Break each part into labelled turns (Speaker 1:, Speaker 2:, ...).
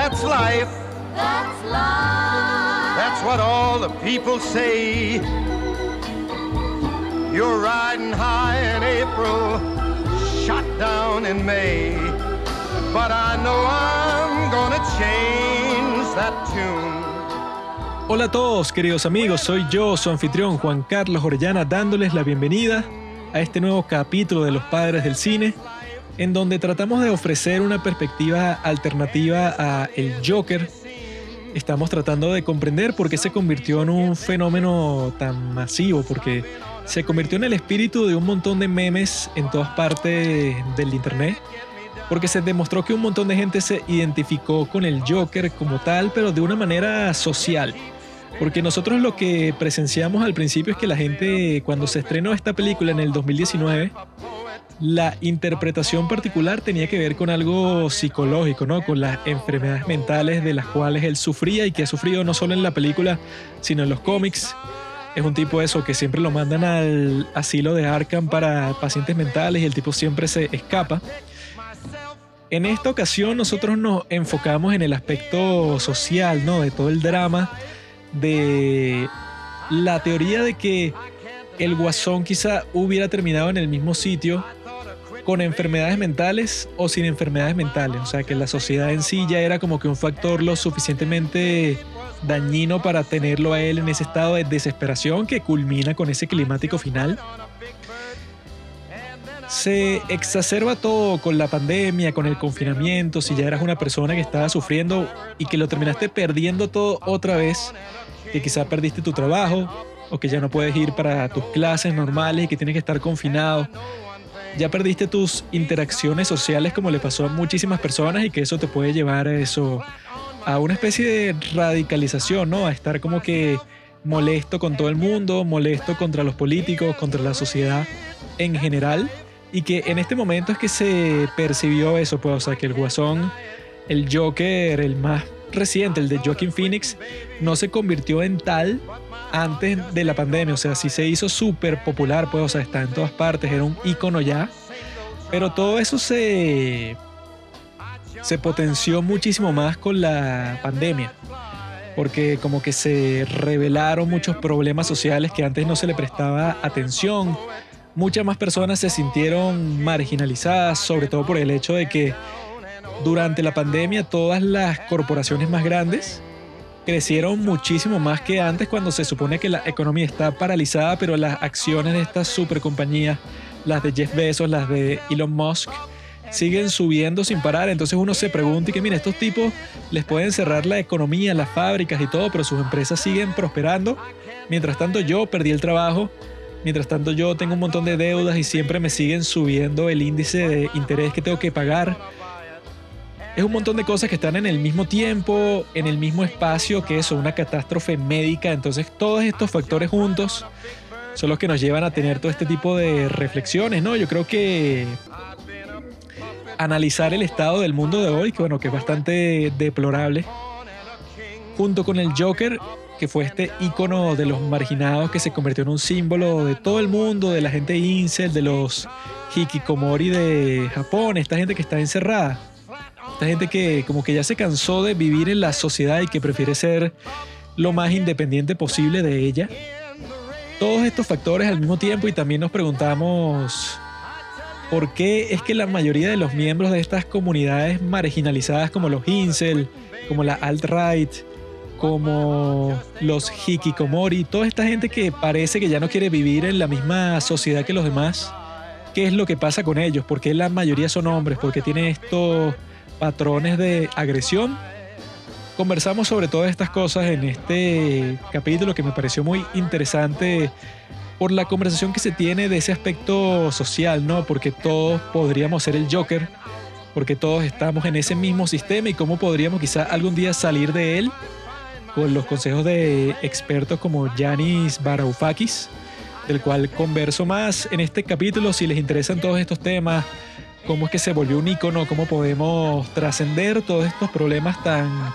Speaker 1: That's life.
Speaker 2: That's life.
Speaker 1: That's what all the people say. You're riding high in April, shot down in May. But I know I'm gonna change that tune.
Speaker 3: Hola a todos, queridos amigos, soy yo, su anfitrión Juan Carlos Orellana, dándoles la bienvenida a este nuevo capítulo de Los Padres del Cine, en donde tratamos de ofrecer una perspectiva alternativa a el Joker. Estamos tratando de comprender por qué se convirtió en un fenómeno tan masivo, porque se convirtió en el espíritu de un montón de memes en todas partes del Internet, porque se demostró que un montón de gente se identificó con el Joker como tal, pero de una manera social. Porque nosotros lo que presenciamos al principio es que la gente, cuando se estrenó esta película en el 2019, la interpretación particular tenía que ver con algo psicológico, ¿no? Con las enfermedades mentales de las cuales él sufría y que ha sufrido no solo en la película, sino en los cómics. Es un tipo eso que siempre lo mandan al asilo de Arkham para pacientes mentales y el tipo siempre se escapa. En esta ocasión nosotros nos enfocamos en el aspecto social, ¿no? De todo el drama de la teoría de que el guasón quizá hubiera terminado en el mismo sitio con enfermedades mentales o sin enfermedades mentales. O sea, que la sociedad en sí ya era como que un factor lo suficientemente dañino para tenerlo a él en ese estado de desesperación que culmina con ese climático final. Se exacerba todo con la pandemia, con el confinamiento, si ya eras una persona que estaba sufriendo y que lo terminaste perdiendo todo otra vez, que quizá perdiste tu trabajo o que ya no puedes ir para tus clases normales y que tienes que estar confinado. Ya perdiste tus interacciones sociales como le pasó a muchísimas personas y que eso te puede llevar a eso a una especie de radicalización, ¿no? A estar como que molesto con todo el mundo, molesto contra los políticos, contra la sociedad en general y que en este momento es que se percibió eso, pues, o sea, que el Guasón, el Joker, el más reciente, el de Joaquin Phoenix, no se convirtió en tal antes de la pandemia, o sea, sí se hizo súper popular, pues, o sea, está en todas partes, era un icono ya, pero todo eso se, se potenció muchísimo más con la pandemia, porque como que se revelaron muchos problemas sociales que antes no se le prestaba atención, muchas más personas se sintieron marginalizadas, sobre todo por el hecho de que durante la pandemia todas las corporaciones más grandes crecieron muchísimo más que antes cuando se supone que la economía está paralizada, pero las acciones de estas super compañías, las de Jeff Bezos, las de Elon Musk, siguen subiendo sin parar. Entonces uno se pregunta y que mira, estos tipos les pueden cerrar la economía, las fábricas y todo, pero sus empresas siguen prosperando. Mientras tanto yo perdí el trabajo, mientras tanto yo tengo un montón de deudas y siempre me siguen subiendo el índice de interés que tengo que pagar es un montón de cosas que están en el mismo tiempo, en el mismo espacio, que eso, una catástrofe médica. Entonces, todos estos factores juntos son los que nos llevan a tener todo este tipo de reflexiones, ¿no? Yo creo que analizar el estado del mundo de hoy, que bueno, que es bastante deplorable, junto con el Joker, que fue este icono de los marginados que se convirtió en un símbolo de todo el mundo, de la gente incel, de los hikikomori de Japón, esta gente que está encerrada. Esta gente que como que ya se cansó de vivir en la sociedad y que prefiere ser lo más independiente posible de ella. Todos estos factores al mismo tiempo y también nos preguntamos por qué es que la mayoría de los miembros de estas comunidades marginalizadas como los incel, como la alt-right, como los hikikomori, toda esta gente que parece que ya no quiere vivir en la misma sociedad que los demás, ¿qué es lo que pasa con ellos? ¿Por qué la mayoría son hombres? ¿Por qué tienen estos patrones de agresión. Conversamos sobre todas estas cosas en este capítulo que me pareció muy interesante por la conversación que se tiene de ese aspecto social, ¿no? Porque todos podríamos ser el Joker, porque todos estamos en ese mismo sistema y cómo podríamos quizá algún día salir de él con los consejos de expertos como Yanis Varoufakis, del cual converso más en este capítulo si les interesan todos estos temas cómo es que se volvió un icono, cómo podemos trascender todos estos problemas tan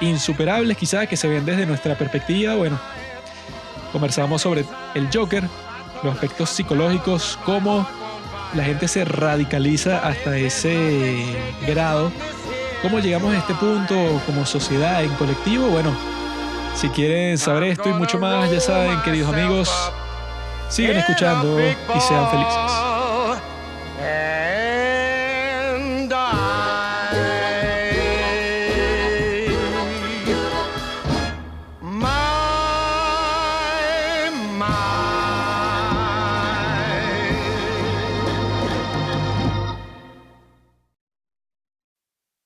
Speaker 3: insuperables quizás que se ven desde nuestra perspectiva. Bueno, conversamos sobre el Joker, los aspectos psicológicos, cómo la gente se radicaliza hasta ese grado ¿Cómo llegamos a este punto como sociedad, en colectivo? Bueno, si quieren saber esto y mucho más, ya saben, queridos amigos, sigan escuchando y sean felices.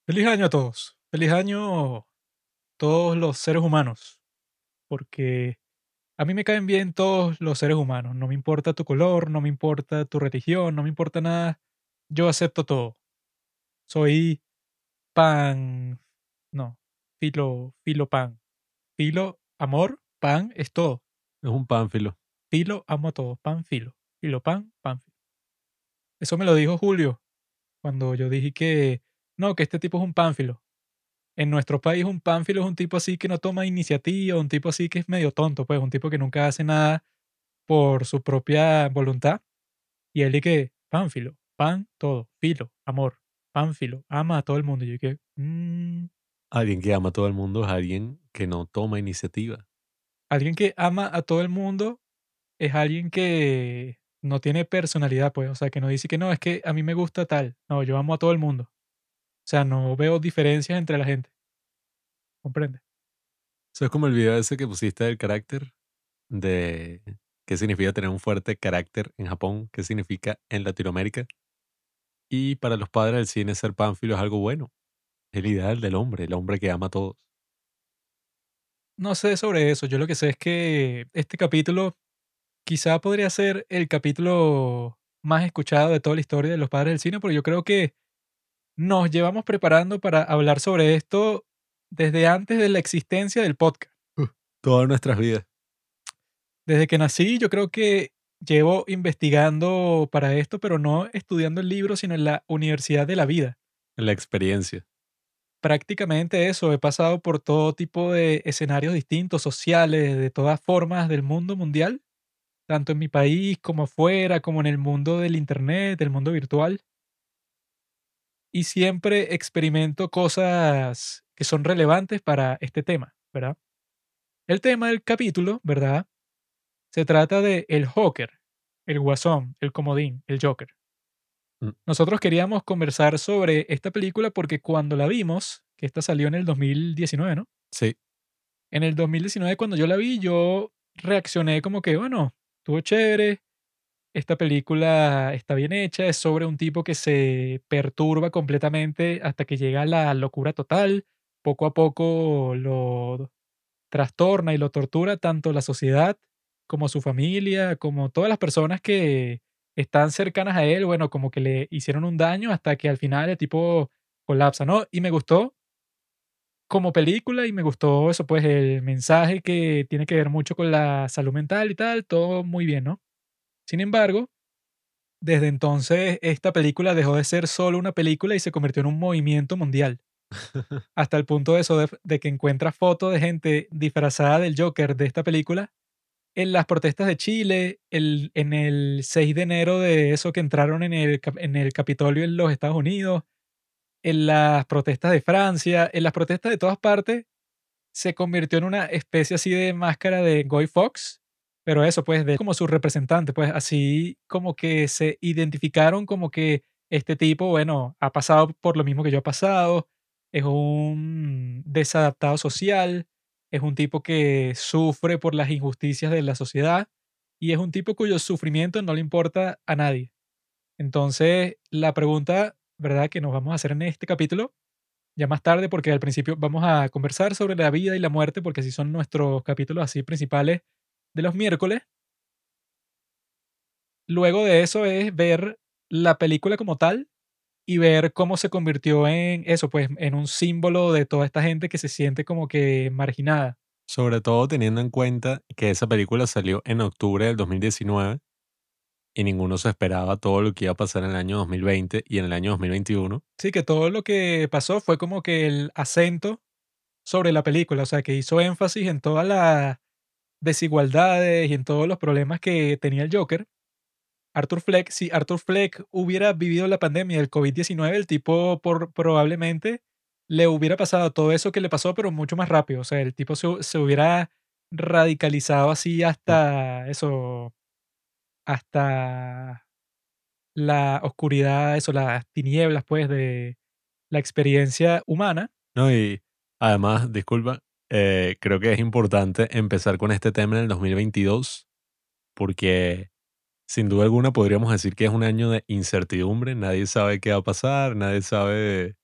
Speaker 3: Feliz año a todos. Feliz año a todos los seres humanos. Porque a mí me caen bien todos los seres humanos. No me importa tu color, no me importa tu religión, no me importa nada. Yo acepto todo. Soy pan. No. Filo, filo pan. Filo, amor, pan es todo.
Speaker 4: Es un pánfilo.
Speaker 3: Filo, amo a todos. Pan, filo. Filo, pan, pan, filo. Eso me lo dijo Julio cuando yo dije que no, que este tipo es un pánfilo. En nuestro país un pánfilo es un tipo así que no toma iniciativa, un tipo así que es medio tonto, pues un tipo que nunca hace nada por su propia voluntad. Y él dice, pánfilo, pan, todo, filo, amor, pánfilo, ama a todo el mundo. Y yo que, "Mm,
Speaker 4: Alguien que ama a todo el mundo es alguien que no toma iniciativa.
Speaker 3: alguien que ama a todo el mundo es alguien que no tiene personalidad, pues, o sea, que no dice que no, es que a mí me gusta tal. No, yo amo a todo el mundo. O sea, no veo diferencias entre la gente. ¿Comprende?
Speaker 4: Eso es como el video ese que pusiste del carácter, de qué significa tener un fuerte carácter en Japón, qué significa en Latinoamérica. Y para los padres del cine ser pánfilo es algo bueno. Es el ideal del hombre, el hombre que ama a todos.
Speaker 3: No sé sobre eso. Yo lo que sé es que este capítulo quizá podría ser el capítulo más escuchado de toda la historia de los padres del cine, porque yo creo que nos llevamos preparando para hablar sobre esto desde antes de la existencia del podcast.
Speaker 4: Todas nuestras vidas.
Speaker 3: Desde que nací, yo creo que llevo investigando para esto, pero no estudiando el libro, sino en la universidad de la vida.
Speaker 4: La experiencia.
Speaker 3: Prácticamente eso, he pasado por todo tipo de escenarios distintos, sociales, de todas formas del mundo mundial, tanto en mi país como afuera, como en el mundo del Internet, del mundo virtual. Y siempre experimento cosas que son relevantes para este tema, ¿verdad? El tema del capítulo, ¿verdad? Se trata de el Joker, el Guasón, el Comodín, el Joker.
Speaker 4: Mm.
Speaker 3: Nosotros queríamos conversar sobre esta película porque cuando la vimos, que esta salió en el 2019, ¿no?
Speaker 4: Sí.
Speaker 3: En el 2019 cuando yo la vi, yo reaccioné como que, bueno, estuvo chévere, esta película está bien hecha, es sobre un tipo que se perturba completamente hasta que llega a la locura total, poco a poco lo trastorna y lo tortura tanto la sociedad como su familia, como todas las personas que están cercanas a él, bueno, como que le hicieron un daño hasta que al final el tipo colapsa, ¿no? Y me gustó como película y me gustó eso, pues el mensaje que tiene que ver mucho con la salud mental y tal, todo muy bien, ¿no? Sin embargo, desde entonces esta película dejó de ser solo una película y se convirtió en un movimiento mundial. Hasta el punto de eso, de, de que encuentras fotos de gente disfrazada del Joker de esta película en las protestas de Chile, el, en el 6 de enero de eso que entraron en el, en el Capitolio en los Estados Unidos, en las protestas de Francia, en las protestas de todas partes, se convirtió en una especie así de máscara de Guy Fox, pero eso pues de como su representante, pues así como que se identificaron como que este tipo, bueno, ha pasado por lo mismo que yo he pasado, es un desadaptado social, es un tipo que sufre por las injusticias de la sociedad y es un tipo cuyo sufrimiento no le importa a nadie. Entonces, la pregunta, ¿verdad?, que nos vamos a hacer en este capítulo, ya más tarde, porque al principio vamos a conversar sobre la vida y la muerte, porque así son nuestros capítulos así principales de los miércoles. Luego de eso es ver la película como tal y ver cómo se convirtió en eso, pues en un símbolo de toda esta gente que se siente como que marginada.
Speaker 4: Sobre todo teniendo en cuenta que esa película salió en octubre del 2019 y ninguno se esperaba todo lo que iba a pasar en el año 2020 y en el año 2021.
Speaker 3: Sí, que todo lo que pasó fue como que el acento sobre la película, o sea, que hizo énfasis en todas las desigualdades y en todos los problemas que tenía el Joker. Arthur Fleck, si Arthur Fleck hubiera vivido la pandemia del COVID-19, el tipo por, probablemente le hubiera pasado todo eso que le pasó, pero mucho más rápido. O sea, el tipo se, se hubiera radicalizado así hasta eso, hasta la oscuridad, eso, las tinieblas, pues, de la experiencia humana.
Speaker 4: No, y además, disculpa, eh, creo que es importante empezar con este tema en el 2022 porque sin duda alguna podríamos decir que es un año de incertidumbre, nadie sabe qué va a pasar, nadie sabe,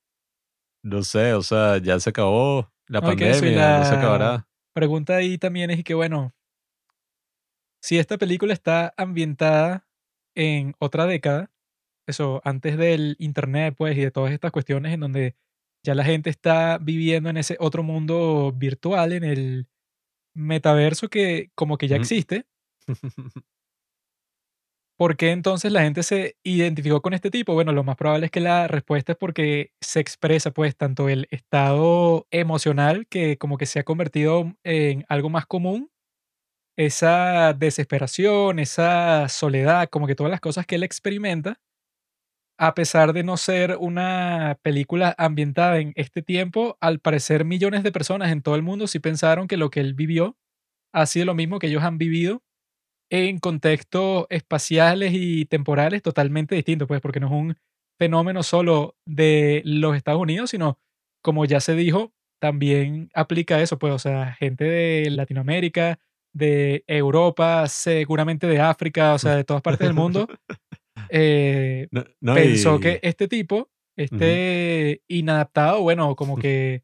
Speaker 4: no sé, o sea, ya se acabó la
Speaker 3: No,
Speaker 4: pandemia, no se
Speaker 3: la
Speaker 4: acabará.
Speaker 3: pregunta ahí también es que, bueno, si esta película está ambientada en otra década, eso, antes del internet, pues, y de todas estas cuestiones en donde ya la gente está viviendo en ese otro mundo virtual, en el metaverso que como que ya existe, ¿por qué entonces la gente se identificó con este tipo? Bueno, lo más probable es que la respuesta es porque se expresa, pues, tanto el estado emocional que como que se ha convertido en algo más común, esa desesperación, esa soledad, como que todas las cosas que él experimenta a pesar de no ser una película ambientada en este tiempo, al parecer millones de personas en todo el mundo sí pensaron que lo que él vivió ha sido lo mismo que ellos han vivido en contextos espaciales y temporales totalmente distintos, pues porque no es un fenómeno solo de los Estados Unidos, sino como ya se dijo, también aplica eso, pues, o sea, gente de Latinoamérica, de Europa, seguramente de África, o sea, de todas partes del mundo, eh,
Speaker 4: No, no,
Speaker 3: pensó que
Speaker 4: y...
Speaker 3: este tipo, este inadaptado, bueno, como que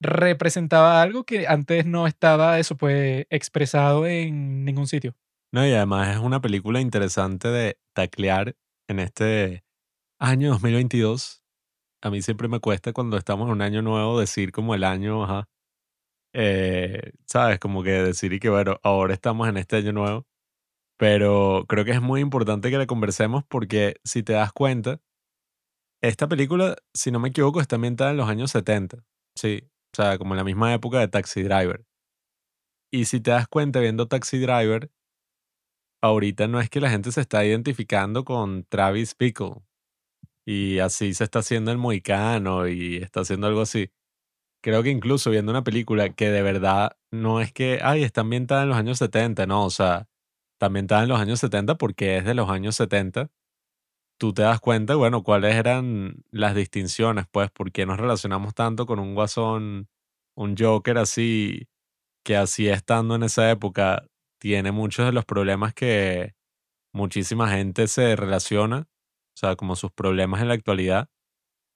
Speaker 3: representaba algo que antes no estaba eso, pues, expresado en ningún sitio.
Speaker 4: No, y además es una película interesante de taclear en este año 2022. A mí siempre me cuesta cuando estamos en un año nuevo decir como el año, ajá, eh, ¿sabes? Como que decir y que bueno, ahora estamos en este año nuevo, pero creo que es muy importante que la conversemos porque si te das cuenta, esta película, si no me equivoco, está ambientada en los años 70, sí, o sea, como en la misma época de Taxi Driver. Y si te das cuenta viendo Taxi Driver, ahorita no es que la gente se está identificando con Travis Bickle y así se está haciendo el mohicano y está haciendo algo así. Creo que incluso viendo una película que de verdad no es que, ay, está ambientada en los años 70, no, o sea, está ambientada en los años 70 porque es de los años 70, tú te das cuenta, bueno, cuáles eran las distinciones, pues, por qué nos relacionamos tanto con un guasón, un Joker así, que así estando en esa época, tiene muchos de los problemas que muchísima gente se relaciona, o sea, como sus problemas en la actualidad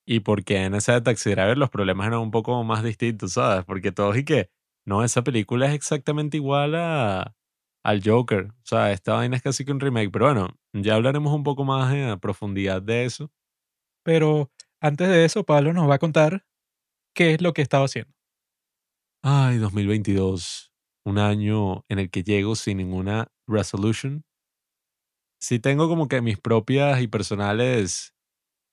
Speaker 4: y porque en esa de Taxi Driver los problemas eran un poco más distintos, ¿sabes? Porque todos y que, no, esa película es exactamente igual a, al Joker. O sea, esta vaina es casi que un remake. Pero bueno, ya hablaremos un poco más en profundidad de eso.
Speaker 3: Pero antes de eso, Pablo nos va a contar qué es lo que estaba haciendo.
Speaker 4: Ay, 2022. Un año en el que llego sin ninguna resolution. Sí tengo como que mis propias y personales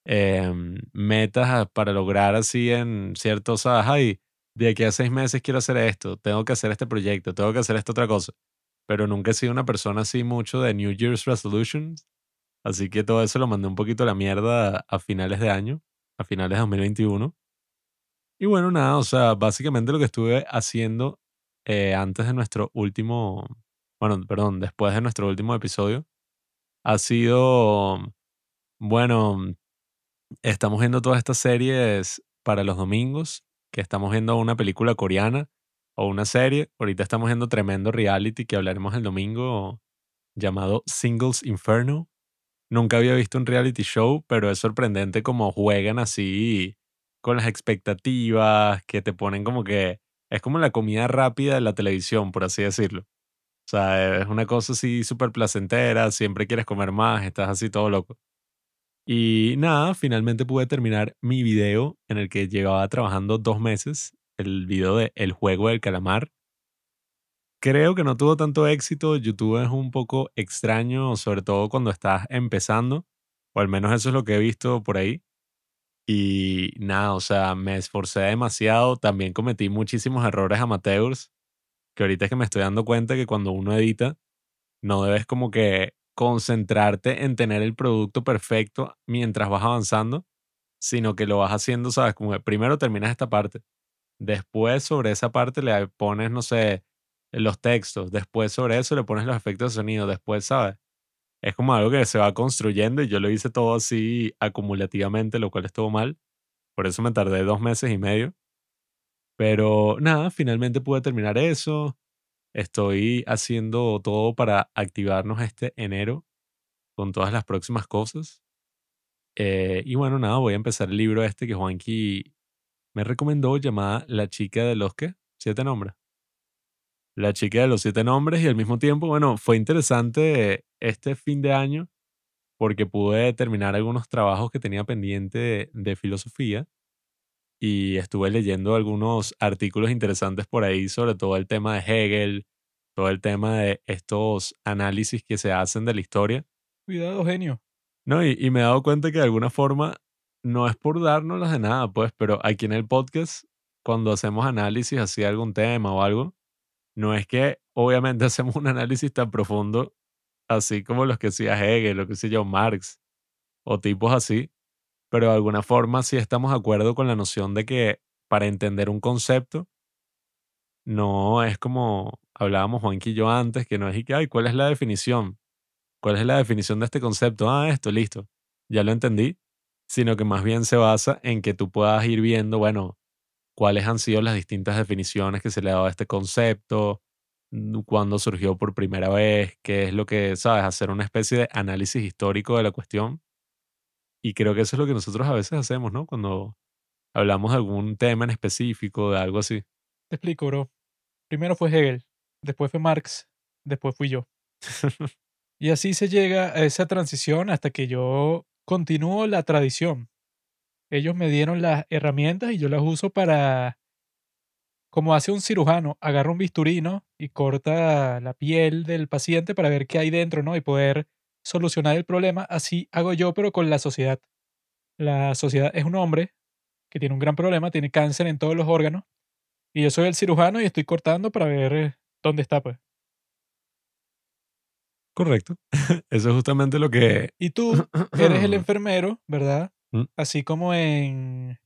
Speaker 4: em, metas para lograr así en ciertos, ¿sabes? Ay, de aquí a seis meses quiero hacer esto, tengo que hacer este proyecto, tengo que hacer esta otra cosa. Pero nunca he sido una persona así mucho de New Year's Resolutions, así que todo eso lo mandé un poquito a la mierda a finales de año, a finales de 2021. Y bueno, nada, o sea, básicamente lo que estuve haciendo eh, antes de nuestro último, bueno, perdón, después de nuestro último episodio, ha sido, bueno, Estamos viendo todas estas series para los domingos, que estamos viendo una película coreana o una serie. Ahorita estamos viendo tremendo reality que hablaremos el domingo llamado Singles Inferno. Nunca había visto un reality show, pero es sorprendente cómo juegan así con las expectativas, que te ponen como que es como la comida rápida de la televisión, por así decirlo. O sea, es una cosa así súper placentera, siempre quieres comer más, estás así todo loco. Y nada, finalmente pude terminar mi video en el que llevaba trabajando dos meses, el video de El juego del calamar. Creo que no tuvo tanto éxito, YouTube es un poco extraño, sobre todo cuando estás empezando, o al menos eso es lo que he visto por ahí. Y nada, o sea, me esforcé demasiado, también cometí muchísimos errores amateurs, que ahorita es que me estoy dando cuenta que cuando uno edita, no debes como que concentrarte en tener el producto perfecto mientras vas avanzando, sino que lo vas haciendo, ¿sabes? Como que primero terminas esta parte, después sobre esa parte le pones, no sé, los textos, después sobre eso le pones los efectos de sonido, después, ¿sabes? Es como algo que se va construyendo y yo lo hice todo así acumulativamente, lo cual estuvo mal. Por eso me tardé dos meses y medio. Pero nada, finalmente pude terminar eso. Estoy haciendo todo para activarnos este enero con todas las próximas cosas. Eh, y bueno, nada, voy a empezar el libro este que Juanqui me recomendó llamada La chica de los que siete nombres. La chica de los siete nombres y al mismo tiempo, bueno, fue interesante este fin de año porque pude terminar algunos trabajos que tenía pendiente de, filosofía y estuve leyendo algunos artículos interesantes por ahí sobre todo el tema de Hegel, todo el tema de estos análisis que se hacen de la historia.
Speaker 3: Cuidado, genio.
Speaker 4: No, y, y me he dado cuenta que de alguna forma no es por darnos de nada, pues, pero aquí en el podcast, cuando hacemos análisis así de algún tema o algo, no es que obviamente hacemos un análisis tan profundo, así como los que hacía Hegel, lo que hacía John Marx, o tipos así, pero de alguna forma sí estamos de acuerdo con la noción de que para entender un concepto, no es como hablábamos Juanqui y yo antes, que no es y que, ay, ¿cuál es la definición? ¿Cuál es la definición de este concepto? Ah, esto, listo, ya lo entendí sino que más bien se basa en que tú puedas ir viendo, bueno, cuáles han sido las distintas definiciones que se le ha dado a este concepto, cuándo surgió por primera vez, qué es lo que, sabes, hacer una especie de análisis histórico de la cuestión. Y creo que eso es lo que nosotros a veces hacemos, ¿no? Cuando hablamos de algún tema en específico, de algo así.
Speaker 3: Te explico, bro. Primero fue Hegel, después fue Marx, después fui yo. y así se llega a esa transición hasta que yo continúo la tradición. Ellos me dieron las herramientas y yo las uso para, como hace un cirujano, agarra un bisturino y corta la piel del paciente para ver qué hay dentro, ¿no? Y poder solucionar el problema. Así hago yo, pero con la sociedad. La sociedad es un hombre que tiene un gran problema, tiene cáncer en todos los órganos. Y yo soy el cirujano y estoy cortando para ver eh, dónde está, pues.
Speaker 4: Correcto. Eso es justamente lo que...
Speaker 3: Y tú eres el enfermero, ¿verdad? Mm. Así como en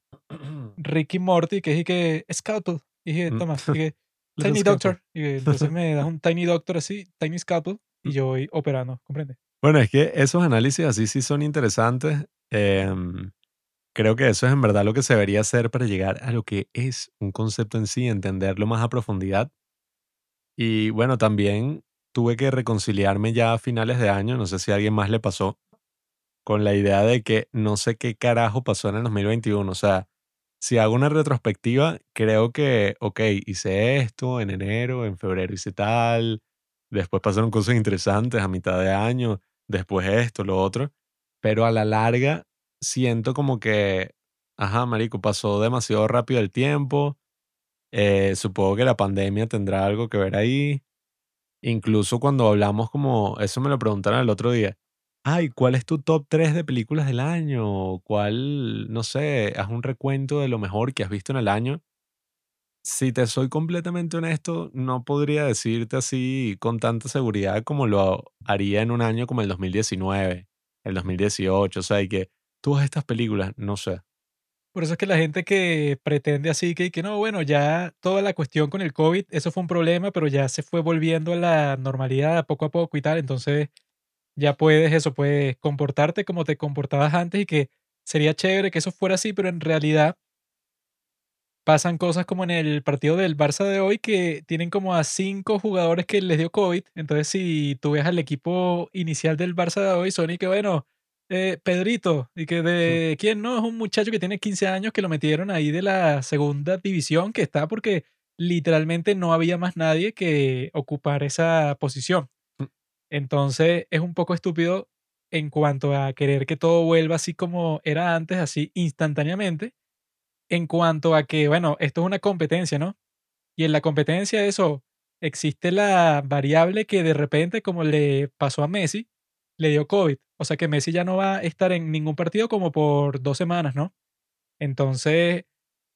Speaker 3: Ricky Morty, que es que Scalpel. Dije, mm. toma, y Tiny Doctor. Y entonces me das un Tiny Doctor así, Tiny Scalpel, y mm. yo voy operando, ¿comprende?
Speaker 4: Bueno, es que esos análisis así sí son interesantes. Em, creo que eso es en verdad lo que se debería hacer para llegar a lo que es un concepto en sí, entenderlo más a profundidad. Y bueno, también tuve que reconciliarme ya a finales de año, no sé si a alguien más le pasó, con la idea de que no sé qué carajo pasó en el 2021. O sea, si hago una retrospectiva, creo que, ok, hice esto en enero, en febrero hice tal, después pasaron cosas interesantes a mitad de año, después esto, lo otro, pero a la larga siento como que, ajá, marico, pasó demasiado rápido el tiempo. Eh, supongo que la pandemia tendrá algo que ver ahí. Incluso cuando hablamos como, eso me lo preguntaron el otro día. Ay, ¿cuál es tu top 3 de películas del año? ¿Cuál, no sé, haz un recuento de lo mejor que has visto en el año? Si te soy completamente honesto, no podría decirte así con tanta seguridad como lo haría en un año como el 2019, el 2018. O sea, y que todas estas películas, no sé.
Speaker 3: Por eso es que la gente que pretende así, que, que no, bueno, ya toda la cuestión con el COVID, eso fue un problema, pero ya se fue volviendo a la normalidad poco a poco y tal, entonces ya puedes eso, puedes comportarte como te comportabas antes y que sería chévere que eso fuera así, pero en realidad pasan cosas como en el partido del Barça de hoy que tienen como a cinco jugadores que les dio COVID, entonces si tú ves al equipo inicial del Barça de hoy, son y que bueno, eh, Pedrito, y que de quién no, es un muchacho que tiene 15 años que lo metieron ahí de la segunda división que está porque literalmente no había más nadie que ocupar esa posición. Mm. Entonces es un poco estúpido en cuanto a querer que todo vuelva así como era antes, así instantáneamente, en cuanto a que, bueno, esto es una competencia, ¿no? Y en la competencia eso, existe la variable que de repente, como le pasó a Messi, le dio COVID. O sea que Messi ya no va a estar en ningún partido como por dos semanas, ¿no? Entonces,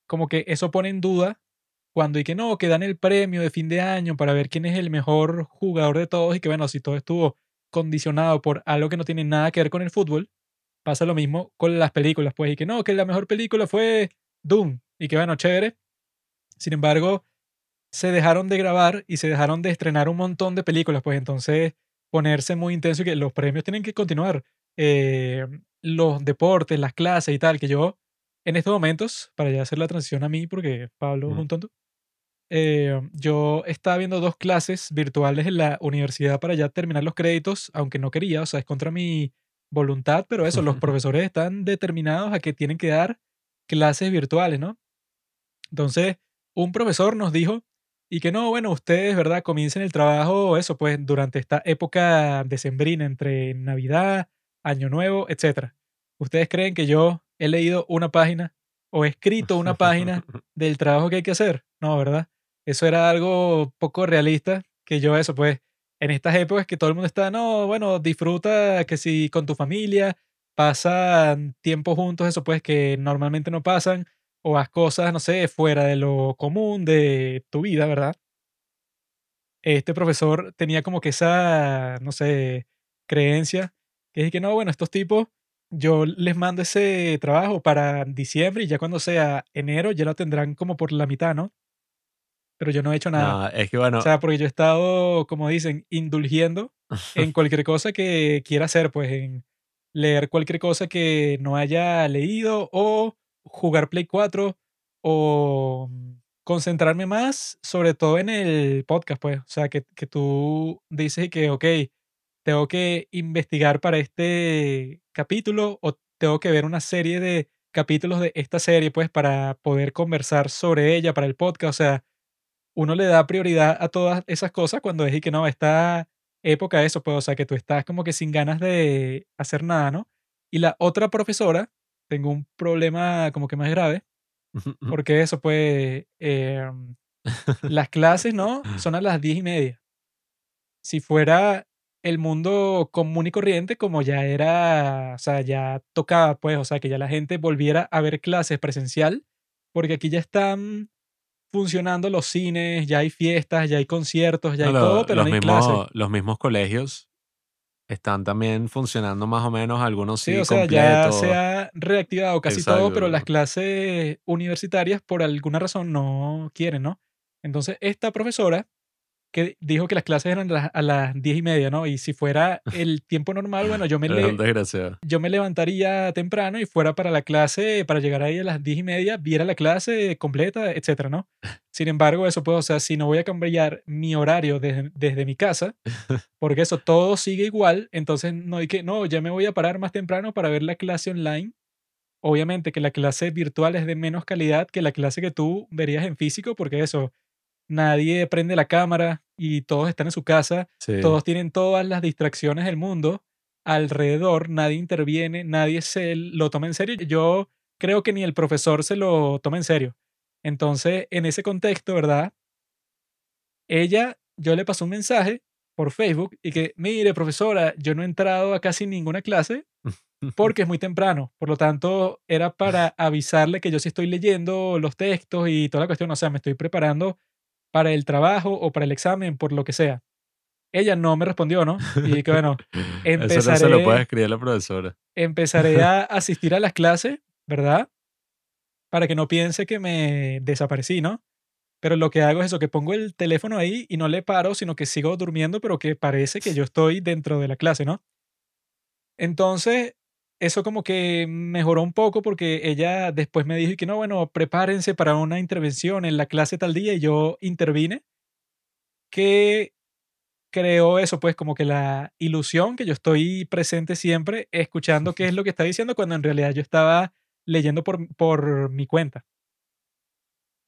Speaker 3: como que eso pone en duda cuando y que no, que dan el premio de fin de año para ver quién es el mejor jugador de todos y que bueno, si todo estuvo condicionado por algo que no tiene nada que ver con el fútbol, pasa lo mismo con las películas, pues, y que no, que la mejor película fue Doom, y que bueno, chévere. Sin embargo, se dejaron de grabar y se dejaron de estrenar un montón de películas, pues entonces ponerse muy intenso y que los premios tienen que continuar. Eh, los deportes, las clases y tal, que yo en estos momentos, para ya hacer la transición a mí, porque Pablo es
Speaker 4: Ujú.
Speaker 3: un tonto, eh, yo estaba viendo dos clases virtuales en la universidad para ya terminar los créditos, aunque no quería, o sea, es contra mi voluntad, pero eso, los profesores están determinados a que tienen que dar clases virtuales, ¿no? Entonces, un profesor nos dijo, y que no, bueno, ustedes, ¿verdad? Comiencen el trabajo, eso, pues, durante esta época decembrina, entre Navidad, Año Nuevo, etcétera. ¿Ustedes creen que yo he leído una página o he escrito una página del trabajo que hay que hacer? No, ¿verdad? Eso era algo poco realista, que yo eso, pues, en estas épocas que todo el mundo está, no, bueno, disfruta que si con tu familia, pasan tiempo juntos, eso pues que normalmente no pasan, o haz cosas, no sé, fuera de lo común de tu vida, ¿verdad? Este profesor tenía como que esa, no sé, creencia, que es que no, bueno, estos tipos, yo les mando ese trabajo para diciembre y ya cuando sea enero ya lo tendrán como por la mitad, ¿no? Pero yo no he hecho nada.
Speaker 4: No, es que
Speaker 3: O
Speaker 4: bueno,
Speaker 3: sea, porque yo he estado, como dicen, indulgiendo en cualquier cosa que quiera hacer, pues en leer cualquier cosa que no haya leído o jugar Play 4 o mm, concentrarme más, sobre todo en el podcast, pues. O sea, que, que tú dices que, ok, tengo que investigar para este capítulo o tengo que ver una serie de capítulos de esta serie, pues, para poder conversar sobre ella para el podcast. O sea, uno le da prioridad a todas esas cosas cuando es que no, esta época eso, pues, o sea, que tú estás como que sin ganas de hacer nada, ¿no? Y la otra profesora, tengo un problema como que más grave, porque eso, pues, em, las clases, ¿no? Son a las diez y media. Si fuera el mundo común y corriente, como ya era, o sea, ya tocaba, pues, o sea, que ya la gente volviera a ver clases presencial, porque aquí ya están funcionando los cines, ya hay fiestas, ya hay conciertos, ya hay todo, pero
Speaker 4: los,
Speaker 3: no hay clases.
Speaker 4: los mismos colegios están también funcionando más o menos, algunos
Speaker 3: Sí,
Speaker 4: sí,
Speaker 3: o sea, ya se ha reactivado casi todo, pero las clases universitarias por alguna razón no quieren, ¿no? Entonces, esta profesora que dijo que las clases eran a las, diez y media, ¿no? Y si fuera el tiempo normal, bueno, yo me, le- yo me levantaría temprano y fuera para la clase, para llegar ahí a las diez y media, viera la clase completa, etcétera, ¿no? Sin embargo, eso pues, o sea, si no voy a cambiar mi horario desde, desde mi casa, porque eso todo sigue igual, entonces no hay que, no, ya me voy a parar más temprano para ver la clase online. Obviamente que la clase virtual es de menos calidad que la clase que tú verías en físico, porque eso, nadie prende la cámara y todos están en su casa,
Speaker 4: Sí.
Speaker 3: todos tienen todas las distracciones del mundo alrededor, nadie interviene, nadie se lo toma en serio. Yo creo que ni el profesor se lo toma en serio. Entonces, en ese contexto, ¿verdad? Ella, yo le pasé un mensaje por Facebook y que, mire, profesora, yo no he entrado a casi ninguna clase porque es muy temprano. Por lo tanto, era para avisarle que yo sí estoy leyendo los textos y toda la cuestión. O sea, me estoy preparando para el trabajo o para el examen, por lo que sea. Ella no me respondió, ¿no? Y que bueno,
Speaker 4: Eso no se lo puede
Speaker 3: empezaré,
Speaker 4: escribir la profesora.
Speaker 3: empezaré a asistir a las clases, ¿verdad? Para que no piense que me desaparecí, ¿no? Pero lo que hago es eso, que pongo el teléfono ahí y no le paro, sino que sigo durmiendo, pero que parece que yo estoy dentro de la clase, ¿no? Entonces, eso como que mejoró un poco porque ella después me dijo que no, bueno, prepárense para una intervención en la clase tal día y yo intervine, que creó eso, pues como que la ilusión que yo estoy presente siempre escuchando qué es lo que está diciendo cuando en realidad yo estaba leyendo por, por mi cuenta.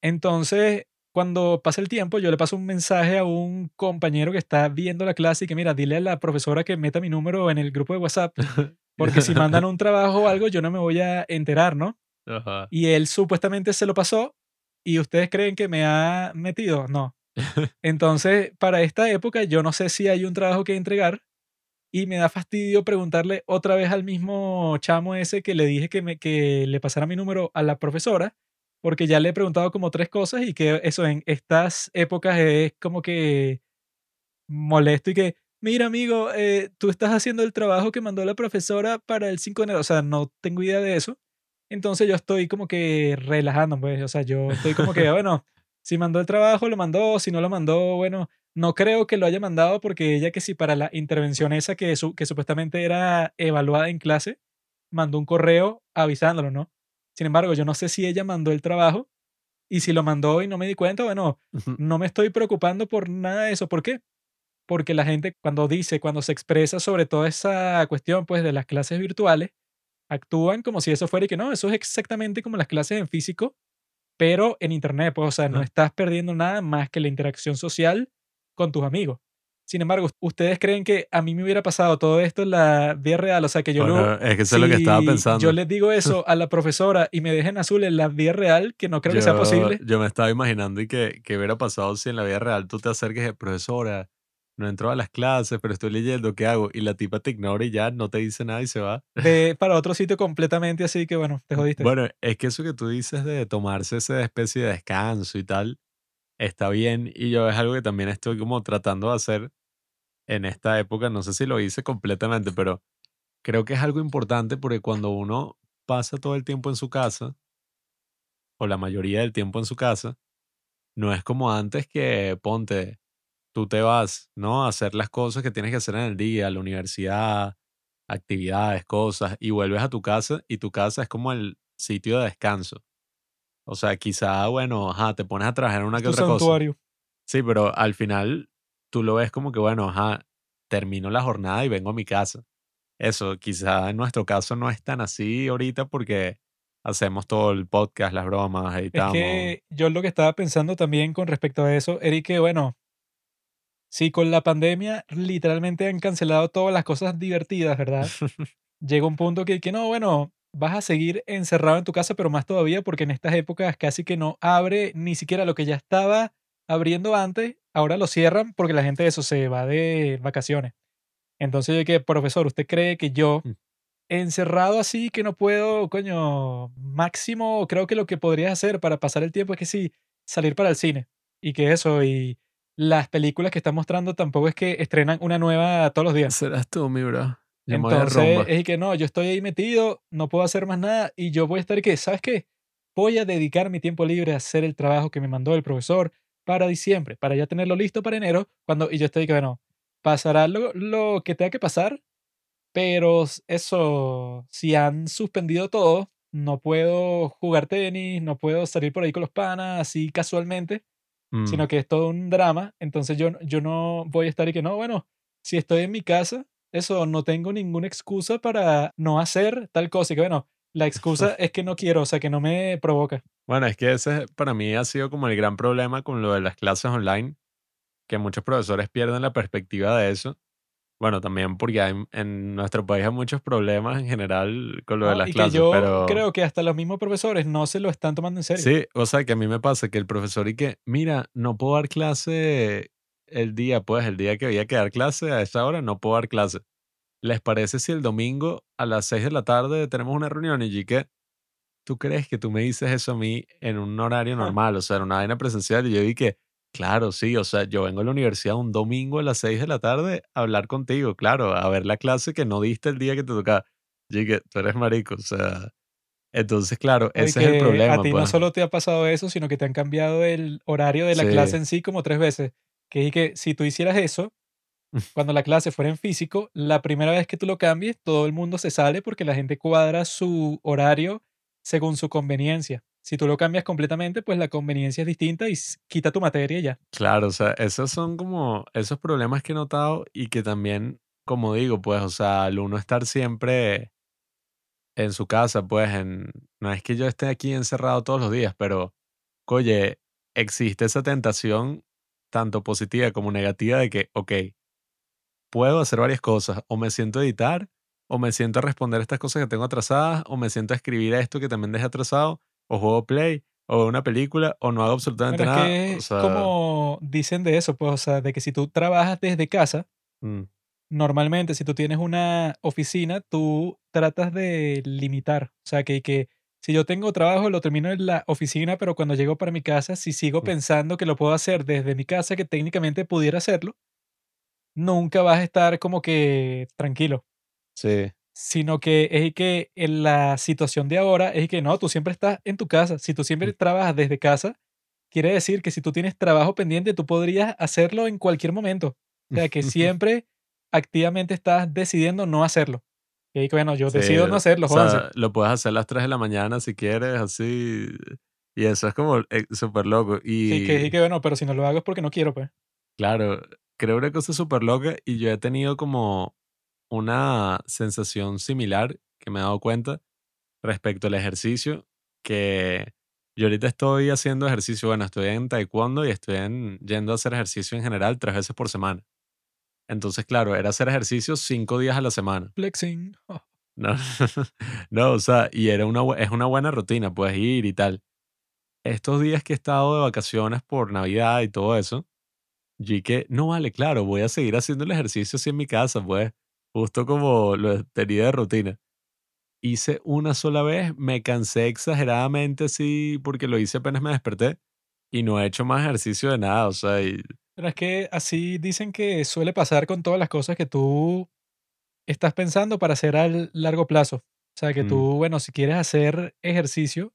Speaker 3: Entonces, cuando pasa el tiempo, yo le paso un mensaje a un compañero que está viendo la clase y que mira, dile a la profesora que meta mi número en el grupo de WhatsApp, porque si mandan un trabajo o algo, yo no me voy a enterar, ¿no?
Speaker 4: Ajá.
Speaker 3: Y él supuestamente se lo pasó y ustedes creen que me ha metido. No. Entonces, para esta época, yo no sé si hay un trabajo que entregar y me da fastidio preguntarle otra vez al mismo chamo ese que le dije que, me, que le pasara mi número a la profesora, porque ya le he preguntado como tres cosas y que eso en estas épocas es como que molesto y que, mira amigo, eh, tú estás haciendo el trabajo que mandó la profesora para el 5 de enero, o sea, no tengo idea de eso. Entonces yo estoy como que relajando, pues, o sea, yo estoy como que, bueno, si mandó el trabajo, lo mandó, si no lo mandó, bueno, no creo que lo haya mandado porque ella que si para la intervención esa que, su- que supuestamente era evaluada en clase, mandó un correo avisándolo, ¿no? Sin embargo, yo no sé si ella mandó el trabajo y si lo mandó y no me di cuenta, bueno, no me estoy preocupando por nada de eso. ¿Por qué? Porque la gente cuando dice, cuando se expresa sobre toda esa cuestión pues de las clases virtuales, actúan como si eso fuera y que no, eso es exactamente como las clases en físico, pero en internet, pues o sea, no estás perdiendo nada más que la interacción social con tus amigos. Sin embargo, ¿ustedes creen que a mí me hubiera pasado todo esto en la vida real? O sea, que yo lo,
Speaker 4: Bueno, es que eso es lo que estaba
Speaker 3: si
Speaker 4: pensando.
Speaker 3: yo les digo eso a la profesora y me dejen azul en la vida real, que no creo que sea
Speaker 4: Yo-
Speaker 3: posible.
Speaker 4: Yo me estaba imaginando y que, que hubiera pasado si en la vida real tú te acerques profesora, no entro a las clases, pero estoy leyendo, ¿qué hago? Y la tipa te ignora y ya no te dice nada y se va.
Speaker 3: Ve para otro sitio completamente así que bueno, te jodiste.
Speaker 4: Bueno, es que eso que tú dices de tomarse esa especie de descanso y tal, está bien. Y yo es algo que también estoy como tratando de hacer en esta época. No sé si lo hice completamente, pero creo que es algo importante porque cuando uno pasa todo el tiempo en su casa, o la mayoría del tiempo en su casa, no es como antes que ponte, tú te vas, ¿no? A hacer las cosas que tienes que hacer en el día, la universidad, actividades, cosas, y vuelves a tu casa y tu casa es como el sitio de descanso. O sea, quizá, bueno, ajá, te pones a trabajar en una que
Speaker 3: tu
Speaker 4: otra cosa.
Speaker 3: santuario.
Speaker 4: Sí, pero al final tú lo ves como que, bueno, ajá, termino la jornada y vengo a mi casa. Eso, quizá en nuestro caso no es tan así ahorita porque hacemos todo el podcast, las bromas,
Speaker 3: Es
Speaker 4: editamos.
Speaker 3: que yo lo que estaba pensando también con respecto a eso, Eric, que bueno, si con la pandemia literalmente han cancelado todas las cosas divertidas, ¿verdad? Llega un punto que, que no, bueno, vas a seguir encerrado en tu casa, pero más todavía porque en estas épocas casi que no abre ni siquiera lo que ya estaba abriendo antes, ahora lo cierran porque la gente de eso se va de vacaciones. Entonces yo que, profesor, ¿usted cree que yo
Speaker 4: Mm.
Speaker 3: encerrado así que no puedo, coño, máximo creo que lo que podrías hacer para pasar el tiempo es que sí, salir para el cine y que eso y las películas que están mostrando tampoco es que estrenan una nueva todos los días.
Speaker 4: Serás tú, mi bro. Yo
Speaker 3: Entonces, es que no, yo estoy ahí metido, no puedo hacer más nada y yo voy a estar que, ¿sabes qué? Voy a dedicar mi tiempo libre a hacer el trabajo que me mandó el profesor para diciembre, para ya tenerlo listo para enero, cuando y yo estoy que, bueno, pasará lo, lo que tenga que pasar, pero eso, si han suspendido todo, no puedo jugar tenis, no puedo salir por ahí con los panas así casualmente,
Speaker 4: Mm,
Speaker 3: sino que es todo un drama. Entonces yo, yo no voy a estar y que no, bueno, si estoy en mi casa, eso, no tengo ninguna excusa para no hacer tal cosa. Y que bueno, la excusa es que no quiero, o sea, que no me provoca.
Speaker 4: Bueno, es que ese para mí ha sido como el gran problema con lo de las clases online, que muchos profesores pierden la perspectiva de eso. Bueno, también porque hay, en nuestro país hay muchos problemas en general con lo de
Speaker 3: ¿no?
Speaker 4: las
Speaker 3: Y que
Speaker 4: clases,
Speaker 3: yo
Speaker 4: pero
Speaker 3: creo que hasta los mismos profesores no se lo están tomando en serio.
Speaker 4: sí, o sea, que a mí me pasa que el profesor y que, mira, no puedo dar clase el día, pues el día que había que dar clase a esa hora, no puedo dar clase. ¿Les parece si el domingo a las 6 de la tarde tenemos una reunión y que ¿tú crees que tú me dices eso a mí en un horario
Speaker 3: Ajá.
Speaker 4: normal, o sea, en una vaina presencial? Y yo dije, claro, sí, o sea, yo vengo a la universidad un domingo a las 6 de la tarde a hablar contigo, claro, a ver la clase que no diste el día que te tocaba. Yo dije, tú eres marico, o sea, entonces, claro, ese es el problema,
Speaker 3: a ti no
Speaker 4: pues.
Speaker 3: solo te ha pasado eso, sino que te han cambiado el horario de la
Speaker 4: Sí.
Speaker 3: clase en sí como tres veces. Que es que si tú hicieras eso, cuando la clase fuera en físico, la primera vez que tú lo cambies, todo el mundo se sale porque la gente cuadra su horario según su conveniencia. Si tú lo cambias completamente, pues la conveniencia es distinta y quita tu materia ya.
Speaker 4: Claro, o sea, esos son como esos problemas que he notado y que también, como digo, pues, o sea, al uno estar siempre en su casa, pues, en, no es que yo esté aquí encerrado todos los días, pero, oye, existe esa tentación, tanto positiva como negativa, de que, ok, puedo hacer varias cosas, o me siento a editar, o me siento a responder estas cosas que tengo atrasadas, o me siento a escribir esto que también dejé atrasado, o juego Play, o una película, o no hago absolutamente
Speaker 3: Bueno, es
Speaker 4: nada.
Speaker 3: que
Speaker 4: O
Speaker 3: es
Speaker 4: sea,
Speaker 3: como dicen de eso, pues, o sea, de que si tú trabajas desde casa,
Speaker 4: mm,
Speaker 3: normalmente si tú tienes una oficina, tú tratas de limitar. O sea, que, que si yo tengo trabajo, lo termino en la oficina, pero cuando llego para mi casa, si sigo
Speaker 4: Mm.
Speaker 3: pensando que lo puedo hacer desde mi casa, que técnicamente pudiera hacerlo, nunca vas a estar como que tranquilo.
Speaker 4: Sí.
Speaker 3: Sino que es que en la situación de ahora es que no, tú siempre estás en tu casa. Si tú siempre trabajas desde casa, quiere decir que si tú tienes trabajo pendiente, tú podrías hacerlo en cualquier momento. O sea, que siempre activamente estás decidiendo no hacerlo. Y que bueno, yo
Speaker 4: Sí,
Speaker 3: decido no hacerlo,
Speaker 4: o sea, lo puedes hacer a las 3 de la mañana si quieres, así. Y eso es como eh, súper loco.
Speaker 3: Sí, que
Speaker 4: Y
Speaker 3: que bueno, pero si no lo hago es porque no quiero, pues.
Speaker 4: claro, creo una cosa súper loca y yo he tenido como una sensación similar que me he dado cuenta respecto al ejercicio, que yo ahorita estoy haciendo ejercicio, bueno, estoy en taekwondo y estoy en- yendo a hacer ejercicio en general tres veces por semana. Entonces, claro, era hacer ejercicio cinco días a la semana.
Speaker 3: Flexing. Oh,
Speaker 4: No, no, o sea, y era una, es una buena rutina, puedes ir y tal. Estos días que he estado de vacaciones por Navidad y todo eso, yo que no vale, claro, voy a seguir haciendo el ejercicio así en mi casa, pues, justo como lo tenía de rutina. Hice una sola vez, me cansé exageradamente así porque lo hice apenas me desperté y no he hecho más ejercicio de nada, o sea, y,
Speaker 3: Pero es que así dicen que suele pasar con todas las cosas que tú estás pensando para hacer al largo plazo. O sea, que
Speaker 4: mm,
Speaker 3: tú, bueno, si quieres hacer ejercicio,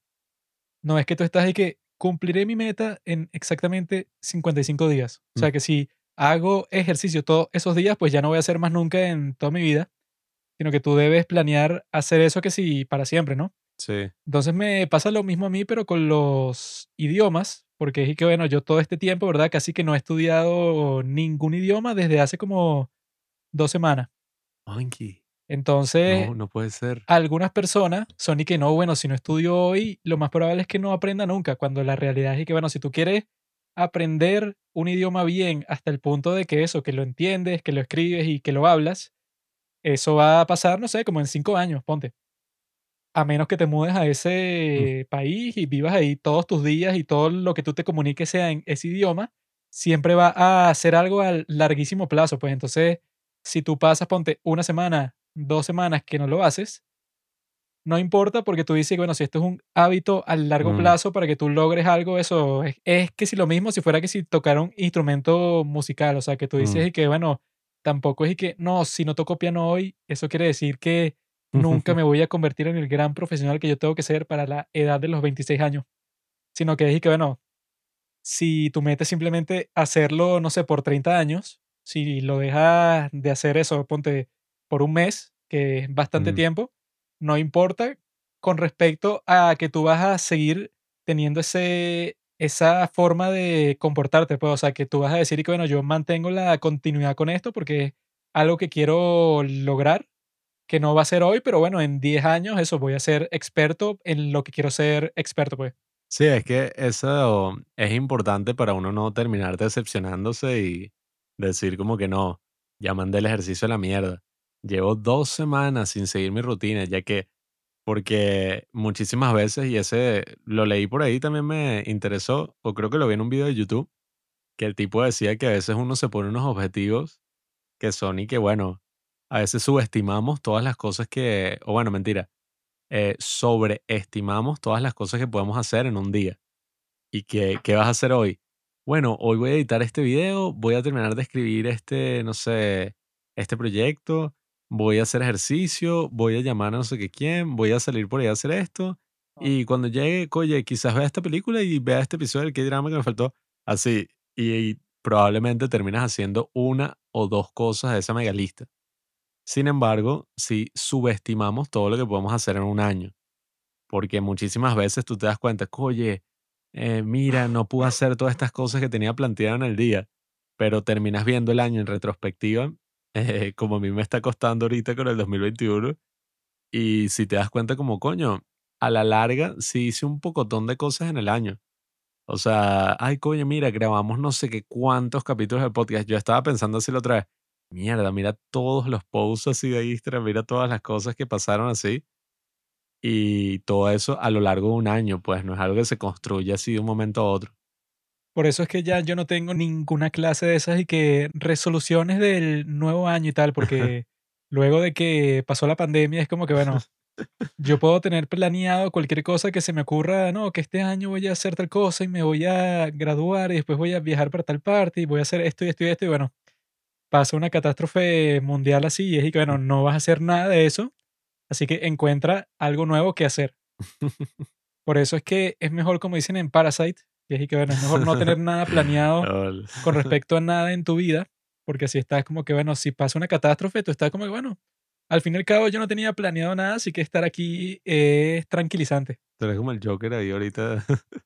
Speaker 3: no es que tú estás y que cumpliré mi meta en exactamente 55 días. O
Speaker 4: mm,
Speaker 3: sea, que si hago ejercicio todos esos días, pues ya no voy a hacer más nunca en toda mi vida, sino que tú debes planear hacer eso que sí para siempre, ¿no?
Speaker 4: sí,
Speaker 3: Entonces me pasa lo mismo a mí, pero con los idiomas, porque es que, bueno, yo todo este tiempo, ¿verdad? Casi que no he estudiado ningún idioma desde hace como dos semanas.
Speaker 4: Monkey,
Speaker 3: Entonces,
Speaker 4: no, no puede ser.
Speaker 3: algunas personas son y que no, bueno, si no estudio hoy, lo más probable es que no aprenda nunca, cuando la realidad es que, bueno, si tú quieres aprender un idioma bien hasta el punto de que eso, que lo entiendes, que lo escribes y que lo hablas, eso va a pasar, no sé, como en cinco años, ponte. A menos que te mudes a
Speaker 4: Mm,
Speaker 3: ese país y vivas ahí todos tus días y todo lo que tú te comuniques sea en ese idioma, siempre va a ser algo a larguísimo plazo. Pues entonces, si tú pasas, ponte una semana, dos semanas que no lo haces, no importa porque tú dices bueno, si esto es un hábito a largo
Speaker 4: mm,
Speaker 3: plazo para que tú logres algo, eso es, es que si lo mismo si fuera que si tocara un instrumento musical, o sea, que tú
Speaker 4: mm.
Speaker 3: dices y que, bueno, tampoco es y que, no, si no toco piano hoy, eso quiere decir que nunca me voy a convertir en el gran profesional que yo tengo que ser para la edad de los 26 años, sino que es y que, bueno, si tú metes simplemente hacerlo, no sé, por 30 años, si lo dejas de hacer eso, ponte por un mes, que es bastante
Speaker 4: Mm,
Speaker 3: tiempo, no importa con respecto a que tú vas a seguir teniendo ese, esa forma de comportarte, pues, o sea, que tú vas a decir que, bueno, yo mantengo la continuidad con esto porque es algo que quiero lograr, que no va a ser hoy, pero bueno, en 10 años eso, voy a ser experto en lo que quiero ser experto, pues.
Speaker 4: Sí, es que eso es importante para uno no terminar decepcionándose y decir como que no, ya mandé el ejercicio a la mierda. Llevo dos semanas sin seguir mi rutina, ya que, porque muchísimas veces, y ese lo leí por ahí, también me interesó, o creo que lo vi en un video de YouTube, que el tipo decía que a veces uno se pone unos objetivos que son y que, bueno, a veces subestimamos todas las cosas que, o bueno, mentira, eh, sobreestimamos todas las cosas que podemos hacer en un día. ¿Y qué, qué vas a hacer hoy? Bueno, hoy voy a editar este video, voy a terminar de escribir este, no sé, este proyecto, voy a hacer ejercicio, voy a llamar a no sé qué quién, voy a salir por ahí a hacer esto. Y cuando llegue, oye, quizás vea esta película y vea este episodio del K-drama que me faltó. Así. Y, probablemente terminas haciendo una o dos cosas de esa mega lista. Sin embargo, si subestimamos todo lo que podemos hacer en un año, porque muchísimas veces tú te das cuenta, que, oye, eh, mira, no pude hacer todas estas cosas que tenía planteado en el día, pero terminas viendo el año en retrospectiva, eh, como a mí me está costando ahorita con el 2021, y si te das cuenta como, coño, a la larga sí hice un pocotón de cosas en el año. O sea, ay, coño, mira, grabamos no sé qué cuántos capítulos de podcast. Yo estaba pensando así la otra vez, mierda, mira todos los posts así de Instagram, mira todas las cosas que pasaron así. Y todo eso a lo largo de un año, pues no es algo que se construye así de un momento a otro.
Speaker 3: Por eso es que ya yo no tengo ninguna clase de esas y que resoluciones del nuevo año y tal, porque luego de que pasó la pandemia es como que, bueno, yo puedo tener planeado cualquier cosa que se me ocurra, no, que este año voy a hacer tal cosa y me voy a graduar y después voy a viajar para tal parte y voy a hacer esto y esto y esto y bueno, pasa una catástrofe mundial así y es y que, bueno, no vas a hacer nada de eso, así que encuentra algo nuevo que hacer. Por eso es que es mejor, como dicen en Parasite, que es y que, bueno, es mejor no tener nada planeado con respecto a nada en tu vida, porque así estás como que, bueno, si pasa una catástrofe, tú estás como que, bueno, al fin y al cabo yo no tenía planeado nada, así que estar aquí es tranquilizante.
Speaker 4: Tú eres como el Joker ahí ahorita.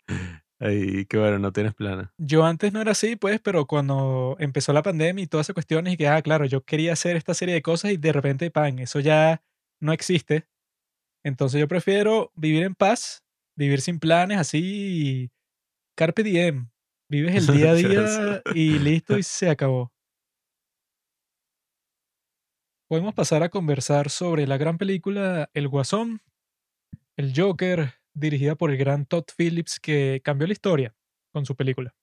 Speaker 4: ahí que bueno, no tienes plana.
Speaker 3: Yo antes no era así, pues, pero cuando empezó la pandemia y todas esas cuestiones, y que, ah, claro, yo quería hacer esta serie de cosas y de repente, pan, eso ya no existe. Entonces yo prefiero vivir en paz, vivir sin planes, así, carpe diem. Vives el día a día y listo y se acabó. Podemos pasar a conversar sobre la gran película El Guasón, El Joker, dirigida por el gran Todd Phillips, que cambió la historia con su película.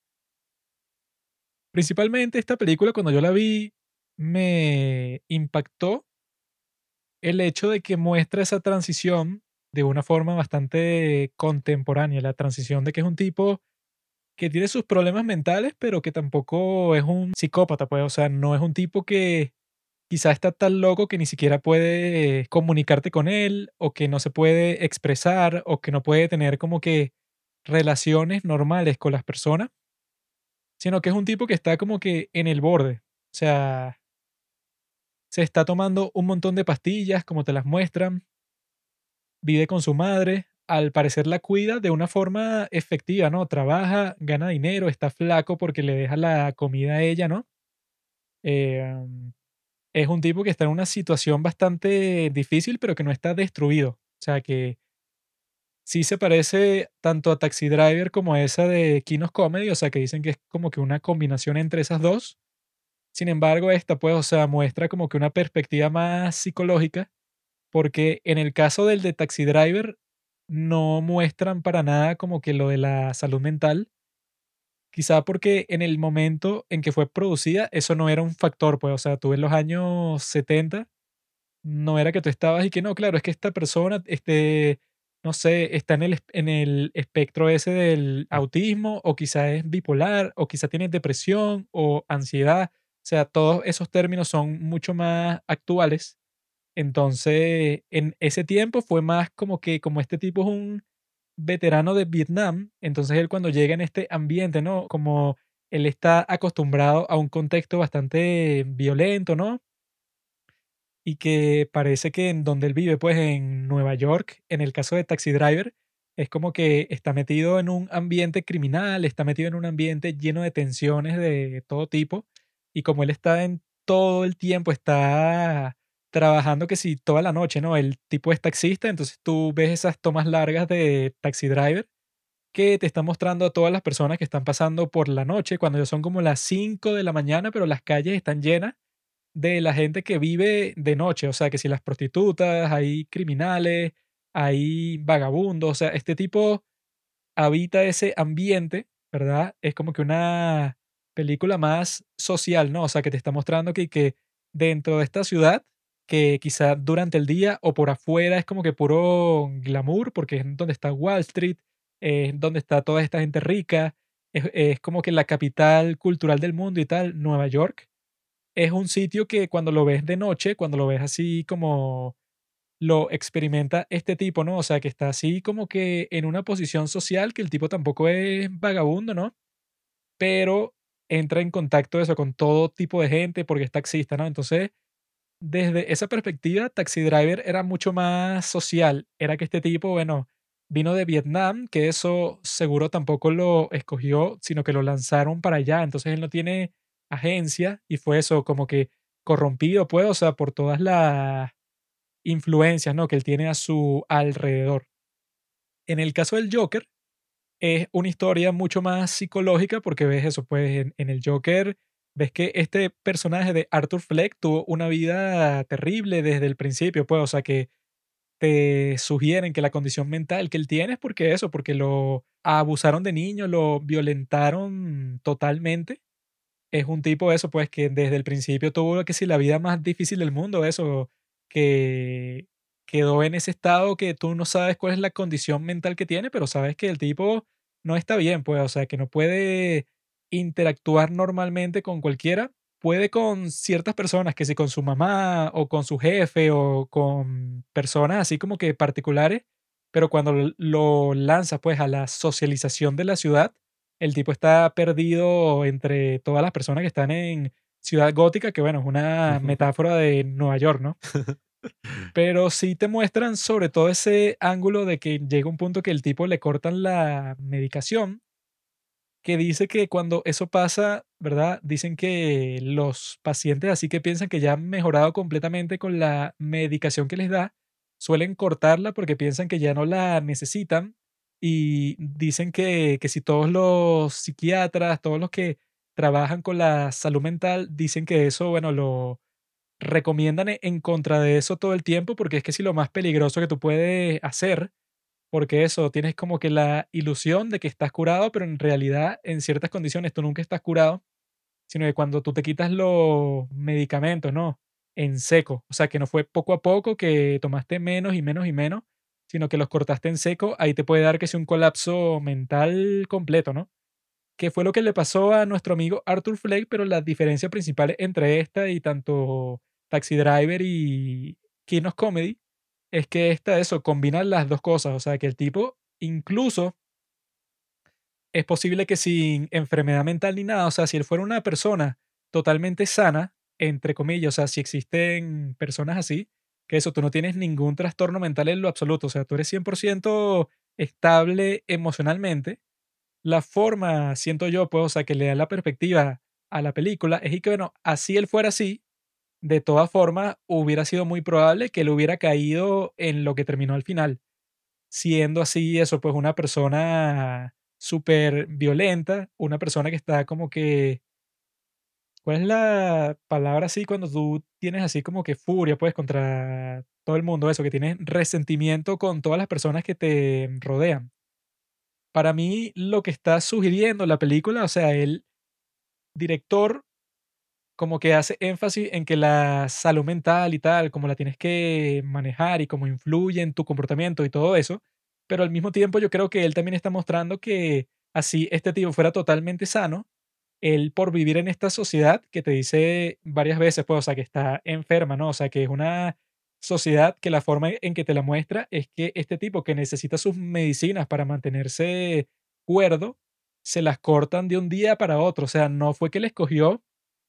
Speaker 3: Principalmente esta película, cuando yo la vi, me impactó el hecho de que muestra esa transición de una forma bastante contemporánea, la transición de que es un tipo que tiene sus problemas mentales, pero que tampoco es un psicópata, pues, o sea, no es un tipo que quizá está tan loco que ni siquiera puede comunicarte con él, o que no se puede expresar, o que no puede tener como que relaciones normales con las personas, sino que es un tipo que está como que en el borde, o sea, se está tomando un montón de pastillas, como te las muestran, vive con su madre, al parecer la cuida de una forma efectiva, ¿no? Trabaja, gana dinero, está flaco porque le deja la comida a ella, ¿no? Eh, es un tipo que está en una situación bastante difícil, pero que no está destruido. O sea que sí se parece tanto a Taxi Driver como a esa de Kinos Comedy, o sea que dicen que es como que una combinación entre esas dos. Sin embargo, esta pues, o sea, muestra como que una perspectiva más psicológica, porque en el caso del de Taxi Driver no muestran para nada como que lo de la salud mental, quizá porque en el momento en que fue producida eso no era un factor, pues, o sea, tú en los años 70 no era que tú estabas y que no, claro, es que esta persona, este, no sé, está en el, en el espectro ese del autismo, o quizá es bipolar, o quizá tiene depresión o ansiedad. O sea, todos esos términos son mucho más actuales. Entonces, en ese tiempo fue más como que, como este tipo es un veterano de Vietnam, entonces él cuando llega en este ambiente, ¿no? Como él está acostumbrado a un contexto bastante violento, ¿no? y que parece que en donde él vive, pues en Nueva York, en el caso de Taxi Driver, es como que está metido en un ambiente criminal, está metido en un ambiente lleno de tensiones de todo tipo, y como él está en todo el tiempo, está trabajando que si toda la noche, ¿no? El tipo es taxista, entonces tú ves esas tomas largas de Taxi Driver que te están mostrando a todas las personas que están pasando por la noche, cuando ya son como las 5 de la mañana, pero las calles están llenas de la gente que vive de noche, o sea, que si las prostitutas, hay criminales, hay vagabundos, o sea, este tipo habita ese ambiente, ¿verdad? Es como que una película más social, ¿no? O sea, que te está mostrando que, que dentro de esta ciudad, que quizá durante el día o por afuera es como que puro glamour, porque es donde está Wall Street, es donde está toda esta gente rica, es, es como que la capital cultural del mundo y tal, Nueva York es un sitio que cuando lo ves de noche, cuando lo ves así como lo experimenta este tipo, ¿no? O sea, que está así como que en una posición social, que el tipo tampoco es vagabundo, ¿no? Pero entra en contacto eso con todo tipo de gente porque es taxista, ¿no? Entonces, desde esa perspectiva, Taxi Driver era mucho más social. Era que este tipo, bueno, vino de Vietnam, que eso seguro tampoco lo escogió, sino que lo lanzaron para allá. Entonces él no tiene agencia y fue eso como que corrompido, pues, o sea, por todas las influencias, ¿no? Que él tiene a su alrededor. En el caso del Joker, es una historia mucho más psicológica porque ves eso, pues en, en el Joker ves que este personaje de Arthur Fleck tuvo una vida terrible desde el principio, pues, o sea, que te sugieren que la condición mental que él tiene es porque eso, porque lo abusaron de niño, lo violentaron totalmente. Es un tipo eso, pues, que desde el principio tuvo que si la vida más difícil del mundo, eso, que quedó en ese estado que tú no sabes cuál es la condición mental que tiene, pero sabes que el tipo no está bien, pues, o sea, que no puede interactuar normalmente con cualquiera puede con ciertas personas, que si con su mamá o con su jefe o con personas así como que particulares, pero cuando lo lanza pues a la socialización de la ciudad, el tipo está perdido entre todas las personas que están en Ciudad Gótica, que bueno, es una metáfora de Nueva York, ¿no? Pero sí te muestran sobre todo ese ángulo de que llega un punto que el tipo le cortan la medicación, que dice que cuando eso pasa, ¿verdad? Dicen que los pacientes así que piensan que ya han mejorado completamente con la medicación que les da, suelen cortarla porque piensan que ya no la necesitan y dicen que, que si todos los psiquiatras, todos los que trabajan con la salud mental, dicen que eso, bueno, lo recomiendan e- en contra de eso todo el tiempo porque es que si lo más peligroso que tú puedes hacer, porque eso, tienes como que la ilusión de que estás curado, pero en realidad en ciertas condiciones tú nunca estás curado, sino que cuando tú te quitas los medicamentos, ¿no? En seco, o sea, que no fue poco a poco que tomaste menos y menos y menos, sino que los cortaste en seco, ahí te puede dar que sea un colapso mental completo, ¿no? que fue lo que le pasó a nuestro amigo Arthur Fleck, pero la diferencia principal entre esta y tanto Taxi Driver y King of Comedy es que esta, eso, combina las dos cosas. O sea, que el tipo incluso es posible que sin enfermedad mental ni nada, o sea, si él fuera una persona totalmente sana, entre comillas, o sea, si existen personas así, que eso, tú no tienes ningún trastorno mental en lo absoluto, o sea, tú eres 100% estable emocionalmente la forma, siento yo, pues, o sea, que le da la perspectiva a la película es y que, bueno, así él fuera así, de todas formas, hubiera sido muy probable que él hubiera caído en lo que terminó al final, siendo así eso, pues, una persona súper violenta, una persona que está como que, ¿cuál es la palabra así cuando tú tienes así como que furia, pues, contra todo el mundo, eso, que tienes resentimiento con todas las personas que te rodean? Para mí, lo que está sugiriendo la película, o sea, el director como que hace énfasis en que la salud mental y tal, como la tienes que manejar y cómo influye en tu comportamiento y todo eso, pero al mismo tiempo yo creo que él también está mostrando que así este tipo fuera totalmente sano, él por vivir en esta sociedad que te dice varias veces, pues, o sea, que está enferma, ¿no? O sea, que es una sociedad que la forma en que te la muestra es que este tipo que necesita sus medicinas para mantenerse cuerdo, se las cortan de un día para otro. O sea, no fue que le escogió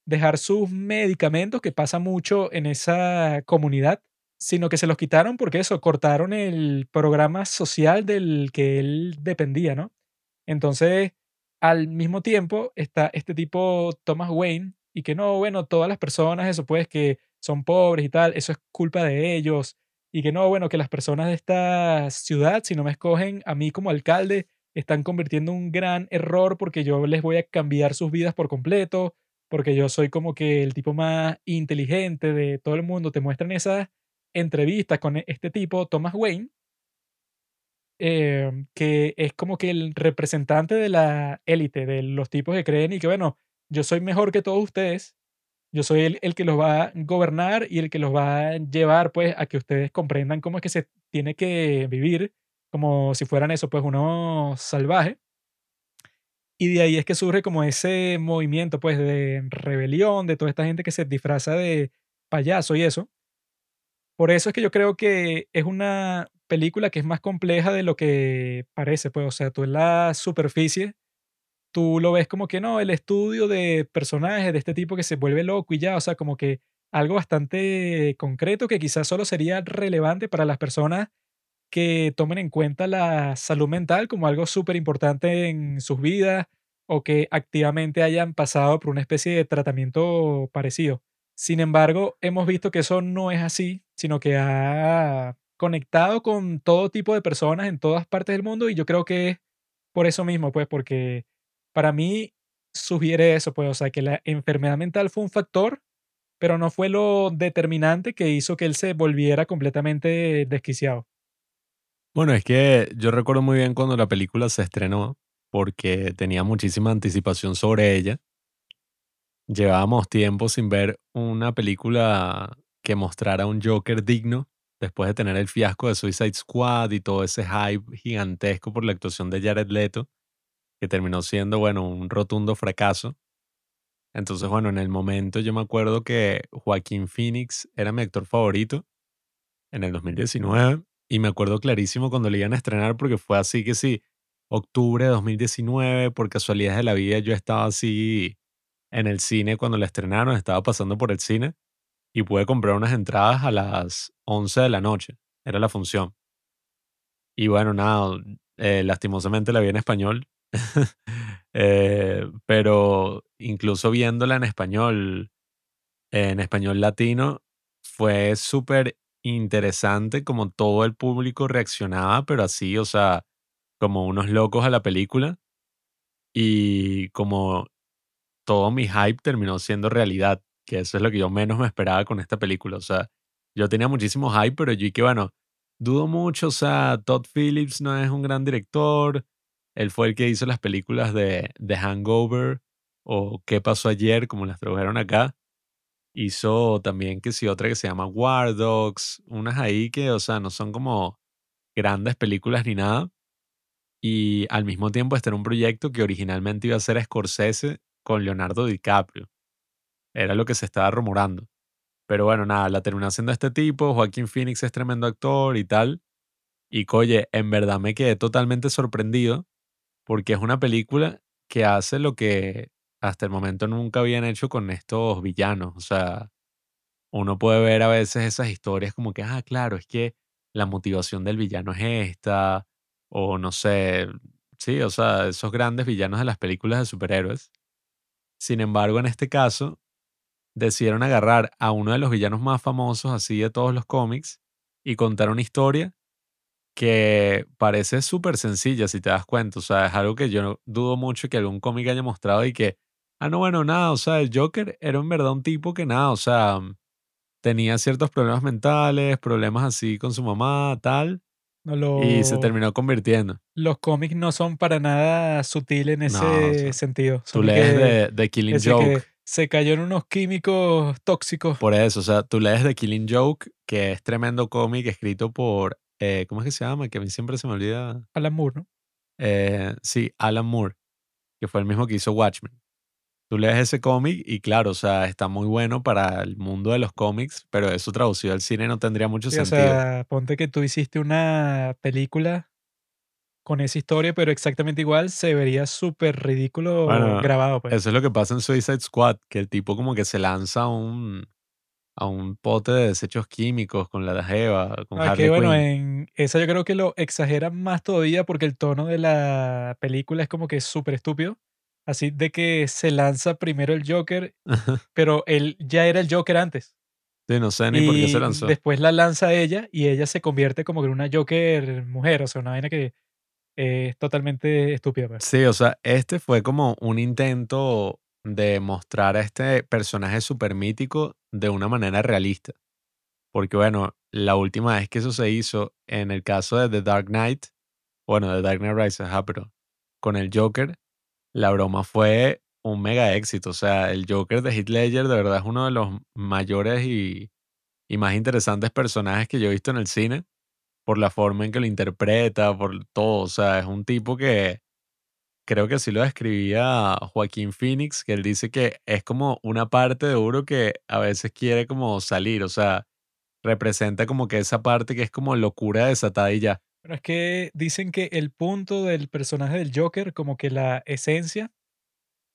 Speaker 3: dejar sus medicamentos, que pasa mucho en esa comunidad, sino que se los quitaron porque eso, cortaron el programa social del que él dependía, ¿no? Entonces, al mismo tiempo está este tipo Thomas Wayne y que no, bueno, todas las personas, eso pues, que son pobres y tal, eso es culpa de ellos. Y que no, bueno, que las personas de esta ciudad, si no me escogen a mí como alcalde, están convirtiendo un gran error porque yo les voy a cambiar sus vidas por completo, porque yo soy como que el tipo más inteligente de todo el mundo. Te muestran esas entrevistas con e- este tipo, Thomas Wayne, em, que es como que el representante de la élite, de los tipos que creen y que, bueno, yo soy mejor que todos ustedes, yo soy el, el que los va a gobernar y el que los va a llevar, pues, a que ustedes comprendan cómo es que se tiene que vivir, como si fueran eso, pues, unos salvajes. Y de ahí es que surge como ese movimiento, pues, de rebelión, de toda esta gente que se disfraza de payaso y eso. Por eso es que yo creo que es una película que es más compleja de lo que parece, pues, o sea, tú en la superficie, tú lo ves como que no, el estudio de personajes de este tipo que se vuelve loco y ya, o sea, como que algo bastante concreto que quizás solo sería relevante para las personas que tomen en cuenta la salud mental como algo súper importante en sus vidas o que activamente hayan pasado por una especie de tratamiento parecido. Sin embargo, hemos visto que eso no es así, sino que ha conectado con todo tipo de personas en todas partes del mundo y yo creo que es por eso mismo, pues, porque para mí sugiere eso, pues, o sea, que la enfermedad mental fue un factor, pero no fue lo determinante que hizo que él se volviera completamente desquiciado.
Speaker 4: Bueno, es que yo recuerdo muy bien cuando la película se estrenó, porque tenía muchísima anticipación sobre ella. Llevábamos tiempo sin ver una película que mostrara un Joker digno, después de tener el fiasco de Suicide Squad y todo ese hype gigantesco por la actuación de Jared Leto, que terminó siendo, bueno, un rotundo fracaso. Entonces, bueno, en el momento yo me acuerdo que Joaquín Phoenix era mi actor favorito en el 2019 y me acuerdo clarísimo cuando le iban a estrenar porque fue así que sí, octubre de 2019, por casualidades de la vida yo estaba así en el cine cuando la estrenaron, estaba pasando por el cine y pude comprar unas entradas a las 11 de la noche, era la función. Y bueno, nada, eh, lastimosamente la vi en español, eh, pero incluso viéndola en español, en español latino, fue súper interesante como todo el público reaccionaba, pero así, o sea, como unos locos a la película. Y como todo mi hype terminó siendo realidad, que eso es lo que yo menos me esperaba con esta película. O sea, yo tenía muchísimo hype, pero yo y que bueno, dudo mucho, o sea, Todd Phillips no es un gran director. Él fue el que hizo las películas de The Hangover o ¿Qué pasó ayer? como las tradujeron acá. Hizo también que sí otra que se llama War Dogs, unas ahí que, o sea, no son como grandes películas ni nada. Y al mismo tiempo este era un proyecto que originalmente iba a ser Scorsese con Leonardo DiCaprio. Era lo que se estaba rumorando. Pero bueno, nada, la terminó haciendo este tipo. Joaquín Phoenix es tremendo actor y tal. Y coye, en verdad me quedé totalmente sorprendido porque es una película que hace lo que hasta el momento nunca habían hecho con estos villanos. O sea, uno puede ver a veces esas historias como que, ah, claro, es que la motivación del villano es esta, o no sé, sí, o sea, esos grandes villanos de las películas de superhéroes. Sin embargo, en este caso, decidieron agarrar a uno de los villanos más famosos así de todos los cómics y contar una historia que parece súper sencilla si te das cuenta. O sea, es algo que yo dudo mucho que algún cómic haya mostrado y que, ah, no, bueno, nada, o sea, el Joker era en verdad un tipo que nada, o sea, tenía ciertos problemas mentales, problemas así con su mamá, tal,
Speaker 3: No
Speaker 4: y se terminó convirtiendo.
Speaker 3: los cómics no son para nada sutiles en
Speaker 4: No, o
Speaker 3: ese
Speaker 4: sea,
Speaker 3: sentido.
Speaker 4: Tú lees
Speaker 3: que,
Speaker 4: de, de Killing Joke.
Speaker 3: se cayó en unos químicos tóxicos.
Speaker 4: Por eso, o sea, tú lees The Killing Joke, que es tremendo cómic escrito por, eh, ¿cómo es que se llama? Que a mí siempre se me olvida.
Speaker 3: Alan Moore, ¿no?
Speaker 4: Eh, sí, Alan Moore, que fue el mismo que hizo Watchmen. Tú lees ese cómic y claro, o sea, está muy bueno para el mundo de los cómics, pero eso traducido al cine no tendría mucho
Speaker 3: Sí, o
Speaker 4: sentido.
Speaker 3: sea, ponte que tú hiciste una película con esa historia, pero exactamente igual, se vería súper ridículo
Speaker 4: Bueno,
Speaker 3: grabado, pues.
Speaker 4: eso es lo que pasa en Suicide Squad, que el tipo como que se lanza a un, a un pote de desechos químicos con la Jeva, con
Speaker 3: Ah,
Speaker 4: Harley
Speaker 3: que bueno,
Speaker 4: Quinn.
Speaker 3: en esa yo creo que lo exageran más todavía porque el tono de la película es como que súper estúpido. Así de que se lanza primero el Joker, pero él ya era el Joker antes.
Speaker 4: Sí, no sé ni por qué se lanzó.
Speaker 3: después la lanza ella y ella se convierte como que en una Joker mujer, o sea, una vaina que es totalmente estúpida. pues.
Speaker 4: Sí, o sea, este fue como un intento de mostrar a este personaje súper mítico de una manera realista. Porque bueno, la última vez que eso se hizo en el caso de The Dark Knight, bueno, The Dark Knight Rises, ajá, pero con el Joker, la broma fue un mega éxito. O sea, el Joker de Heath Ledger de verdad es uno de los mayores y, y más interesantes personajes que yo he visto en el cine por la forma en que lo interpreta, por todo. O sea, es un tipo que creo que así lo describía Joaquín Phoenix, que él dice que es como una parte de Uro que a veces quiere como salir, o sea, representa como que esa parte que es como locura desatada y ya.
Speaker 3: Pero es que dicen que el punto del personaje del Joker, como que la esencia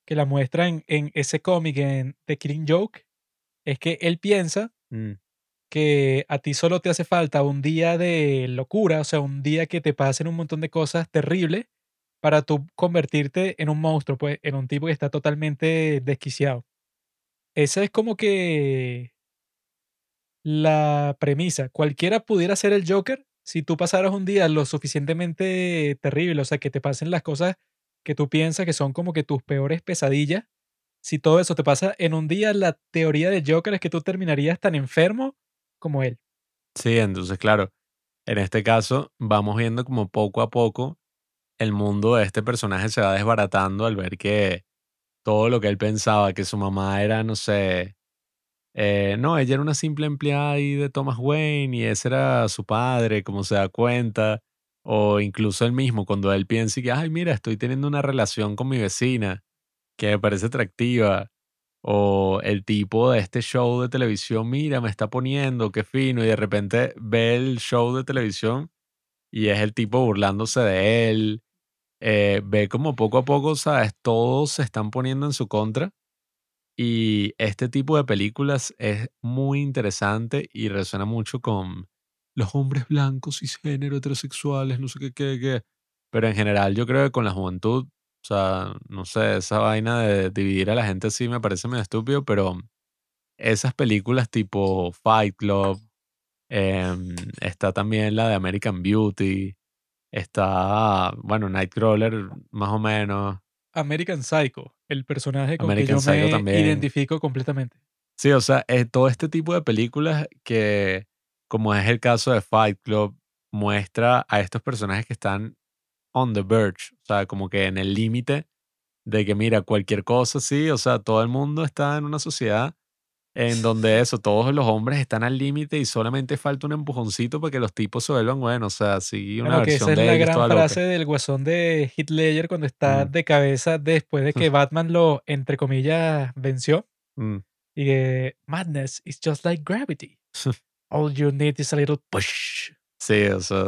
Speaker 3: que la muestran en ese cómic, en The Killing Joke, es que él piensa
Speaker 4: Mm,
Speaker 3: que a ti solo te hace falta un día de locura, o sea, un día que te pasen un montón de cosas terribles para tú convertirte en un monstruo, pues, en un tipo que está totalmente desquiciado. Esa es como que la premisa. Cualquiera pudiera ser el Joker si tú pasaras un día lo suficientemente terrible, o sea, que te pasen las cosas que tú piensas que son como que tus peores pesadillas. Si todo eso te pasa en un día, la teoría del Joker es que tú terminarías tan enfermo como él.
Speaker 4: Sí, entonces claro, en este caso vamos viendo como poco a poco el mundo de este personaje se va desbaratando al ver que todo lo que él pensaba, que su mamá era, no sé, Eh, no, ella era una simple empleada ahí de Thomas Wayne y ese era su padre, como se da cuenta. O incluso él mismo, cuando él piensa que, ay, mira, estoy teniendo una relación con mi vecina que me parece atractiva. O el tipo de este show de televisión, mira, me está poniendo, qué fino, y de repente ve el show de televisión y es el tipo burlándose de él. Eh, ve como poco a poco, ¿sabes? Todos se están poniendo en su contra. Y este tipo de películas es muy interesante y resuena mucho con los hombres blancos, cisgénero, heterosexuales, no sé qué, qué, qué. Pero en general yo creo que con la juventud, o sea, no sé, esa vaina de dividir a la gente así me parece medio estúpido, pero esas películas tipo Fight Club, em, está también la de American Beauty, está, bueno, Nightcrawler más o menos.
Speaker 3: American Psycho, el personaje con
Speaker 4: American
Speaker 3: que yo
Speaker 4: Psycho
Speaker 3: me
Speaker 4: también.
Speaker 3: identifico completamente.
Speaker 4: Sí, o sea, todo este tipo de películas que, como es el caso de Fight Club, muestra a estos personajes que están on the verge, o sea, como que en el límite de que, mira, cualquier cosa, sí, o sea, todo el mundo está en una sociedad en donde eso, todos los hombres están al límite y solamente falta un empujoncito para que los tipos se vuelvan buenos, o sea, sí, una
Speaker 3: Bueno, que esa
Speaker 4: versión
Speaker 3: es
Speaker 4: de
Speaker 3: la
Speaker 4: ellos
Speaker 3: gran frase del guasón de Heath Ledger cuando está
Speaker 4: Mm.
Speaker 3: de cabeza después de que Batman lo, entre comillas, venció.
Speaker 4: Mm.
Speaker 3: Y que madness is just like gravity. All you need is a little push.
Speaker 4: Sí, o sea,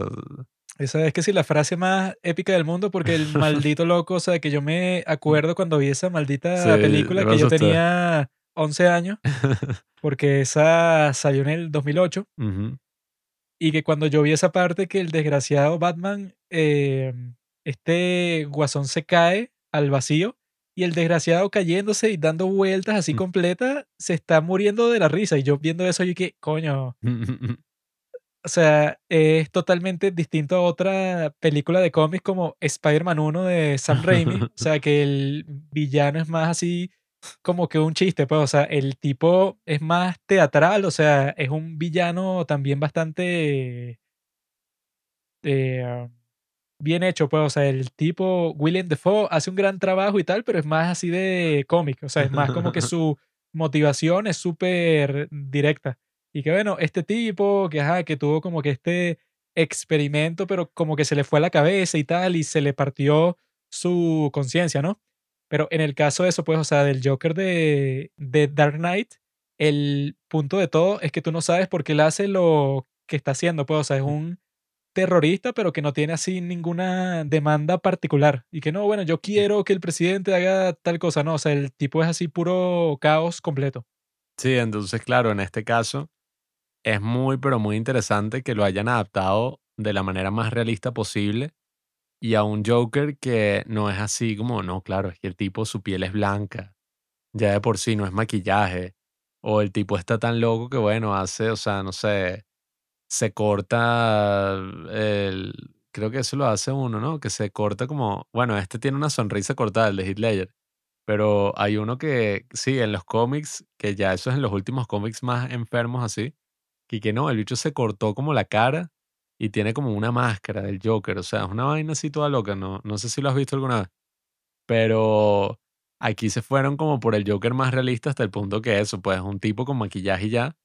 Speaker 3: Esa es que sí, la frase más épica del mundo, porque el maldito loco, o sea, que yo me acuerdo cuando vi esa maldita
Speaker 4: Sí,
Speaker 3: película que yo tenía 11 años, porque esa salió en el 2008,
Speaker 4: ujú,
Speaker 3: y que cuando yo vi esa parte que el desgraciado Batman, eh, este guasón se cae al vacío, y el desgraciado cayéndose y dando vueltas así
Speaker 4: Mm.
Speaker 3: completas, se está muriendo de la risa, y yo viendo eso, yo que, coño, o sea, es totalmente distinto a otra película de cómics como Spider-Man 1 de Sam Raimi. O sea, que el villano es más así como que un chiste, pues. O sea, el tipo es más teatral, o sea, es un villano también bastante eh, bien hecho, pues. O sea, el tipo, William Defoe, hace un gran trabajo y tal, pero es más así de cómic. O sea, es más como que su motivación es súper directa. Y que bueno, este tipo que, ajá, que tuvo como que este experimento, pero como que se le fue a la cabeza y tal, y se le partió su conciencia, ¿no? Pero en el caso de eso, pues, o sea, del Joker de, de Dark Knight, el punto de todo es que tú no sabes por qué él hace lo que está haciendo, pues, o sea, es un terrorista, pero que no tiene así ninguna demanda particular. Y que no, bueno, yo quiero que el presidente haga tal cosa, no, o sea, el tipo es así puro caos completo.
Speaker 4: Sí, entonces, claro, en este caso es muy, pero muy interesante que lo hayan adaptado de la manera más realista posible y a un Joker que no es así como, no, claro, es que el tipo, su piel es blanca, ya de por sí no es maquillaje, o el tipo está tan loco que, bueno, hace, o sea, no sé, se corta el, creo que eso lo hace uno, ¿no? Que se corta como, bueno, este tiene una sonrisa cortada, el de Ledger. Pero hay uno que, sí, en los cómics, que ya eso es en los últimos cómics más enfermos así, que que no, el bicho se cortó como la cara y tiene como una máscara del Joker. O sea, es una vaina así toda loca. No, no sé si lo has visto alguna vez. Pero aquí se fueron como por el Joker más realista hasta el punto que eso, pues es un tipo con maquillaje y ya.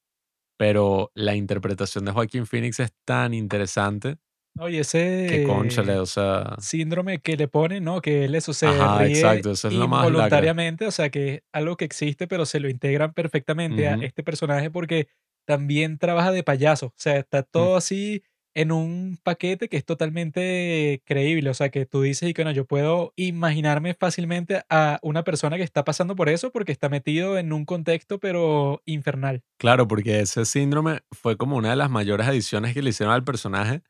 Speaker 4: Pero la interpretación de Joaquín Phoenix es tan interesante
Speaker 3: Oye,
Speaker 4: que conchale,
Speaker 3: ese
Speaker 4: o sea,
Speaker 3: síndrome que le ponen, ¿no? Que él eso se
Speaker 4: ajá,
Speaker 3: ríe
Speaker 4: exacto, eso es lo más
Speaker 3: involuntariamente, o sea, que es algo que existe, pero se lo integran perfectamente a este personaje porque también trabaja de payaso, o sea, está
Speaker 4: mm,
Speaker 3: todo así en un paquete que es totalmente creíble, o sea, que tú dices y que no, yo puedo imaginarme fácilmente a una persona que está pasando por eso porque está metido en un contexto, pero infernal.
Speaker 4: Claro, porque ese síndrome fue como una de las mayores adiciones que le hicieron al personaje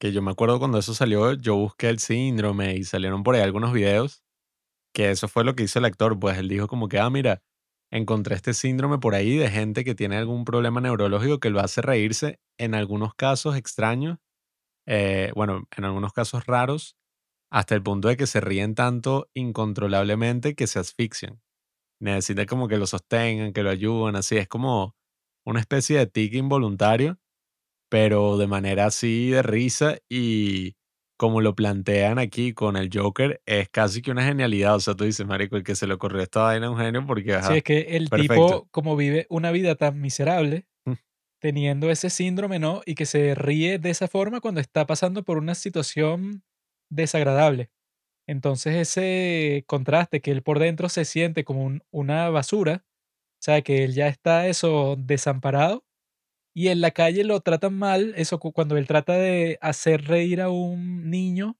Speaker 4: que yo me acuerdo cuando eso salió, yo busqué el síndrome y salieron por ahí algunos videos, que eso fue lo que hizo el actor, pues él dijo como que, ah, mira, encontré este síndrome por ahí de gente que tiene algún problema neurológico que lo hace reírse en algunos casos extraños, eh, bueno, en algunos casos raros, hasta el punto de que se ríen tanto incontrolablemente que se asfixian. Necesita como que lo sostengan, que lo ayuden, así, es como una especie de tic involuntario pero de manera así de risa y como lo plantean aquí con el Joker, es casi que una genialidad. O sea, tú dices, marico, el que se le ocurrió esta vaina es un genio porque,
Speaker 3: Sí,
Speaker 4: ajá,
Speaker 3: es que el
Speaker 4: perfecto.
Speaker 3: tipo, como vive una vida tan miserable,
Speaker 4: Mm,
Speaker 3: teniendo ese síndrome, ¿no? Y que se ríe de esa forma cuando está pasando por una situación desagradable. Entonces ese contraste que él por dentro se siente como un- una basura, o sea, que él ya está eso desamparado y en la calle lo tratan mal, eso cu- cuando él trata de hacer reír a un niño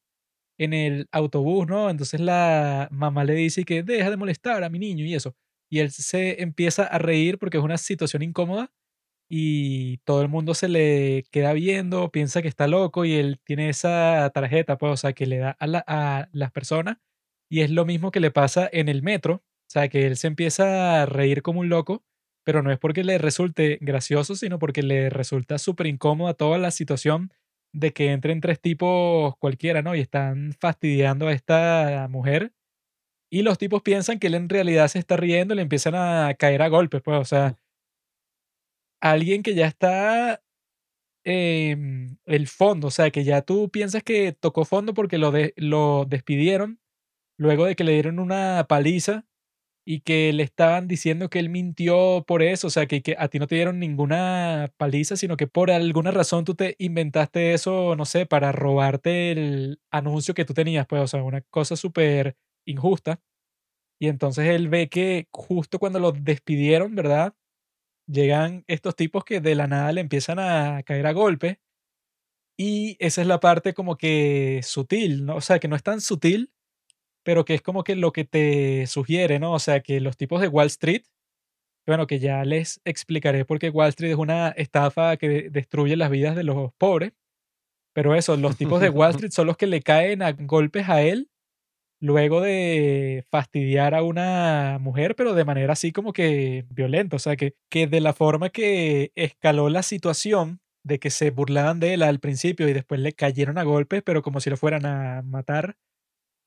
Speaker 3: en el autobús, ¿no? Entonces la mamá le dice que deja de molestar a mi niño y eso. Y él se empieza a reír porque es una situación incómoda y todo el mundo se le queda viendo, piensa que está loco y él tiene esa tarjeta, pues, o sea, que le da a, la- a las personas y es lo mismo que le pasa en el metro, o sea, que él se empieza a reír como un loco, pero no es porque le resulte gracioso, sino porque le resulta súper incómoda toda la situación de que entren tres tipos cualquiera, ¿no? Y están fastidiando a esta mujer y los tipos piensan que él en realidad se está riendo y le empiezan a caer a golpes, pues, o sea, alguien que ya está en el fondo, o sea, que ya tú piensas que tocó fondo porque lo, de- lo despidieron luego de que le dieron una paliza y que le estaban diciendo que él mintió por eso, o sea, que, que a ti no te dieron ninguna paliza, sino que por alguna razón tú te inventaste eso, no sé, para robarte el anuncio que tú tenías, pues, o sea, una cosa súper injusta. Y entonces él ve que justo cuando lo despidieron, ¿verdad? Llegan estos tipos que de la nada le empiezan a caer a golpe y esa es la parte como que sutil, ¿no? O sea, que no es tan sutil, pero que es como que lo que te sugiere, ¿no? O sea, que los tipos de Wall Street, bueno, que ya les explicaré por qué Wall Street es una estafa que destruye las vidas de los pobres, pero eso, los tipos de Wall Street son los que le caen a golpes a él luego de fastidiar a una mujer, pero de manera así como que violenta, o sea, que, que de la forma que escaló la situación de que se burlaban de él al principio y después le cayeron a golpes, pero como si lo fueran a matar,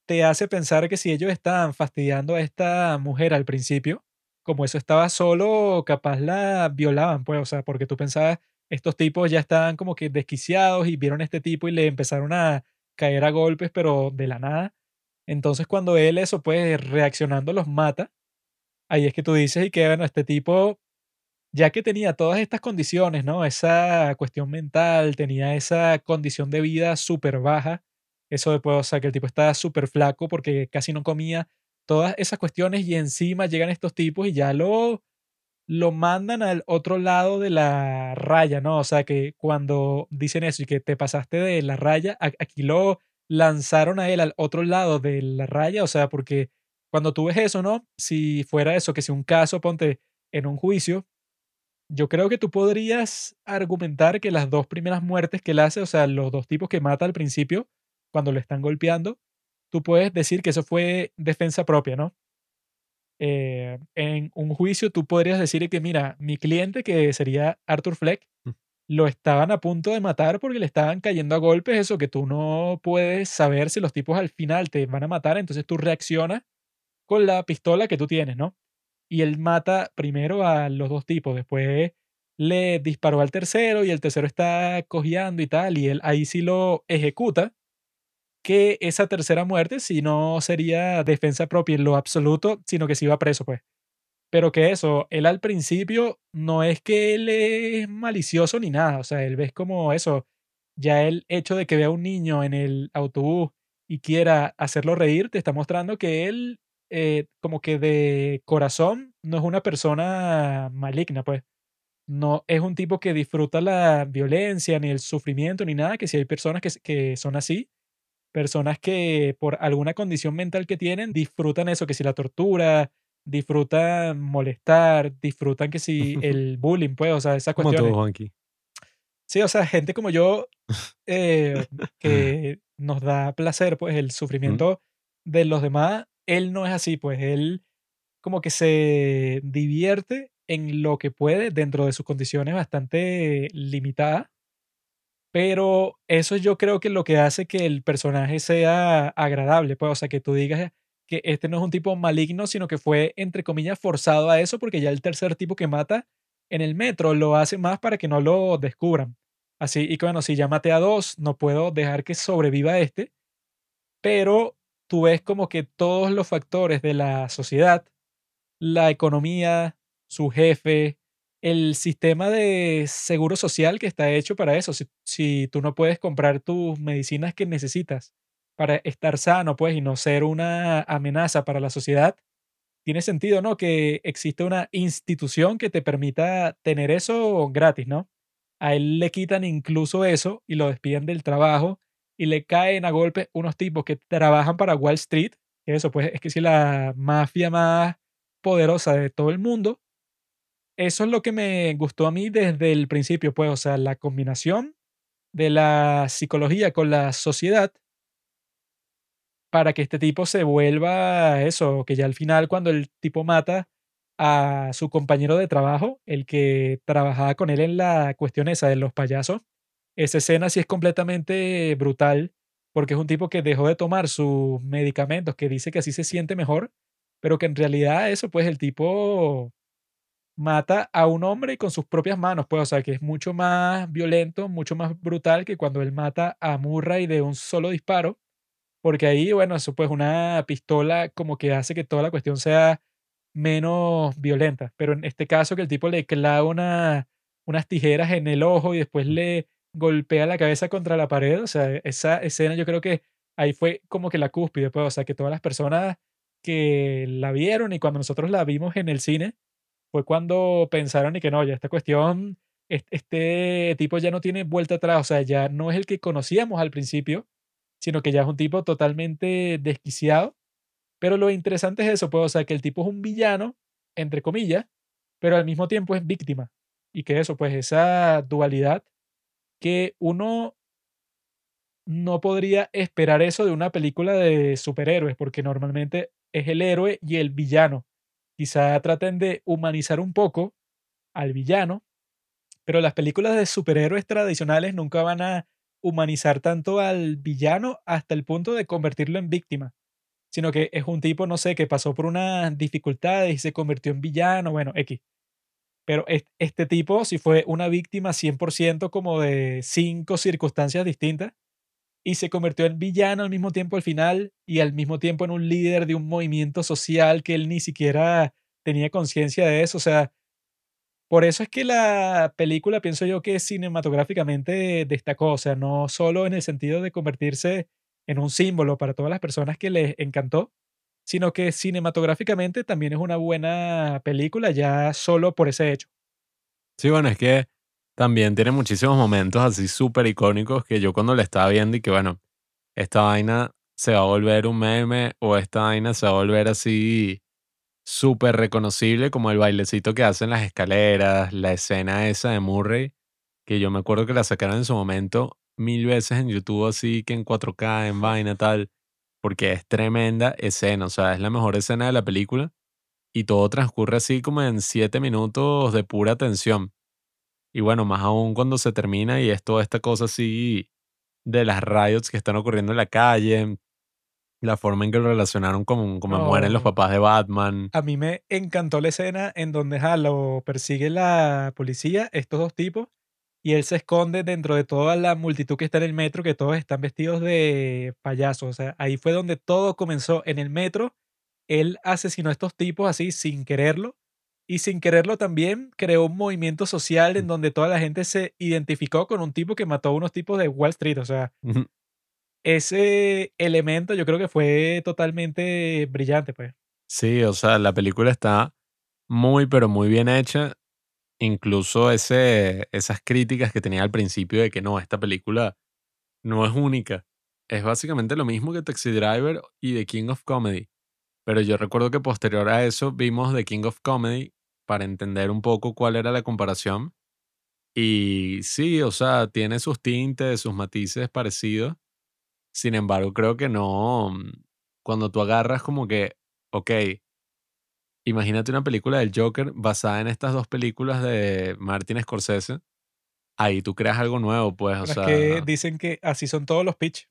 Speaker 3: te hace pensar que si ellos estaban fastidiando a esta mujer al principio, como eso estaba solo, capaz la violaban, pues, o sea, porque tú pensabas, estos tipos ya estaban como que desquiciados y vieron a este tipo y le empezaron a caer a golpes, pero de la nada. Entonces, cuando él eso, pues, reaccionando los mata, ahí es que tú dices y que, bueno, este tipo, ya que tenía todas estas condiciones, ¿no? Esa cuestión mental, tenía esa condición de vida súper baja, eso después, o sea, que el tipo estaba súper flaco porque casi no comía, todas esas cuestiones y encima llegan estos tipos y ya lo, lo mandan al otro lado de la raya, ¿no? O sea, que cuando dicen eso y que te pasaste de la raya, aquí lo lanzaron a él al otro lado de la raya, o sea, porque cuando tú ves eso, ¿no? Si fuera eso, que si un caso, ponte en un juicio, yo creo que tú podrías argumentar que las dos primeras muertes que él hace, o sea, los dos tipos que mata al principio, cuando lo están golpeando, tú puedes decir que eso fue defensa propia, ¿no? Eh, en un juicio tú podrías decir que, mira, mi cliente, que sería Arthur Fleck,
Speaker 4: Mm.
Speaker 3: lo estaban a punto de matar porque le estaban cayendo a golpes, eso que tú no puedes saber si los tipos al final te van a matar, entonces tú reaccionas con la pistola que tú tienes, ¿no? Y él mata primero a los dos tipos, después le disparó al tercero y el tercero está cojeando y tal, y él ahí sí lo ejecuta, que esa tercera muerte si no sería defensa propia en lo absoluto, sino que se iba preso, pues. Pero que eso, él al principio no es que él es malicioso ni nada, o sea, él ves como eso, ya el hecho de que vea a un niño en el autobús y quiera hacerlo reír, te está mostrando que él, eh, como que de corazón, no es una persona maligna, pues. No es un tipo que disfruta la violencia, ni el sufrimiento, ni nada, que si hay personas que, que son así, personas que por alguna condición mental que tienen, disfrutan eso, que si la tortura, disfrutan molestar, disfrutan que si el bullying, pues, o sea, esas
Speaker 4: Como
Speaker 3: cuestiones.
Speaker 4: Juanqui.
Speaker 3: Sí, o sea, gente como yo eh, que nos da placer, pues, el sufrimiento de los demás, él no es así, pues, él como que se divierte en lo que puede dentro de sus condiciones bastante limitadas, pero eso yo creo que lo que hace que el personaje sea agradable, pues, o sea, que tú digas que este no es un tipo maligno, sino que fue, entre comillas, forzado a eso, porque ya el tercer tipo que mata en el metro lo hace más para que no lo descubran. Así, y bueno, si ya maté a dos, no puedo dejar que sobreviva este, pero tú ves como que todos los factores de la sociedad, la economía, su jefe, el sistema de seguro social que está hecho para eso. Si, tú no puedes comprar tus medicinas que necesitas para estar sano, pues, y no ser una amenaza para la sociedad, tiene sentido, ¿no? Que existe una institución que te permita tener eso gratis, ¿no? A él le quitan incluso eso y lo despiden del trabajo y le caen a golpe unos tipos que trabajan para Wall Street, eso pues es que si la mafia más poderosa de todo el mundo. Eso es lo que me gustó a mí desde el principio, pues, o sea, la combinación de la psicología con la sociedad para que este tipo se vuelva eso, que ya al final cuando el tipo mata a su compañero de trabajo, el que trabajaba con él en la cuestión esa de los payasos, esa escena sí es completamente brutal, porque es un tipo que dejó de tomar sus medicamentos, que dice que así se siente mejor, pero que en realidad eso, pues el tipo mata a un hombre con sus propias manos, pues, o sea, que es mucho más violento, mucho más brutal que cuando él mata a Murray de un solo disparo, porque ahí, bueno, eso pues una pistola como que hace que toda la cuestión sea menos violenta, pero en este caso que el tipo le clava una, unas tijeras en el ojo y después le golpea la cabeza contra la pared, o sea, esa escena yo creo que ahí fue como que la cúspide, pues, o sea, que todas las personas que la vieron y cuando nosotros la vimos en el cine, fue cuando pensaron y que no, ya esta cuestión, este tipo ya no tiene vuelta atrás, o sea, ya no es el que conocíamos al principio, sino que ya es un tipo totalmente desquiciado. Pero lo interesante es eso, pues, o sea, que el tipo es un villano, entre comillas, pero al mismo tiempo es víctima. Y que eso, pues, esa dualidad que uno no podría esperar eso de una película de superhéroes, porque normalmente es el héroe y el villano. Quizá traten de humanizar un poco al villano, pero las películas de superhéroes tradicionales nunca van a humanizar tanto al villano hasta el punto de convertirlo en víctima, sino que es un tipo, no sé, que pasó por unas dificultades y se convirtió en villano, bueno, X. Pero este tipo si fue una víctima 100% como de cinco circunstancias distintas y se convirtió en villano al mismo tiempo al final y al mismo tiempo en un líder de un movimiento social que él ni siquiera tenía conciencia de eso. O sea, por eso es que la película pienso yo que cinematográficamente destacó, o sea, no solo en el sentido de convertirse en un símbolo para todas las personas que les encantó, sino que cinematográficamente también es una buena película ya solo por ese hecho.
Speaker 4: Sí, bueno, es que también tiene muchísimos momentos así súper icónicos que yo cuando la estaba viendo y que bueno, esta vaina se va a volver un meme o esta vaina se va a volver así súper reconocible como el bailecito que hacen las escaleras, la escena esa de Murray, que yo me acuerdo que la sacaron en su momento mil veces en YouTube así que en 4K, en vaina tal, porque es tremenda escena, o sea, es la mejor escena de la película y todo transcurre así como en siete minutos de pura tensión. Y bueno, más aún cuando se termina y es toda esta cosa así de las riots que están ocurriendo en la calle, la forma en que lo relacionaron con como mueren los papás de Batman.
Speaker 3: A mí me encantó la escena en donde ja, lo persigue la policía, estos dos tipos, y él se esconde dentro de toda la multitud que está en el metro, que todos están vestidos de payasos. O sea, ahí fue donde todo comenzó en el metro. Él asesinó a estos tipos así sin quererlo y sin quererlo también creó un movimiento social en donde toda la gente se identificó con un tipo que mató a unos tipos de Wall Street. O sea, ese elemento yo creo que fue totalmente brillante, pues.
Speaker 4: Sí, o sea, la película está muy, pero muy bien hecha. Incluso ese, esas críticas que tenía al principio de que no, esta película no es única. Es básicamente lo mismo que Taxi Driver y The King of Comedy. Pero yo recuerdo que posterior a eso vimos The King of Comedy para entender un poco cuál era la comparación. Y sí, o sea, tiene sus tintes, sus matices parecidos. Sin embargo, creo que no. Mm, cuando tú agarras como que, ok, imagínate una película del Joker basada en estas dos películas de Martin Scorsese. Ahí tú creas algo nuevo, pues, o sea.
Speaker 3: que dicen que así son todos los pitch.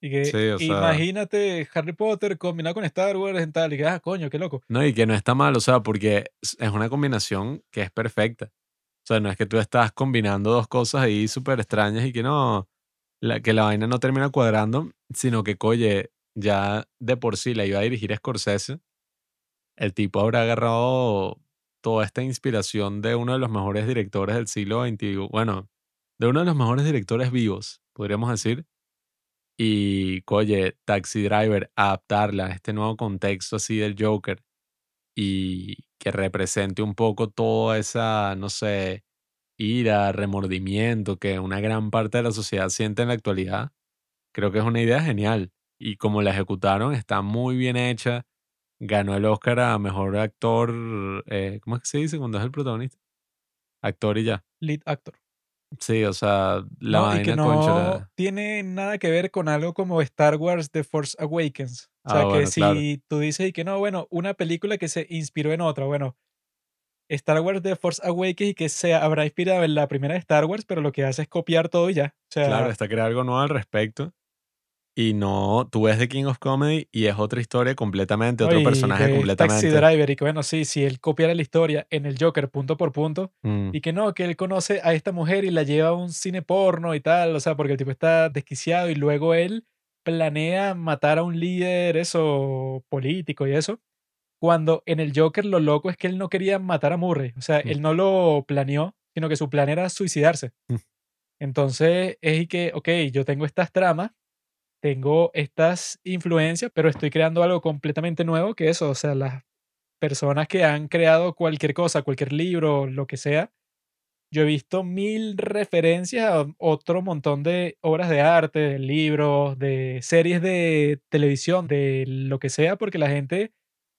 Speaker 3: Y que imagínate Harry Potter combinado con Star Wars y tal, y que, ah, coño, qué loco.
Speaker 4: No, y que no está mal, o sea, porque es una combinación que es perfecta. O sea, no es que tú estás combinando dos cosas ahí súper extrañas y que no, la, que la vaina no termina cuadrando, sino que, coye, ya de por sí la iba a dirigir Scorsese. El tipo habrá agarrado toda esta inspiración de uno de los mejores directores del siglo XXI, bueno, de uno de los mejores directores vivos, podríamos decir, Y, oye, Taxi Driver, adaptarla a este nuevo contexto así del Joker y que represente un poco toda esa, no sé, ira, remordimiento que una gran parte de la sociedad siente en la actualidad, creo que es una idea genial. Y como la ejecutaron, está muy bien hecha. Ganó el Oscar a mejor actor. eh, ¿Cómo es que se dice cuando es el protagonista? Actor y ya.
Speaker 3: Lead actor.
Speaker 4: Sí, o sea, la
Speaker 3: No, y que
Speaker 4: vaina,
Speaker 3: no tiene nada que ver con algo como Star Wars The Force Awakens. O
Speaker 4: Ah,
Speaker 3: sea, que
Speaker 4: bueno, claro.
Speaker 3: si tú dices y que no, bueno, una película que se inspiró en otra, bueno, Star Wars The Force Awakens y que se habrá inspirado en la primera de Star Wars, pero lo que hace es copiar todo y ya. O
Speaker 4: Claro, está crear algo nuevo al respecto. Y no, tú ves The King of Comedy y es otra historia completamente, otro personaje
Speaker 3: de Taxi
Speaker 4: completamente.
Speaker 3: Driver y que bueno, sí, si él copiara la historia en el Joker punto por punto
Speaker 4: Mm,
Speaker 3: y que no, que él conoce a esta mujer y la lleva a un cine porno y tal, o sea, porque el tipo está desquiciado y luego él planea matar a un líder, eso, político y eso, cuando en el Joker lo loco es que él no quería matar a Murray, o sea,
Speaker 4: Mm.
Speaker 3: él no lo planeó, sino que su plan era suicidarse.
Speaker 4: Mm.
Speaker 3: Entonces es y que, ok, yo tengo estas tramas, tengo estas influencias, pero estoy creando algo completamente nuevo que eso, o sea, las personas que han creado cualquier cosa, cualquier libro, lo que sea, yo he visto mil referencias a otro montón de obras de arte, de libros, de series de televisión, de lo que sea, porque la gente,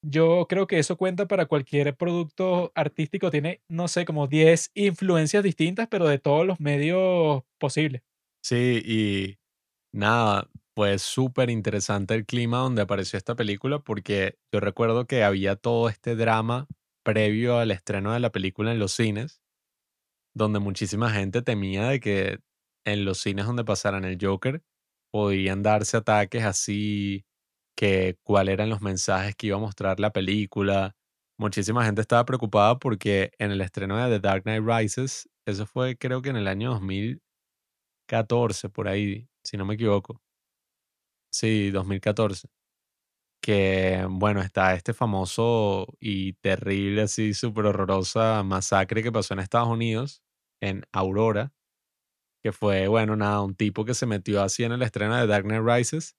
Speaker 3: yo creo que eso cuenta para cualquier producto artístico, tiene, no sé, como 10 influencias distintas, pero de todos los medios posibles.
Speaker 4: Sí, y nada, pues súper interesante el clima donde apareció esta película porque yo recuerdo que había todo este drama previo al estreno de la película en los cines, donde muchísima gente temía de que en los cines donde pasaran el Joker podían darse ataques así, que cuáles eran los mensajes que iba a mostrar la película. Muchísima gente estaba preocupada porque en el estreno de The Dark Knight Rises, eso fue creo que en el año 2014, por ahí, si no me equivoco. Sí, 2014. Que, bueno, está este famoso y terrible, así súper horrorosa masacre que pasó en Estados Unidos, en Aurora, que fue, bueno, nada, un tipo que se metió así en el estreno de Dark Knight Rises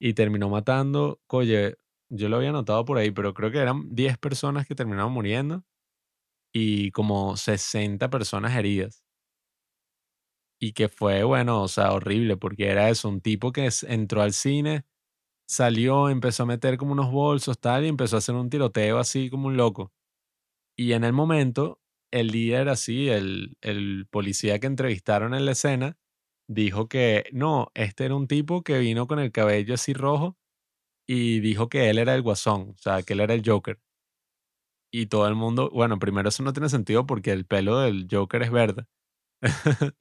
Speaker 4: y terminó matando, oye, yo lo había notado por ahí, pero creo que eran 10 personas que terminaron muriendo y como 60 personas heridas. Y que fue, bueno, o sea, horrible, porque era eso, un tipo que entró al cine, salió, empezó a meter como unos bolsos, tal, y empezó a hacer un tiroteo así como un loco. Y en el momento, el líder así, el, el policía que entrevistaron en la escena, dijo que no, este era un tipo que vino con el cabello así rojo y dijo que él era el guasón, o sea, que él era el Joker. Y todo el mundo, bueno, primero eso no tiene sentido porque el pelo del Joker es verde.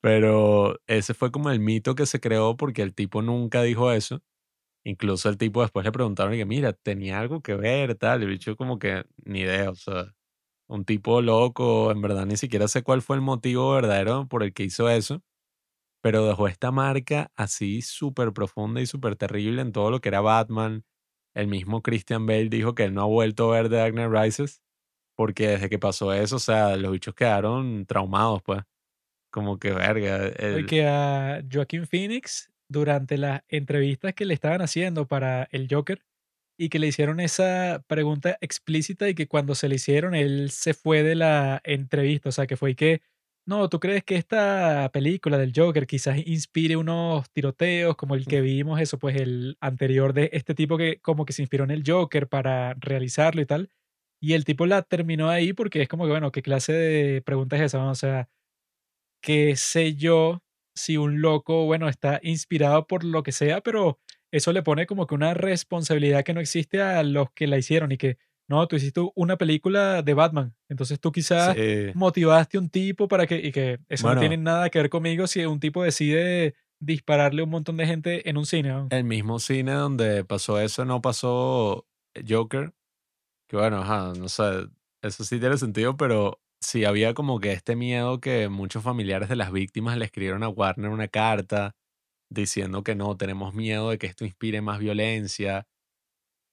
Speaker 4: Pero ese fue como el mito que se creó porque el tipo nunca dijo eso. Incluso el tipo después le preguntaron que, mira, tenía algo que ver, tal. El bicho como que ni idea, o sea, un tipo loco, en verdad ni siquiera sé cuál fue el motivo verdadero por el que hizo eso, pero dejó esta marca así súper profunda y súper terrible en todo lo que era Batman. El mismo Christian Bale dijo que él no ha vuelto a ver The Dark Knight Rises porque desde que pasó eso, o sea, los bichos quedaron traumados, pues. Como que verga. El-
Speaker 3: que a Joaquín Phoenix, durante las entrevistas que le estaban haciendo para el Joker, y que le hicieron esa pregunta explícita y que cuando se le hicieron, él se fue de la entrevista. O sea, que fue y que, no, ¿tú crees que esta película del Joker quizás inspire unos tiroteos como el que vimos, eso, pues el anterior de este tipo que como que se inspiró en el Joker para realizarlo y tal? Y el tipo la terminó ahí porque es como que, bueno, ¿qué clase de pregunta es esa? no? O sea, qué sé yo si un loco, bueno, está inspirado por lo que sea, pero eso le pone como que una responsabilidad que no existe a los que la hicieron y que, no, tú hiciste una película de Batman, entonces tú quizás
Speaker 4: Sí.
Speaker 3: motivaste a un tipo para que, y que eso no tiene nada que ver conmigo si un tipo decide dispararle a un montón de gente en un cine. ¿no?
Speaker 4: El mismo cine donde pasó eso no pasó Joker. Que bueno, ajá, no sé, eso sí tiene sentido, pero sí había como que este miedo que muchos familiares de las víctimas le escribieron a Warner una carta diciendo que no, tenemos miedo de que esto inspire más violencia.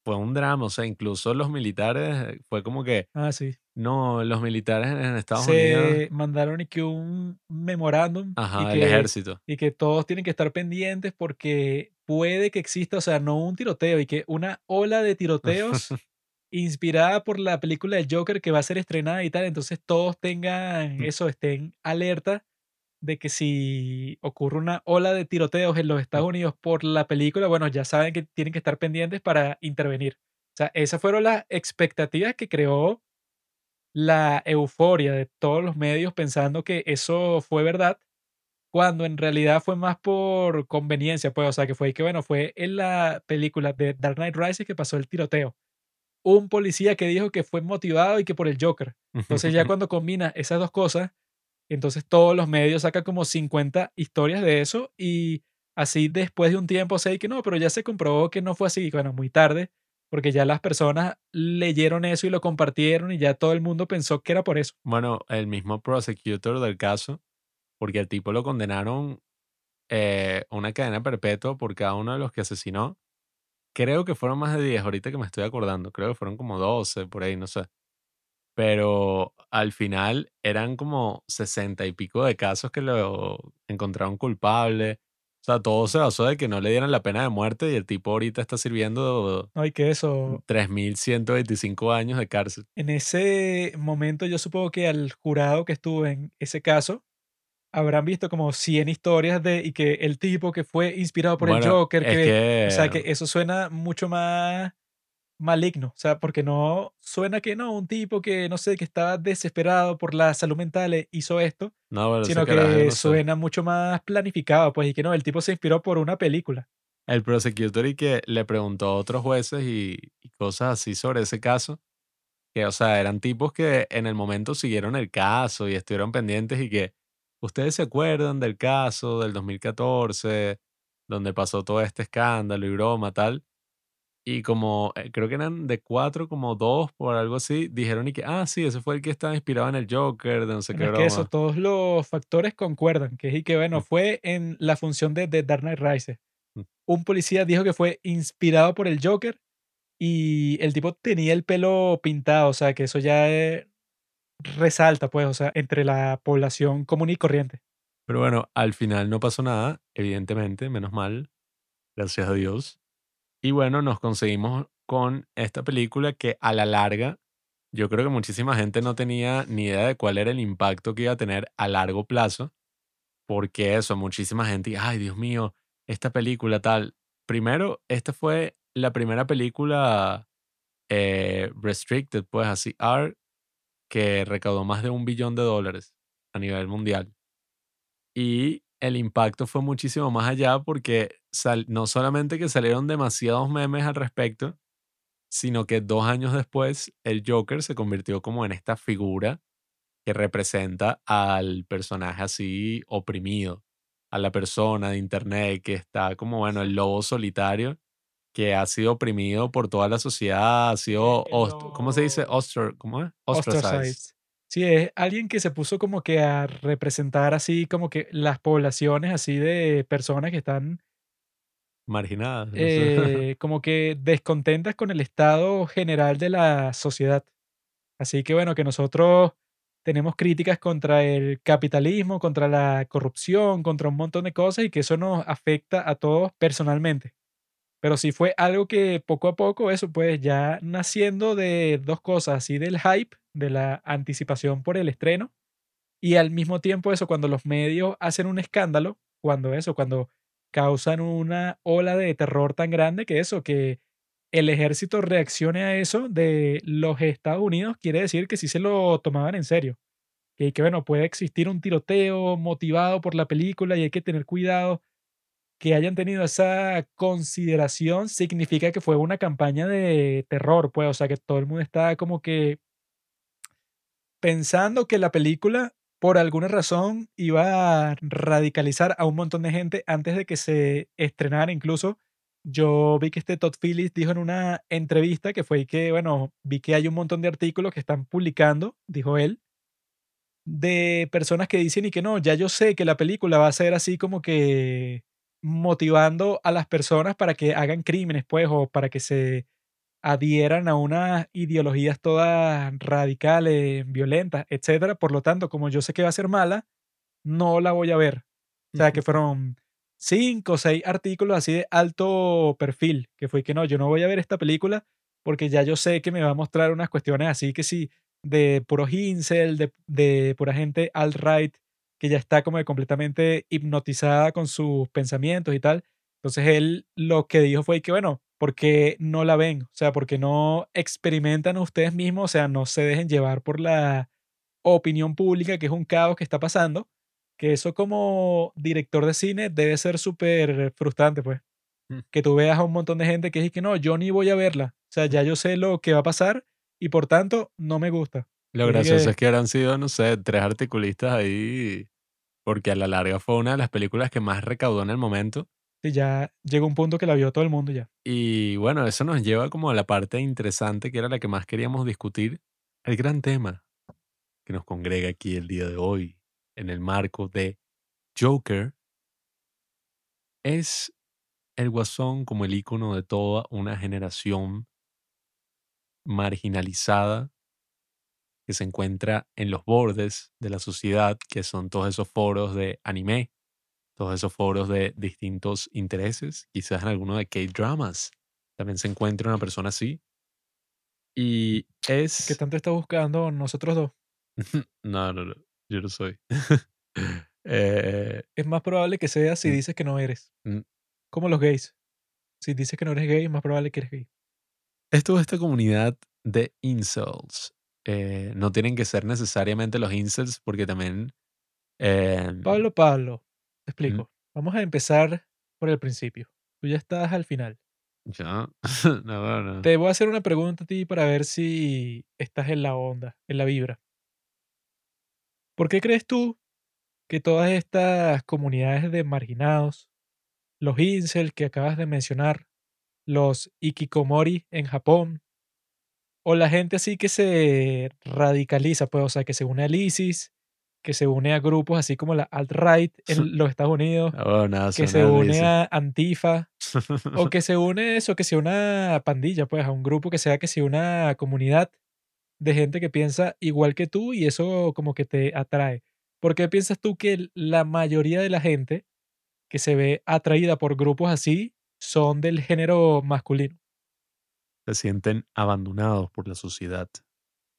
Speaker 4: fue un drama, o sea, incluso los militares, fue como que,
Speaker 3: Ah, sí.
Speaker 4: no, los militares en Estados Unidos,
Speaker 3: Se mandaron y que un memorándum y
Speaker 4: ajá, el
Speaker 3: que,
Speaker 4: ejército.
Speaker 3: y que todos tienen que estar pendientes porque puede que exista, o sea, no un tiroteo y que una ola de tiroteos inspirada por la película del Joker que va a ser estrenada y tal, entonces todos tengan eso, estén alerta de que si ocurre una ola de tiroteos en los Estados Unidos por la película, bueno, ya saben que tienen que estar pendientes para intervenir. O sea, esas fueron las expectativas que creó la euforia de todos los medios pensando que eso fue verdad, cuando en realidad fue más por conveniencia, pues, o sea, que fue que, bueno, fue en la película de Dark Knight Rises que pasó el tiroteo. Un policía que dijo que fue motivado y que por el Joker. Entonces ya cuando combina esas dos cosas, entonces todos los medios sacan como 50 historias de eso y así después de un tiempo se que no, pero ya se comprobó que no fue así, bueno, muy tarde, porque ya las personas leyeron eso y lo compartieron y ya todo el mundo pensó que era por eso.
Speaker 4: Bueno, el mismo prosecutor del caso, porque el tipo lo condenaron eh, una cadena perpetua por cada uno de los que asesinó. Creo que fueron más de 10, ahorita que me estoy acordando. Creo que fueron como 12, por ahí, no sé. Pero al final eran como 60 y pico de casos que lo encontraron culpable. O sea, todo se basó de que no le dieran la pena de muerte y el tipo ahorita está sirviendo
Speaker 3: No, y que eso,
Speaker 4: 3.125 años de cárcel.
Speaker 3: en ese momento yo supongo que al jurado que estuvo en ese caso, habrán visto como 100 historias de y que el tipo que fue inspirado por el
Speaker 4: Bueno,
Speaker 3: Joker,
Speaker 4: es
Speaker 3: que, o sea,
Speaker 4: que
Speaker 3: que eso suena mucho más maligno, o sea, porque no suena que no, un tipo que, no sé, que estaba desesperado por la salud mental e hizo esto,
Speaker 4: No, ese
Speaker 3: sino
Speaker 4: carajo,
Speaker 3: que
Speaker 4: no sé.
Speaker 3: suena mucho más planificado, pues, y que no, el tipo se inspiró por una película.
Speaker 4: El prosecutor y que le preguntó a otros jueces y, y cosas así sobre ese caso, que, o sea, eran tipos que en el momento siguieron el caso y estuvieron pendientes y que ustedes se acuerdan del caso del 2014, donde pasó todo este escándalo y broma, tal. Y como eh, creo que eran de cuatro, como dos por algo así, dijeron y que, ah, sí, ese fue el que estaba inspirado en el Joker, de no sé qué
Speaker 3: es que eso, todos los factores concuerdan, que es y que, bueno,
Speaker 4: Mm,
Speaker 3: fue en la función de, de Dark Knight Rises.
Speaker 4: mm.
Speaker 3: Un policía dijo que fue inspirado por el Joker y el tipo tenía el pelo pintado, o sea, que eso ya eh, resalta, pues, o sea, entre la población común y corriente.
Speaker 4: Pero bueno, al final no pasó nada, evidentemente, menos mal, gracias a Dios. Y bueno, nos conseguimos con esta película que a la larga, yo creo que muchísima gente no tenía ni idea de cuál era el impacto que iba a tener a largo plazo, porque eso, muchísima gente, ay Dios mío, esta película tal. Primero, esta fue la primera película eh, restricted, pues así, R, que recaudó más de un billón de dólares a nivel mundial. Y el impacto fue muchísimo más allá porque no solamente que salieron demasiados memes al respecto, sino que dos años después el Joker se convirtió como en esta figura que representa al personaje así oprimido, a la persona de internet que está como, bueno, el lobo solitario que ha sido oprimido por toda la sociedad, ha sido, ¿cómo se dice?
Speaker 3: lo
Speaker 4: Ostr ¿cómo es? Ostracized.
Speaker 3: ostracized. Sí, es alguien que se puso como que a representar así como que las poblaciones así de personas que están
Speaker 4: Marginada. no sé.
Speaker 3: eh, como que descontentas con el estado general de la sociedad. Así que bueno, que nosotros tenemos críticas contra el capitalismo, contra la corrupción, contra un montón de cosas y que eso nos afecta a todos personalmente. Pero sí fue algo que poco a poco, eso pues ya naciendo de dos cosas, así del hype, de la anticipación por el estreno y al mismo tiempo eso, cuando los medios hacen un escándalo, cuando eso, cuando causan una ola de terror tan grande que eso, que el ejército reaccione a eso de los Estados Unidos, quiere decir que sí se lo tomaban en serio. Que, que bueno, puede existir un tiroteo motivado por la película y hay que tener cuidado. Que hayan tenido esa consideración significa que fue una campaña de terror, pues, o sea, que todo el mundo está como que pensando que la película, por alguna razón, iba a radicalizar a un montón de gente antes de que se estrenara. Incluso yo vi que este Todd Phillips dijo en una entrevista que fue que, bueno, vi que hay un montón de artículos que están publicando, dijo él, de personas que dicen y que no, ya yo sé que la película va a ser así como que motivando a las personas para que hagan crímenes, pues, o para que se adhieran a unas ideologías todas radicales, violentas, etcétera. Por lo tanto, como yo sé que va a ser mala, no la voy a ver. O sea, que fueron cinco o seis artículos así de alto perfil, que fue que no, yo no voy a ver esta película porque ya yo sé que me va a mostrar unas cuestiones así que sí, de puro incel, de, de pura gente alt-right, que ya está como completamente hipnotizada con sus pensamientos y tal. Entonces él lo que dijo fue que, bueno, porque no la ven? O sea, porque no experimentan ustedes mismos, o sea, no se dejen llevar por la opinión pública, que es un caos que está pasando, que eso como director de cine debe ser súper frustrante, pues.
Speaker 4: Mm.
Speaker 3: Que tú veas a un montón de gente que dice que no, yo ni voy a verla. O sea, ya yo sé lo que va a pasar y por tanto no me gusta.
Speaker 4: Lo gracioso
Speaker 3: que-
Speaker 4: es que habrán sido, no sé, tres articulistas ahí, porque a la larga fue una de las películas que más recaudó en el momento.
Speaker 3: Sí, ya llegó un punto que la vio todo el mundo ya.
Speaker 4: Y bueno, eso nos lleva como a la parte interesante, que era la que más queríamos discutir, el gran tema que nos congrega aquí el día de hoy, en el marco de Joker, es el guasón como el icono de toda una generación marginalizada que se encuentra en los bordes de la sociedad, que son todos esos foros de anime, todos esos foros de distintos intereses, quizás en alguno de K-dramas. También se encuentra una persona así. Y
Speaker 3: ¿Qué
Speaker 4: es...
Speaker 3: tanto está buscando nosotros dos?
Speaker 4: no, no, no, yo no soy. Eh,
Speaker 3: Es más probable que sea si
Speaker 4: Mm.
Speaker 3: dices que no eres.
Speaker 4: Mm.
Speaker 3: Como los gays. Si dices que no eres gay, es más probable que eres gay.
Speaker 4: es toda esta comunidad de incels. Eh, no tienen que ser necesariamente los incels porque también... eh,
Speaker 3: Pablo, Pablo, te explico. Vamos a empezar por el principio. Tú ya estás al final.
Speaker 4: ya, no, no.
Speaker 3: Te voy a hacer una pregunta a ti para ver si estás en la onda, en la vibra. ¿Por qué crees tú que todas estas comunidades de marginados, los incel que acabas de mencionar, los ikikomori en Japón, o la gente así que se radicaliza, pues, o sea, que se une al ISIS, que se une a grupos así como la alt-right en los Estados Unidos,
Speaker 4: Oh,
Speaker 3: que se une a Antifa, o que se une eso, que sea una pandilla, pues, a un grupo que sea que sea una comunidad de gente que piensa igual que tú y eso como que te atrae. ¿Por qué piensas tú que la mayoría de la gente que se ve atraída por grupos así son del género masculino?
Speaker 4: Se sienten abandonados por la sociedad.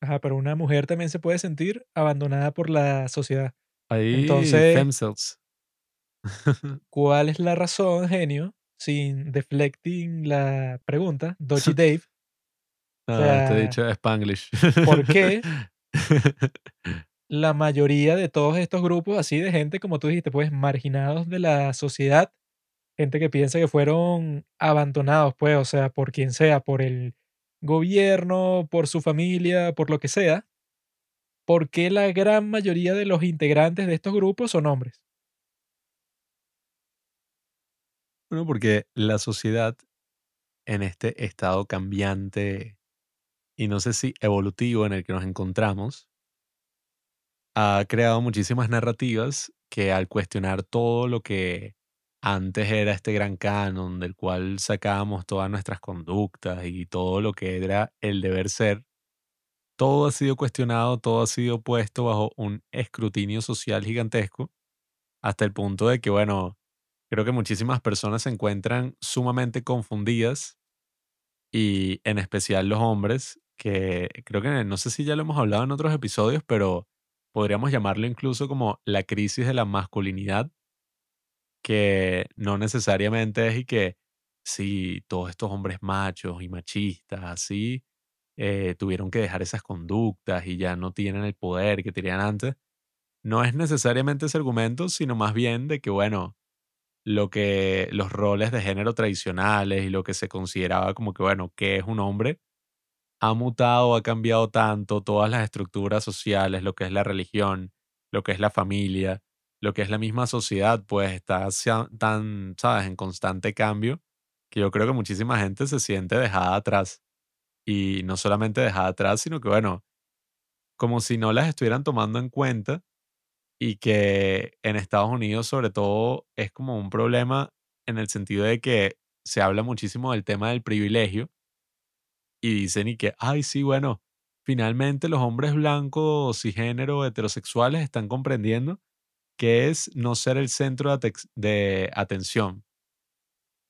Speaker 3: Ajá, pero una mujer también se puede sentir abandonada por la sociedad.
Speaker 4: Ahí,
Speaker 3: Entonces-
Speaker 4: femcels.
Speaker 3: ¿Cuál es la razón, genio? Sin deflecting la pregunta, Dodgy Dave,
Speaker 4: No,
Speaker 3: sea,
Speaker 4: te he dicho Spanglish.
Speaker 3: ¿por qué? la mayoría de todos estos grupos así de gente, como tú dijiste, pues marginados de la sociedad, gente que piensa que fueron abandonados, pues, o sea, por quien sea, por el gobierno, por su familia, por lo que sea, ¿por qué la gran mayoría de los integrantes de estos grupos son hombres?
Speaker 4: Bueno, porque la sociedad en este estado cambiante y no sé si evolutivo en el que nos encontramos, ha creado muchísimas narrativas que al cuestionar todo lo que antes era este gran canon del cual sacábamos todas nuestras conductas y todo lo que era el deber ser, todo ha sido cuestionado, todo ha sido puesto bajo un escrutinio social gigantesco, hasta el punto de que, bueno, creo que muchísimas personas se encuentran sumamente confundidas y en especial los hombres, que creo que no sé si ya lo hemos hablado en otros episodios, pero podríamos llamarlo incluso como la crisis de la masculinidad, que no necesariamente es y que si todos estos hombres machos y machistas así eh, tuvieron que dejar esas conductas y ya no tienen el poder que tenían antes, no es necesariamente ese argumento, sino más bien de que, bueno, lo que los roles de género tradicionales y lo que se consideraba como que, bueno, ¿qué es un hombre? Ha mutado, ha cambiado tanto todas las estructuras sociales, lo que es la religión, lo que es la familia, lo que es la misma sociedad, pues está tan, ¿sabes?, en constante cambio, que yo creo que muchísima gente se siente dejada atrás. Y no solamente dejada atrás, sino que, bueno, como si no las estuvieran tomando en cuenta y que en Estados Unidos sobre todo es como un problema en el sentido de que se habla muchísimo del tema del privilegio y dicen y que, ay, sí, bueno, finalmente los hombres blancos, cisgénero, heterosexuales están comprendiendo que es no ser el centro de, atención.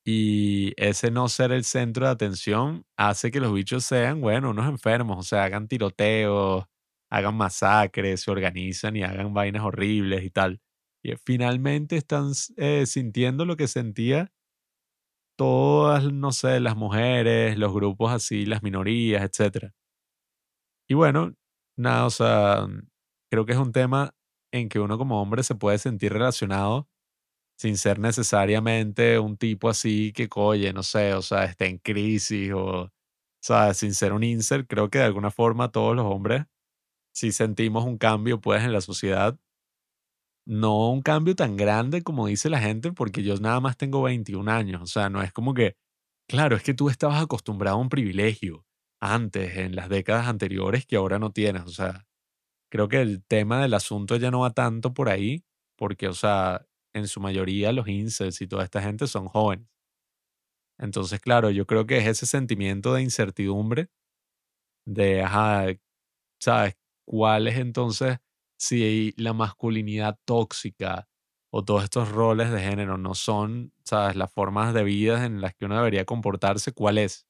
Speaker 4: Y ese no ser el centro de atención hace que los bichos sean, bueno, unos enfermos, o sea, hagan tiroteos, hagan masacres, se organizan y hagan vainas horribles y tal. Y eh, finalmente están eh, sintiendo lo que sentía todas, no sé, las mujeres, los grupos así, las minorías, etcétera. Y bueno, nada, o sea, creo que es un tema en que uno como hombre se puede sentir relacionado sin ser necesariamente un tipo así que, oye, no sé, o sea, esté en crisis o, sea, sin ser un incel, creo que de alguna forma todos los hombres, si sentimos un cambio, pues, en la sociedad, no un cambio tan grande como dice la gente, porque yo nada más tengo 21 años, o sea, no es como que, claro, es que tú estabas acostumbrado a un privilegio antes, en las décadas anteriores, que ahora no tienes, o sea, creo que el tema del asunto ya no va tanto por ahí, porque, o sea, en su mayoría los incels y toda esta gente son jóvenes. Entonces, claro, yo creo que es ese sentimiento de incertidumbre, de, ajá, ¿sabes? ¿Cuál es entonces si la masculinidad tóxica o todos estos roles de género no son, ¿sabes? Las formas de vida en las que uno debería comportarse, ¿cuál es?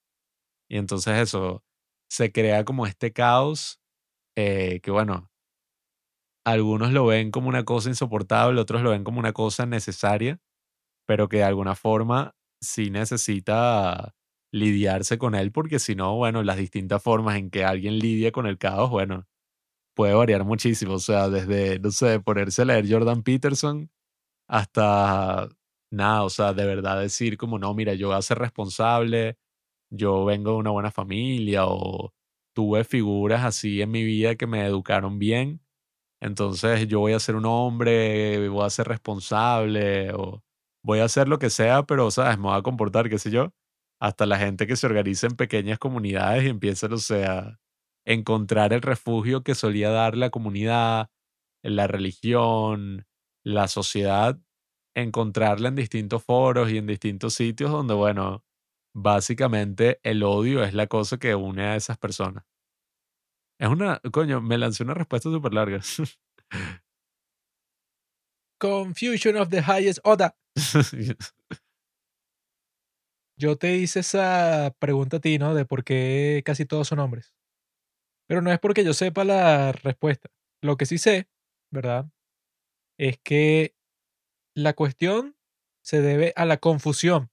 Speaker 4: Y entonces eso se crea como este caos eh, que, bueno, algunos lo ven como una cosa insoportable, otros lo ven como una cosa necesaria, pero que de alguna forma sí necesita lidiarse con él, porque si no, bueno, las distintas formas en que alguien lidia con el caos, bueno, puede variar muchísimo. O sea, desde, no sé, ponerse a leer Jordan Peterson hasta nada, o sea, de verdad decir como, no, mira, yo voy a ser responsable, yo vengo de una buena familia o tuve figuras así en mi vida que me educaron bien entonces yo voy a ser un hombre, voy a ser responsable o voy a hacer lo que sea, pero, ¿sabes? Me voy a comportar, qué sé yo. Hasta la gente que se organiza en pequeñas comunidades y empieza, o sea, encontrar el refugio que solía dar la comunidad, la religión, la sociedad, encontrarla en distintos foros y en distintos sitios donde, bueno, básicamente el odio es la cosa que une a esas personas. Es una, coño, me lancé una respuesta súper larga.
Speaker 3: Confusion of the highest order. Yo te hice esa pregunta a ti, ¿no? De por qué casi todos son hombres. Pero no es porque yo sepa la respuesta. Lo que sí sé, ¿verdad? Es que la cuestión se debe a la confusión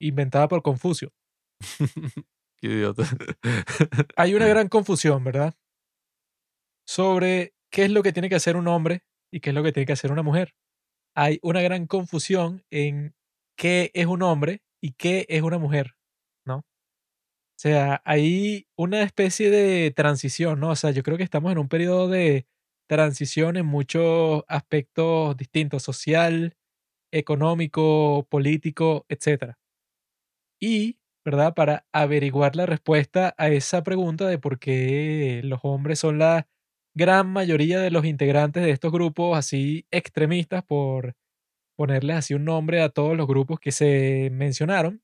Speaker 3: inventada por Confucio.
Speaker 4: Qué idiota.
Speaker 3: Hay una gran confusión, ¿verdad? Sobre qué es lo que tiene que hacer un hombre y qué es lo que tiene que hacer una mujer. Hay una gran confusión en qué es un hombre y qué es una mujer, ¿no? O sea, hay una especie de transición, ¿no? O sea, yo creo que estamos en un periodo de transición en muchos aspectos distintos, social, económico, político, etcétera. Y, ¿verdad? Para averiguar la respuesta a esa pregunta de por qué los hombres son la gran mayoría de los integrantes de estos grupos así extremistas, por ponerles así un nombre a todos los grupos que se mencionaron.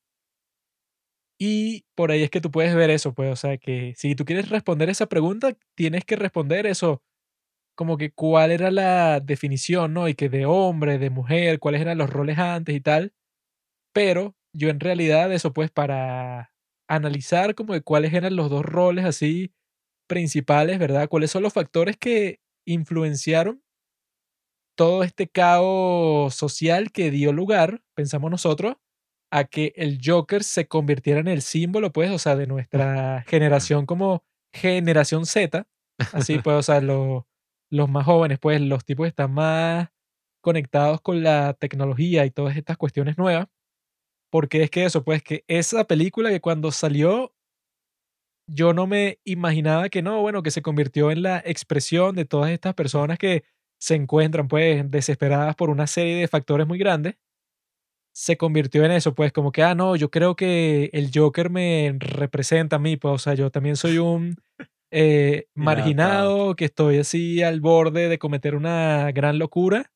Speaker 3: Y por ahí es que tú puedes ver eso, pues, o sea, que si tú quieres responder esa pregunta, tienes que responder eso, como que cuál era la definición, ¿no? Y que de hombre, de mujer, cuáles eran los roles antes y tal. Pero yo en realidad eso, pues, para analizar como de cuáles eran los dos roles así principales, ¿verdad? ¿Cuáles son los factores que influenciaron todo este caos social que dio lugar, pensamos nosotros, a que el Joker se convirtiera en el símbolo, pues, o sea, de nuestra generación como generación Z. Así, pues, o sea, lo- los más jóvenes, pues, los tipos que están más conectados con la tecnología y todas estas cuestiones nuevas. Porque es que eso, pues, que esa película que cuando salió, yo no me imaginaba que no, bueno, que se convirtió en la expresión de todas estas personas que se encuentran, pues, desesperadas por una serie de factores muy grandes se convirtió en eso, pues como que, ah, no, yo creo que el Joker me representa a mí, pues, o sea, yo también soy un eh, marginado que estoy así al borde de cometer una gran locura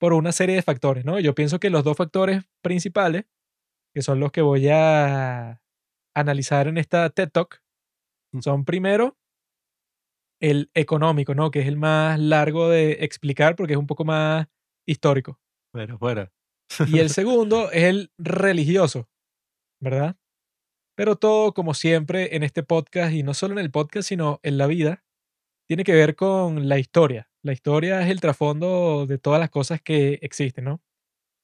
Speaker 3: por una serie de factores, ¿no? Yo pienso que los dos factores principales, que son los que voy a analizar en esta TED Talk
Speaker 4: Mm.
Speaker 3: son primero el económico, ¿no? Que es el más largo de explicar porque es un poco más histórico.
Speaker 4: Fuera, fuera.
Speaker 3: Y el segundo es el religioso, ¿verdad? Pero todo, como siempre, en este podcast, y no solo en el podcast, sino en la vida, tiene que ver con la historia. La historia es el trasfondo de todas las cosas que existen, ¿no?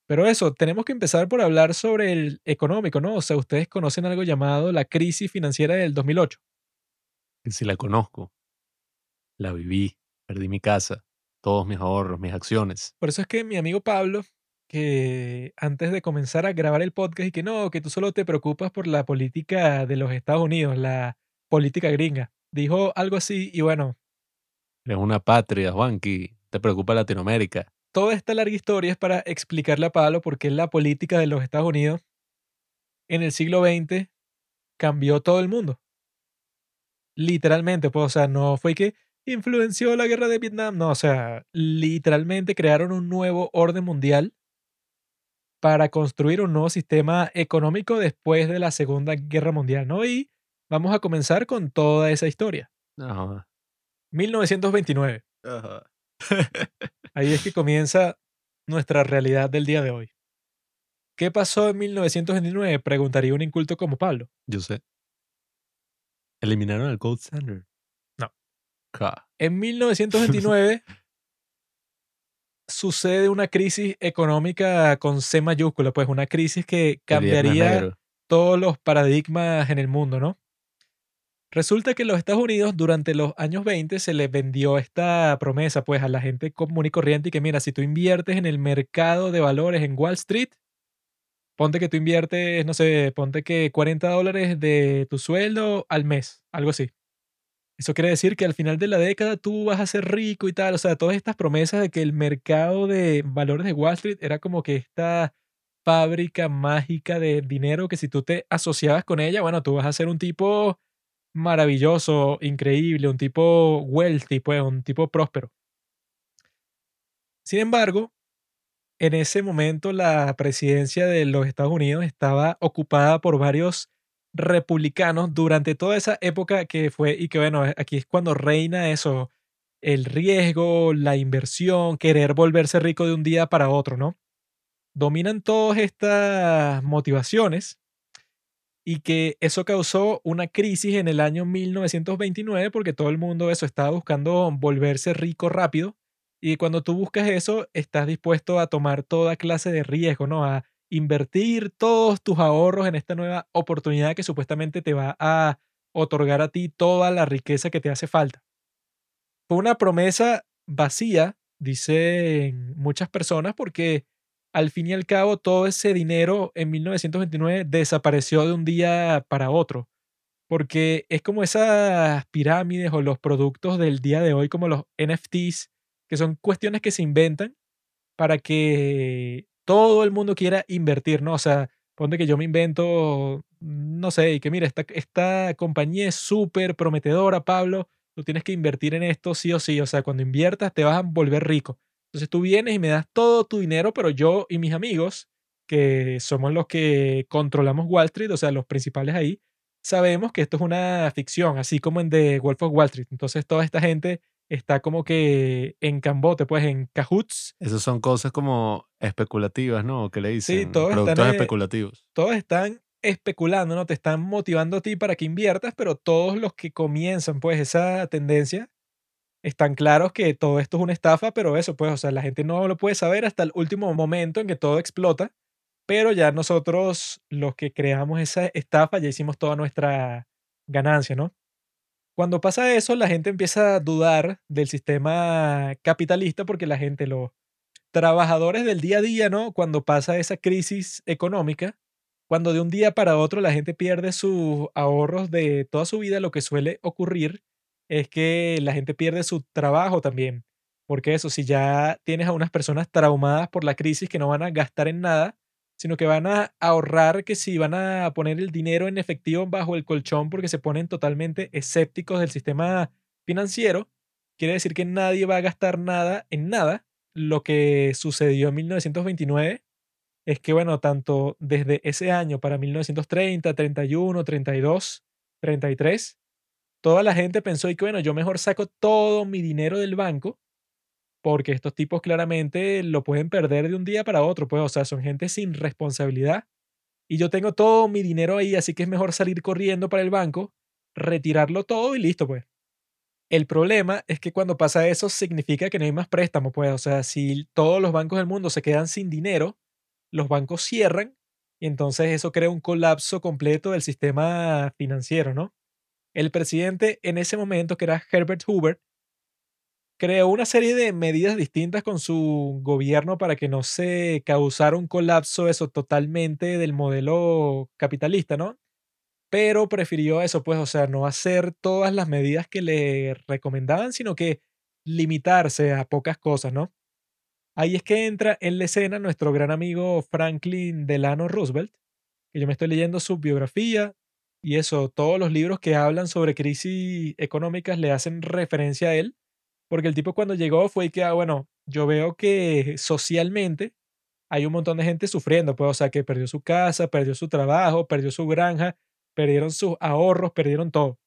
Speaker 3: Pero eso, tenemos que empezar por hablar sobre el económico, ¿no? O sea, ustedes conocen algo llamado la crisis financiera del 2008.
Speaker 4: Que si la conozco, la viví, perdí mi casa, todos mis ahorros, mis acciones.
Speaker 3: Por eso es que mi amigo Pablo, que antes de comenzar a grabar el podcast y que no, que tú solo te preocupas por la política de los Estados Unidos, la política gringa, dijo algo así y bueno,
Speaker 4: Eres una patria, Juanqui. Te preocupa Latinoamérica.
Speaker 3: Toda esta larga historia es para explicarle a Pablo por qué la política de los Estados Unidos en el siglo XX cambió todo el mundo. Literalmente, pues, o sea, no fue que influenció la guerra de Vietnam, no, o sea, literalmente crearon un nuevo orden mundial para construir un nuevo sistema económico después de la Segunda Guerra Mundial, ¿no? Y vamos a comenzar con toda esa historia.
Speaker 4: Ajá.
Speaker 3: 1929.
Speaker 4: Ajá.
Speaker 3: Ahí es que comienza nuestra realidad del día de hoy. ¿Qué pasó en 1929? Preguntaría un inculto como Pablo.
Speaker 4: Yo sé. Eliminaron el gold standard.
Speaker 3: No. En 1929 sucede una crisis económica con C mayúscula, pues una crisis que cambiaría todos los paradigmas en el mundo, ¿no? Resulta que en los Estados Unidos durante los años 20 se les vendió esta promesa pues a la gente común y corriente y que mira, si tú inviertes en el mercado de valores en Wall Street, ponte que tú inviertes, no sé, ponte que 40 dólares de tu sueldo al mes, algo así. Eso quiere decir que al final de la década tú vas a ser rico y tal. O sea, todas estas promesas de que el mercado de valores de Wall Street era como que esta fábrica mágica de dinero que si tú te asociabas con ella, bueno, tú vas a ser un tipo maravilloso, increíble, un tipo wealthy, pues, un tipo próspero. Sin embargo, en ese momento la presidencia de los Estados Unidos estaba ocupada por varios republicanos durante toda esa época que fue y que bueno, aquí es cuando reina eso, el riesgo, la inversión, querer volverse rico de un día para otro, ¿no? Dominan todas estas motivaciones y que eso causó una crisis en el año 1929 porque todo el mundo eso estaba buscando volverse rico rápido y cuando tú buscas eso estás dispuesto a tomar toda clase de riesgo, ¿no? A invertir todos tus ahorros en esta nueva oportunidad que supuestamente te va a otorgar a ti toda la riqueza que te hace falta. Fue una promesa vacía, dicen muchas personas, porque al fin y al cabo todo ese dinero en 1929 desapareció de un día para otro, porque es como esas pirámides o los productos del día de hoy, como los NFTs, que son cuestiones que se inventan para que todo el mundo quiera invertir, ¿no? O sea, ponte que yo me invento, no sé, y que mira, esta, esta compañía es súper prometedora, Pablo, tú tienes que invertir en esto sí o sí, o sea, cuando inviertas te vas a volver rico. Entonces tú vienes y me das todo tu dinero, pero yo y mis amigos, que somos los que controlamos Wall Street, o sea, los principales ahí, sabemos que esto es una ficción, así como en The Wolf of Wall Street. Entonces toda esta gente está como que en cambote, pues en cahoots.
Speaker 4: Esas son cosas como especulativas, ¿no? Que le dicen
Speaker 3: todos están,
Speaker 4: productos
Speaker 3: eh,
Speaker 4: especulativos.
Speaker 3: Todos están especulando, ¿no? Te están motivando a ti para que inviertas, pero todos los que comienzan, pues, esa tendencia, están claros que todo esto es una estafa, pero eso, pues, o sea, la gente no lo puede saber hasta el último momento en que todo explota, pero ya nosotros, los que creamos esa estafa, ya hicimos toda nuestra ganancia, ¿no? Cuando pasa eso, la gente empieza a dudar del sistema capitalista porque la gente, los trabajadores del día a día, ¿no? Cuando pasa esa crisis económica, cuando de un día para otro la gente pierde sus ahorros de toda su vida, lo que suele ocurrir es que la gente pierde su trabajo también. Porque eso, si ya tienes a unas personas traumadas por la crisis que no van a gastar en nada, sino que van a ahorrar, que si van a poner el dinero en efectivo bajo el colchón porque se ponen totalmente escépticos del sistema financiero, quiere decir que nadie va a gastar nada en nada. Lo que sucedió en 1929 es que, bueno, tanto desde ese año para 1930, 31, 32, 33, toda la gente pensó y que, bueno, yo mejor saco todo mi dinero del banco porque estos tipos claramente lo pueden perder de un día para otro, pues, o sea, son gente sin responsabilidad y yo tengo todo mi dinero ahí, así que es mejor salir corriendo para el banco, retirarlo todo y listo, pues. El problema es que cuando pasa eso significa que no hay más préstamo, pues, o sea, si todos los bancos del mundo se quedan sin dinero, los bancos cierran y entonces eso crea un colapso completo del sistema financiero, ¿no? El presidente en ese momento, que era Herbert Hoover, creó una serie de medidas distintas con su gobierno para que no se causara un colapso eso totalmente del modelo capitalista, ¿no? Pero prefirió eso, pues, o sea, no hacer todas las medidas que le recomendaban, sino que limitarse a pocas cosas, ¿no? Ahí es que entra en la escena nuestro gran amigo Franklin Delano Roosevelt, que yo me estoy leyendo su biografía y eso, todos los libros que hablan sobre crisis económicas le hacen referencia a él porque el tipo cuando llegó fue que, ah, bueno, yo veo que socialmente hay un montón de gente sufriendo, pues, o sea, que perdió su casa, perdió su trabajo, perdió su granja, perdieron sus ahorros, perdieron todo.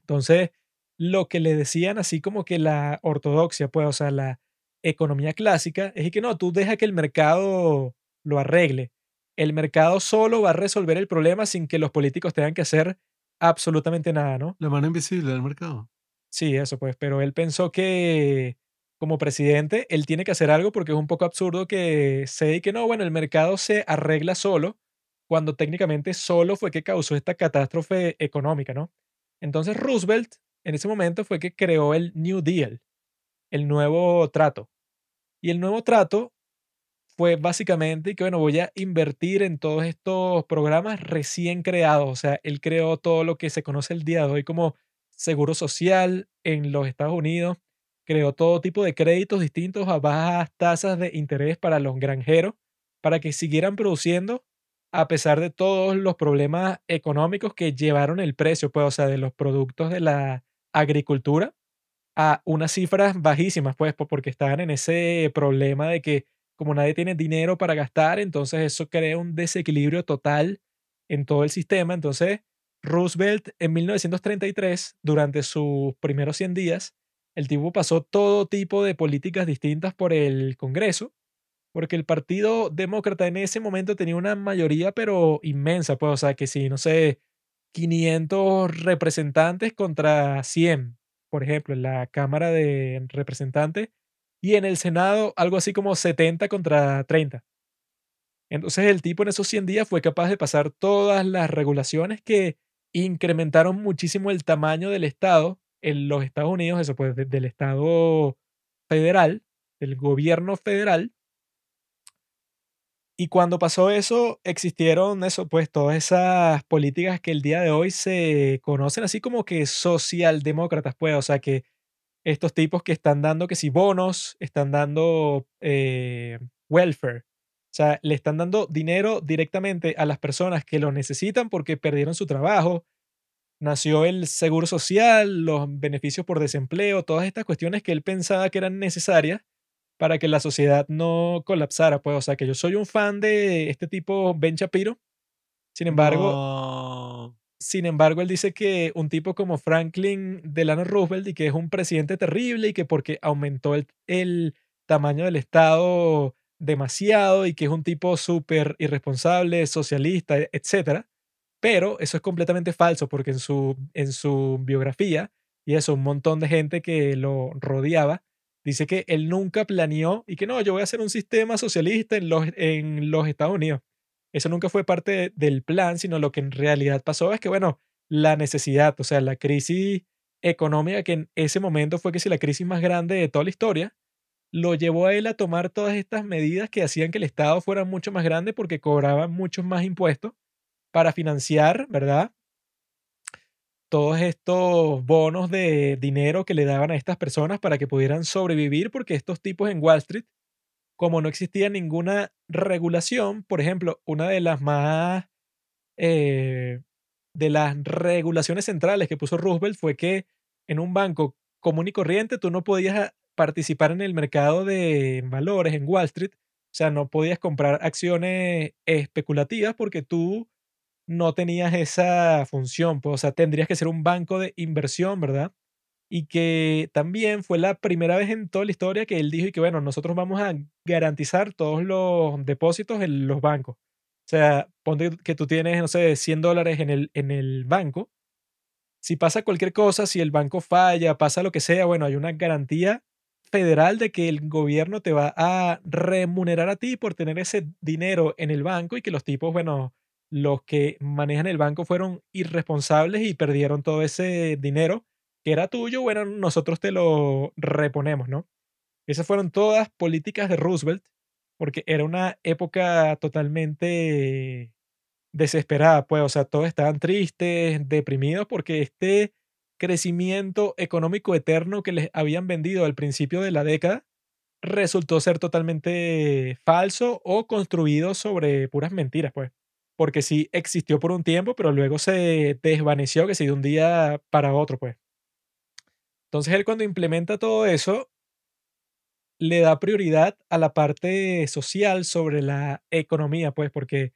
Speaker 3: Entonces, lo que le decían así como que la ortodoxia, pues, o sea, la economía clásica, es que no, tú deja que el mercado lo arregle. El mercado solo va a resolver el problema sin que los políticos tengan que hacer absolutamente nada, ¿no?
Speaker 4: La mano invisible del mercado.
Speaker 3: Sí, eso pues, pero él pensó que como presidente él tiene que hacer algo porque es un poco absurdo que se diga que no, bueno, el mercado se arregla solo cuando técnicamente solo fue que causó esta catástrofe económica, ¿no? Entonces Roosevelt en ese momento fue que creó el New Deal, el nuevo trato. Y el nuevo trato fue básicamente que, bueno, voy a invertir en todos estos programas recién creados. O sea, él creó todo lo que se conoce el día de hoy como seguro social en los Estados Unidos, creó todo tipo de créditos distintos a bajas tasas de interés para los granjeros, para que siguieran produciendo a pesar de todos los problemas económicos que llevaron el precio, pues, o sea, de los productos de la agricultura a unas cifras bajísimas, pues, porque estaban en ese problema de que como nadie tiene dinero para gastar, entonces eso crea un desequilibrio total en todo el sistema. Entonces, Roosevelt en 1933, durante sus primeros 100 días, el tipo pasó todo tipo de políticas distintas por el Congreso, porque el Partido Demócrata en ese momento tenía una mayoría, pero inmensa, pues, o sea, que si, no sé, 500 representantes contra 100, por ejemplo, en la Cámara de Representantes, y en el Senado algo así como 70 contra 30. Entonces el tipo en esos 100 días fue capaz de pasar todas las regulaciones que incrementaron muchísimo el tamaño del Estado en los Estados Unidos, eso pues del Estado federal, del gobierno federal. Y cuando pasó eso, existieron eso, pues todas esas políticas que el día de hoy se conocen así como que socialdemócratas, pues, o sea que estos tipos que están dando que si bonos, están dando eh, welfare, o sea, le están dando dinero directamente a las personas que lo necesitan porque perdieron su trabajo. Nació el seguro social, los beneficios por desempleo, todas estas cuestiones que él pensaba que eran necesarias para que la sociedad no colapsara. Pues, o sea, que yo soy un fan de este tipo Ben Shapiro. Sin embargo, sin embargo, él dice que un tipo como Franklin Delano Roosevelt y que es un presidente terrible y que porque aumentó el, el tamaño del Estado demasiado y que es un tipo súper irresponsable, socialista, e, etc. Pero eso es completamente falso porque en su, en su biografía, y eso, un montón de gente que lo rodeaba, dice que él nunca planeó y que no, yo voy a hacer un sistema socialista en los, en los Estados Unidos. Eso nunca fue parte del plan, sino lo que en realidad pasó es que, bueno, la necesidad, o sea, la crisis económica que en ese momento fue que si la crisis más grande de toda la historia, lo llevó a él a tomar todas estas medidas que hacían que el Estado fuera mucho más grande porque cobraba muchos más impuestos para financiar, ¿verdad? Todos estos bonos de dinero que le daban a estas personas para que pudieran sobrevivir, porque estos tipos en Wall Street, como no existía ninguna regulación, por ejemplo, una de las más, eh, de las regulaciones centrales que puso Roosevelt fue que en un banco común y corriente tú no podías participar en el mercado de valores en Wall Street, o sea, no podías comprar acciones especulativas porque tú no tenías esa función, pues, o sea, tendrías que ser un banco de inversión, ¿verdad? Y que también fue la primera vez en toda la historia que él dijo y que, bueno, nosotros vamos a garantizar todos los depósitos en los bancos. O sea, ponte que tú tienes, no sé, 100 dólares en el, en el banco. Si pasa cualquier cosa, si el banco falla, pasa lo que sea, bueno, hay una garantía federal de que el gobierno te va a remunerar a ti por tener ese dinero en el banco y que los tipos, bueno, los que manejan el banco fueron irresponsables y perdieron todo ese dinero que era tuyo, bueno, nosotros te lo reponemos, ¿no? Esas fueron todas políticas de Roosevelt, porque era una época totalmente desesperada, pues, o sea, todos estaban tristes, deprimidos, porque este crecimiento económico eterno que les habían vendido al principio de la década resultó ser totalmente falso o construido sobre puras mentiras, pues. Porque sí existió por un tiempo, pero luego se desvaneció, que sí, de un día para otro, pues. Entonces él cuando implementa todo eso, le da prioridad a la parte social sobre la economía, pues, porque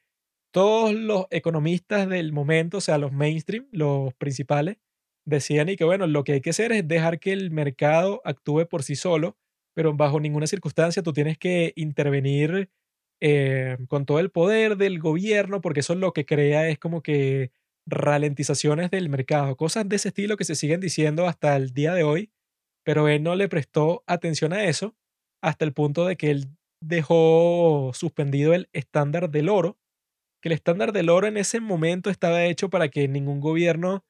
Speaker 3: todos los economistas del momento, o sea, los mainstream, los principales, decían y que, bueno, lo que hay que hacer es dejar que el mercado actúe por sí solo, pero bajo ninguna circunstancia tú tienes que intervenir eh, con todo el poder del gobierno, porque eso lo que crea es como que ralentizaciones del mercado, cosas de ese estilo que se siguen diciendo hasta el día de hoy, pero él no le prestó atención a eso hasta el punto de que él dejó suspendido el estándar del oro, que el estándar del oro en ese momento estaba hecho para que ningún gobierno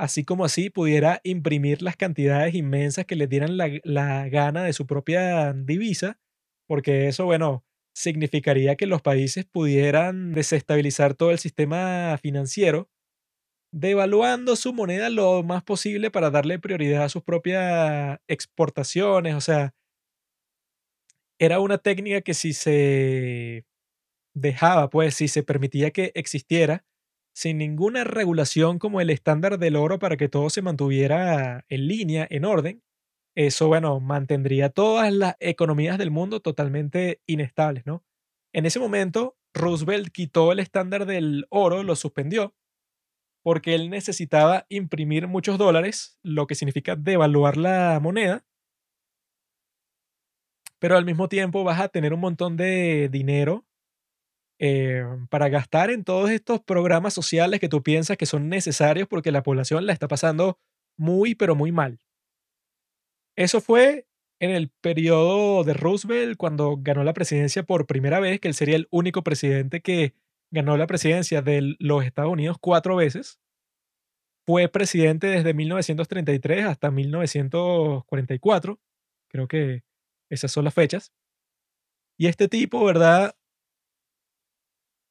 Speaker 3: así como así pudiera imprimir las cantidades inmensas que le dieran la, gana de su propia divisa, porque eso, bueno, significaría que los países pudieran desestabilizar todo el sistema financiero, devaluando su moneda lo más posible para darle prioridad a sus propias exportaciones. O sea, era una técnica que si se dejaba, pues si se permitía que existiera, sin ninguna regulación como el estándar del oro para que todo se mantuviera en línea, en orden, eso, bueno, mantendría todas las economías del mundo totalmente inestables, ¿no? En ese momento, Roosevelt quitó el estándar del oro, lo suspendió, porque él necesitaba imprimir muchos dólares, lo que significa devaluar la moneda, pero al mismo tiempo vas a tener un montón de dinero eh, para gastar en todos estos programas sociales que tú piensas que son necesarios porque la población la está pasando muy, pero muy mal. Eso fue en el periodo de Roosevelt, cuando ganó la presidencia por primera vez, que él sería el único presidente que ganó la presidencia de los Estados Unidos cuatro veces. Fue presidente desde 1933 hasta 1944. Creo que esas son las fechas. Y este tipo, ¿verdad?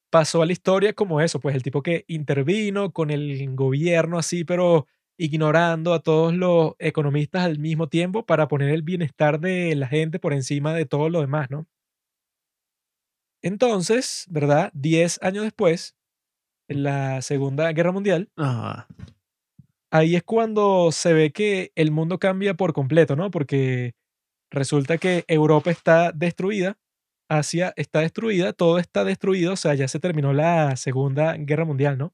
Speaker 3: pasó a la historia como eso, pues el tipo que intervino con el gobierno así, pero ignorando a todos los economistas al mismo tiempo para poner el bienestar de la gente por encima de todo lo demás, ¿no? Entonces, ¿verdad? Diez años después, en la Segunda Guerra Mundial, ahí es cuando se ve que el mundo cambia por completo, ¿no? Porque resulta que Europa está destruida Asia está destruida, todo está destruido, o sea, ya se terminó la Segunda Guerra Mundial, ¿no?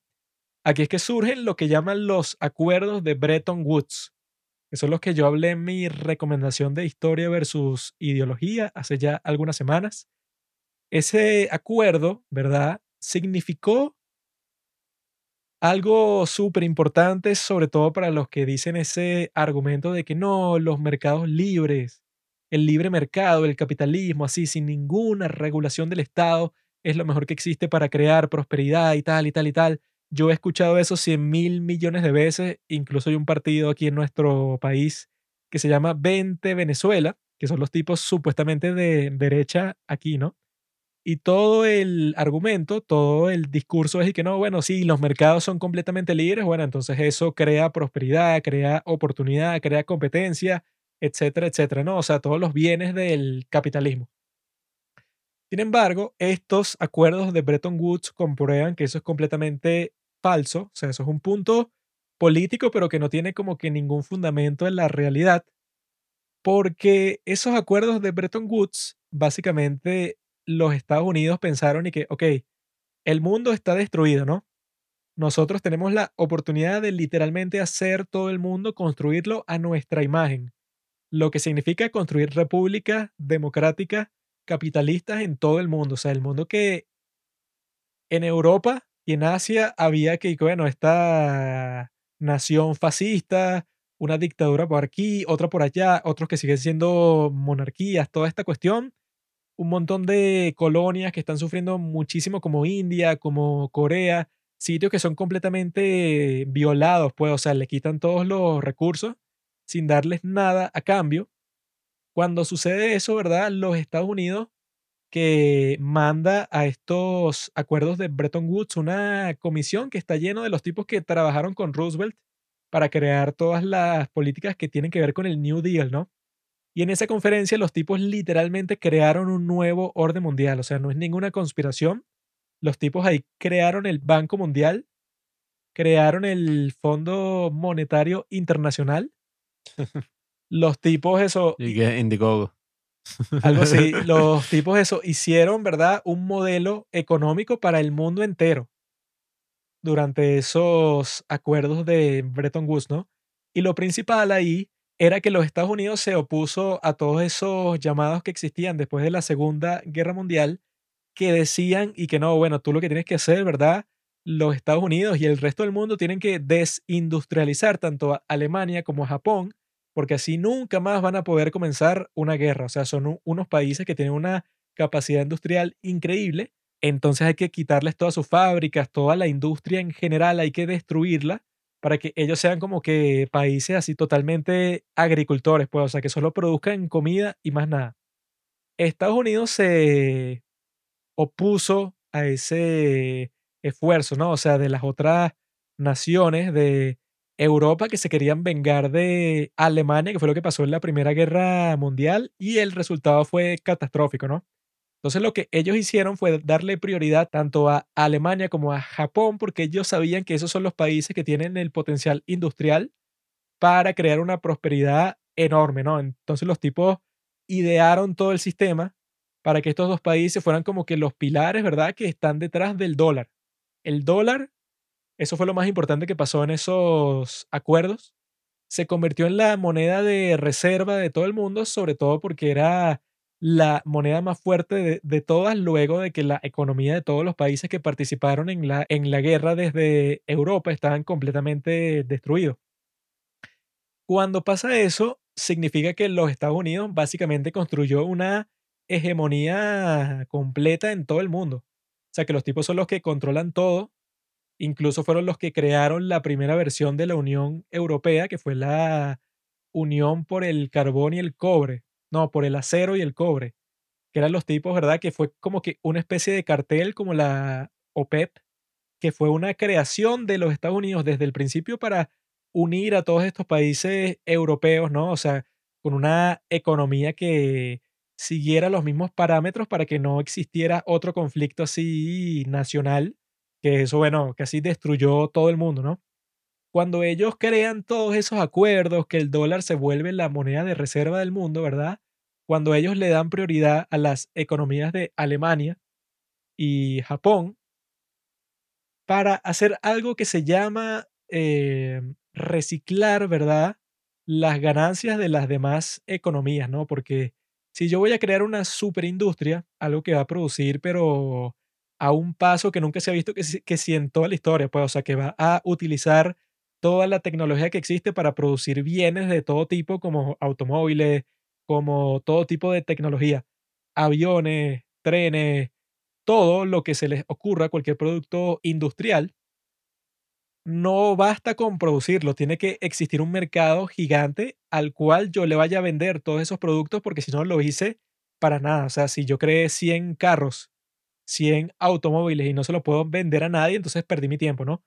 Speaker 3: Aquí es que surgen lo que llaman los acuerdos de Bretton Woods, que son los que yo hablé en mi recomendación de historia versus ideología hace ya algunas semanas. Ese acuerdo, ¿verdad? Significó algo súper importante, sobre todo para los que dicen ese argumento de que no, los mercados libres, el libre mercado, el capitalismo, así, sin ninguna regulación del Estado, es lo mejor que existe para crear prosperidad y tal y tal y tal. Yo he escuchado eso cien mil millones de veces, incluso hay un partido aquí en nuestro país que se llama 20 Venezuela, que son los tipos supuestamente de derecha aquí, ¿no? Y todo el argumento, todo el discurso es que no, bueno, sí, los mercados son completamente libres, bueno, entonces eso crea prosperidad, crea oportunidad, crea competencia, etcétera, etcétera, ¿no? O sea, todos los bienes del capitalismo. Sin embargo, estos acuerdos de Bretton Woods comprueban que eso es completamente falso, o sea, eso es un punto político, pero que no tiene como que ningún fundamento en la realidad, porque esos acuerdos de Bretton Woods básicamente los Estados Unidos pensaron y que, ok, el mundo está destruido, ¿no? Nosotros tenemos la oportunidad de literalmente hacer todo el mundo, construirlo a nuestra imagen, lo que significa construir repúblicas democráticas, capitalistas en todo el mundo, o sea, el mundo que en Europa y en Asia había que, bueno, esta nación fascista, una dictadura por aquí, otra por allá, otros que siguen siendo monarquías, toda esta cuestión, un montón de colonias que están sufriendo muchísimo como India, como Corea, sitios que son completamente violados, pues, o sea, le quitan todos los recursos sin darles nada a cambio. Cuando sucede eso, ¿verdad? Los Estados Unidos que manda a estos acuerdos de Bretton Woods una comisión que está lleno de los tipos que trabajaron con Roosevelt para crear todas las políticas que tienen que ver con el New Deal, ¿no? Y en esa conferencia los tipos literalmente crearon un nuevo orden mundial, o sea, no es ninguna conspiración. Los tipos ahí crearon el Banco Mundial, crearon el Fondo Monetario Internacional. Los tipos eso...
Speaker 4: Y que Indiegogo.
Speaker 3: Algo así. Los tipos eso hicieron, ¿verdad? Un modelo económico para el mundo entero durante esos acuerdos de Bretton Woods, ¿no? Y lo principal ahí era que los Estados Unidos se opuso a todos esos llamados que existían después de la Segunda Guerra Mundial que decían y que no, bueno, tú lo que tienes que hacer, ¿verdad? Los Estados Unidos y el resto del mundo tienen que desindustrializar tanto a Alemania como a Japón, porque así nunca más van a poder comenzar una guerra. O sea, son unos países que tienen una capacidad industrial increíble, entonces hay que quitarles todas sus fábricas, toda la industria en general, hay que destruirla para que ellos sean como que países así totalmente agricultores, pues, o sea, que solo produzcan comida y más nada. Estados Unidos se opuso a ese esfuerzo, ¿no? O sea, de las otras naciones de Europa que se querían vengar de Alemania, que fue lo que pasó en la Primera Guerra Mundial, y el resultado fue catastrófico, ¿no? Entonces lo que ellos hicieron fue darle prioridad tanto a Alemania como a Japón, porque ellos sabían que esos son los países que tienen el potencial industrial para crear una prosperidad enorme, ¿no? Entonces los tipos idearon todo el sistema para que estos dos países fueran como que los pilares, ¿verdad? Que están detrás del dólar. El dólar, eso fue lo más importante que pasó en esos acuerdos, se convirtió en la moneda de reserva de todo el mundo, sobre todo porque era la moneda más fuerte de, todas luego de que la economía de todos los países que participaron en la, en la guerra desde Europa estaban completamente destruidos. Cuando pasa eso, significa que los Estados Unidos básicamente construyó una hegemonía completa en todo el mundo. O sea, que los tipos son los que controlan todo. Incluso fueron los que crearon la primera versión de la Unión Europea, que fue la Unión por el Carbón y el Cobre. No, por el acero y el cobre. Que eran los tipos, ¿verdad? Que fue como que una especie de cartel como la OPEP, que fue una creación de los Estados Unidos desde el principio para unir a todos estos países europeos, ¿no? O sea, con una economía que siguiera los mismos parámetros para que no existiera otro conflicto así nacional, que eso, bueno, así destruyó todo el mundo, ¿no? Cuando ellos crean todos esos acuerdos, que el dólar se vuelve la moneda de reserva del mundo, ¿verdad? Cuando ellos le dan prioridad a las economías de Alemania y Japón para hacer algo que se llama eh, reciclar, ¿verdad? Las ganancias de las demás economías, ¿no? Porque si yo voy a crear una superindustria, algo que va a producir, pero a un paso que nunca se ha visto que, que si en toda la historia, pues, o sea, que va a utilizar toda la tecnología que existe para producir bienes de todo tipo, como automóviles, como todo tipo de tecnología, aviones, trenes, todo lo que se les ocurra, cualquier producto industrial, no basta con producirlo, tiene que existir un mercado gigante al cual yo le vaya a vender todos esos productos porque si no lo hice para nada. O sea, si yo creé 100 carros, 100 automóviles y no se lo puedo vender a nadie, entonces perdí mi tiempo, ¿no?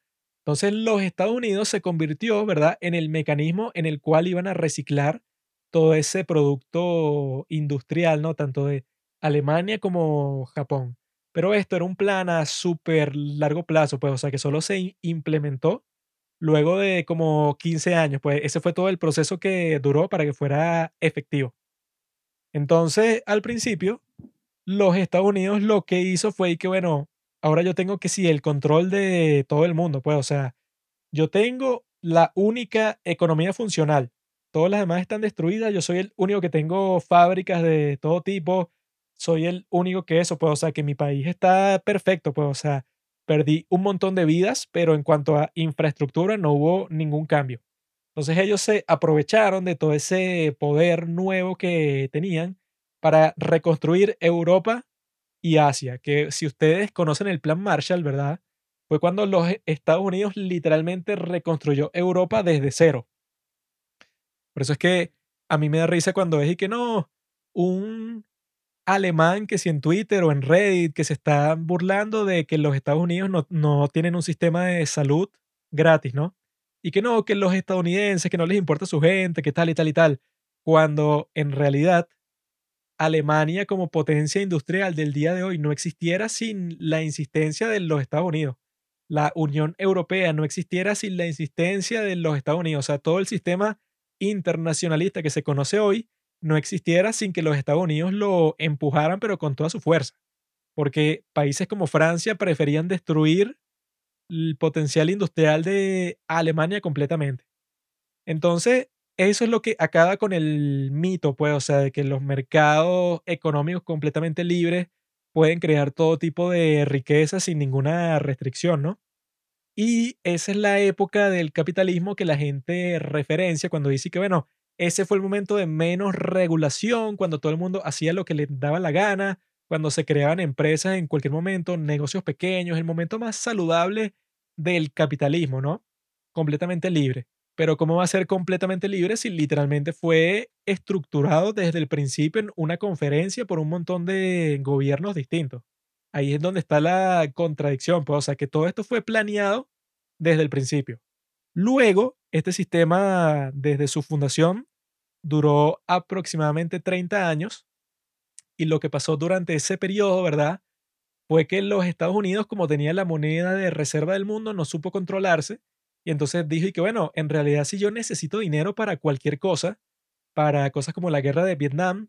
Speaker 3: Entonces los Estados Unidos se convirtió, ¿verdad?, en el mecanismo en el cual iban a reciclar todo ese producto industrial, ¿no? Tanto de Alemania como Japón. Pero esto era un plan a súper largo plazo, pues, o sea, que solo se implementó luego de como 15 años, pues ese fue todo el proceso que duró para que fuera efectivo. Entonces, al principio, los Estados Unidos lo que hizo fue que, bueno, ahora yo tengo que sí el control de todo el mundo, pues, o sea, yo tengo la única economía funcional. Todas las demás están destruidas. Yo soy el único que tengo fábricas de todo tipo. Soy el único que eso, pues, o sea, que mi país está perfecto, pues, o sea, perdí un montón de vidas, pero en cuanto a infraestructura no hubo ningún cambio. Entonces ellos se aprovecharon de todo ese poder nuevo que tenían para reconstruir Europa y Asia, que si ustedes conocen el plan Marshall, ¿verdad? Fue cuando los Estados Unidos literalmente reconstruyó Europa desde cero. Por eso es que a mí me da risa cuando es y que no, un alemán que si en Twitter o en Reddit que se está burlando de que los Estados Unidos no, no tienen un sistema de salud gratis, ¿no? Y que no, que los estadounidenses, que no les importa su gente, que tal y tal y tal. Cuando en realidad Alemania como potencia industrial del día de hoy no existiera sin la insistencia de los Estados Unidos. La Unión Europea no existiera sin la insistencia de los Estados Unidos. O sea, todo el sistema internacionalista que se conoce hoy no existiera sin que los Estados Unidos lo empujaran, pero con toda su fuerza. Porque países como Francia preferían destruir el potencial industrial de Alemania completamente. Entonces, eso es lo que acaba con el mito, pues, o sea, de que los mercados económicos completamente libres pueden crear todo tipo de riqueza sin ninguna restricción, ¿no? Y esa es la época del capitalismo que la gente referencia cuando dice que, bueno, ese fue el momento de menos regulación, cuando todo el mundo hacía lo que le daba la gana, cuando se creaban empresas en cualquier momento, negocios pequeños, el momento más saludable del capitalismo, ¿no? Completamente libre. Pero ¿cómo va a ser completamente libre si literalmente fue estructurado desde el principio en una conferencia por un montón de gobiernos distintos? Ahí es donde está la contradicción, pues, o sea, que todo esto fue planeado desde el principio. Luego, este sistema, desde su fundación, duró aproximadamente 30 años y lo que pasó durante ese periodo, ¿verdad? Fue que los Estados Unidos, como tenía la moneda de reserva del mundo, no supo controlarse y entonces dijo y que, bueno, en realidad si yo necesito dinero para cualquier cosa, para cosas como la guerra de Vietnam,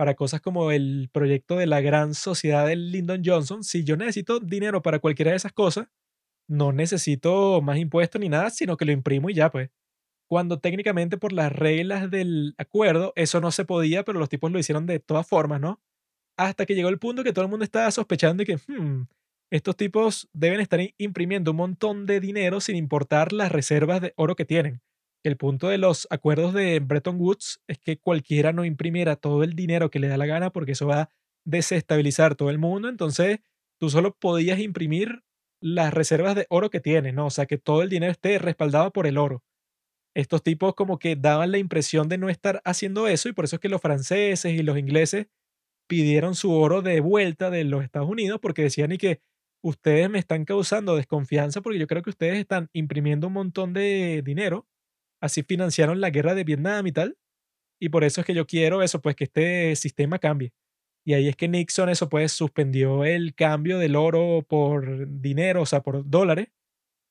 Speaker 3: para cosas como el proyecto de la gran sociedad de Lyndon Johnson, si yo necesito dinero para cualquiera de esas cosas, no necesito más impuestos ni nada, sino que lo imprimo y ya, pues. Cuando técnicamente por las reglas del acuerdo eso no se podía, pero los tipos lo hicieron de todas formas, ¿no? Hasta que llegó el punto que todo el mundo estaba sospechando y que, hmm, estos tipos deben estar imprimiendo un montón de dinero sin importar las reservas de oro que tienen. El punto de los acuerdos de Bretton Woods es que cualquiera no imprimiera todo el dinero que le da la gana porque eso va a desestabilizar todo el mundo. Entonces, tú solo podías imprimir las reservas de oro que tienes, ¿no? O sea, que todo el dinero esté respaldado por el oro. Estos tipos como que daban la impresión de no estar haciendo eso y por eso es que los franceses y los ingleses pidieron su oro de vuelta de los Estados Unidos porque decían y que ustedes me están causando desconfianza porque yo creo que ustedes están imprimiendo un montón de dinero. Así financiaron la guerra de Vietnam y tal. Y por eso es que yo quiero eso, pues que este sistema cambie. Y ahí es que Nixon eso pues suspendió el cambio del oro por dinero, o sea, por dólares.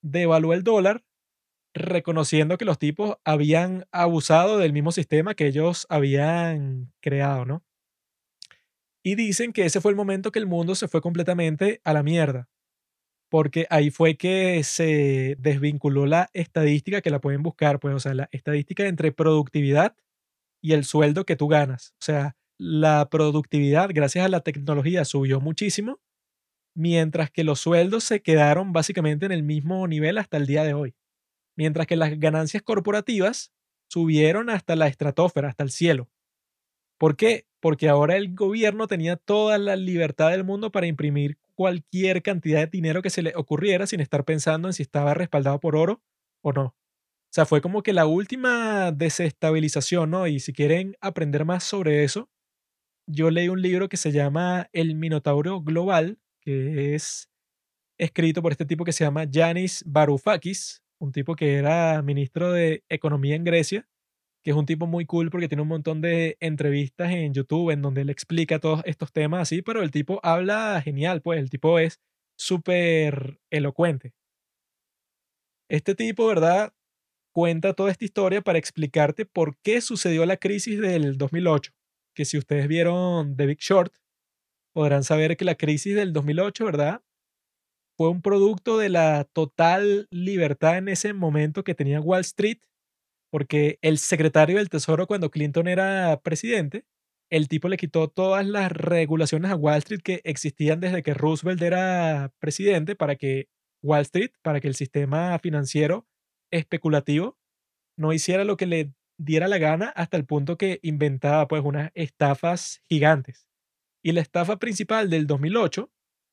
Speaker 3: Devaluó el dólar, reconociendo que los tipos habían abusado del mismo sistema que ellos habían creado, ¿no? Y dicen que ese fue el momento que el mundo se fue completamente a la mierda. Porque ahí fue que se desvinculó la estadística que la pueden buscar, pues, o sea, la estadística entre productividad y el sueldo que tú ganas. O sea, la productividad, gracias a la tecnología, subió muchísimo, mientras que los sueldos se quedaron básicamente en el mismo nivel hasta el día de hoy. Mientras que las ganancias corporativas subieron hasta la estratosfera, hasta el cielo. ¿Por qué? Porque ahora el gobierno tenía toda la libertad del mundo para imprimir cualquier cantidad de dinero que se le ocurriera sin estar pensando en si estaba respaldado por oro o no. O sea, fue como que la última desestabilización, ¿no? Y si quieren aprender más sobre eso, yo leí un libro que se llama El Minotauro Global, que es escrito por este tipo que se llama Yanis Varoufakis, un tipo que era ministro de Economía en Grecia que es un tipo muy cool porque tiene un montón de entrevistas en YouTube en donde él explica todos estos temas así, pero el tipo habla genial, pues el tipo es súper elocuente. Este tipo, ¿verdad? Cuenta toda esta historia para explicarte por qué sucedió la crisis del 2008, que si ustedes vieron The Big Short podrán saber que la crisis del 2008, ¿verdad? Fue un producto de la total libertad en ese momento que tenía Wall Street, porque el secretario del Tesoro cuando Clinton era presidente, el tipo le quitó todas las regulaciones a Wall Street que existían desde que Roosevelt era presidente para que Wall Street, para que el sistema financiero especulativo no hiciera lo que le diera la gana hasta el punto que inventaba pues unas estafas gigantes. Y la estafa principal del 2008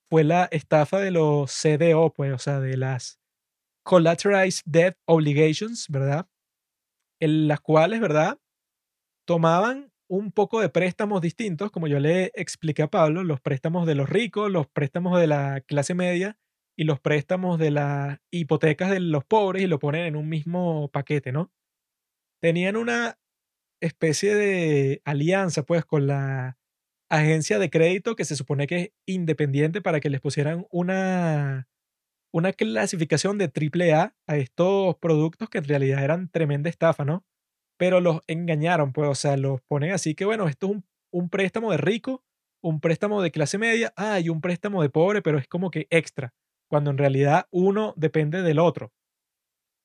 Speaker 3: fue la estafa de los CDO, pues, o sea, de las Collateralized Debt Obligations, ¿verdad? En las cuales, ¿verdad? Tomaban un poco de préstamos distintos, como yo le expliqué a Pablo, los préstamos de los ricos, los préstamos de la clase media y los préstamos de las hipotecas de los pobres y lo ponen en un mismo paquete, ¿no? Tenían una especie de alianza, pues, con la agencia de crédito que se supone que es independiente para que les pusieran una, una clasificación de triple A a estos productos que en realidad eran tremenda estafa, ¿no? Pero los engañaron, pues, o sea, los ponen así que, bueno, esto es un, un préstamo de rico, un préstamo de clase media, ah, y un préstamo de pobre, pero es como que extra, cuando en realidad uno depende del otro.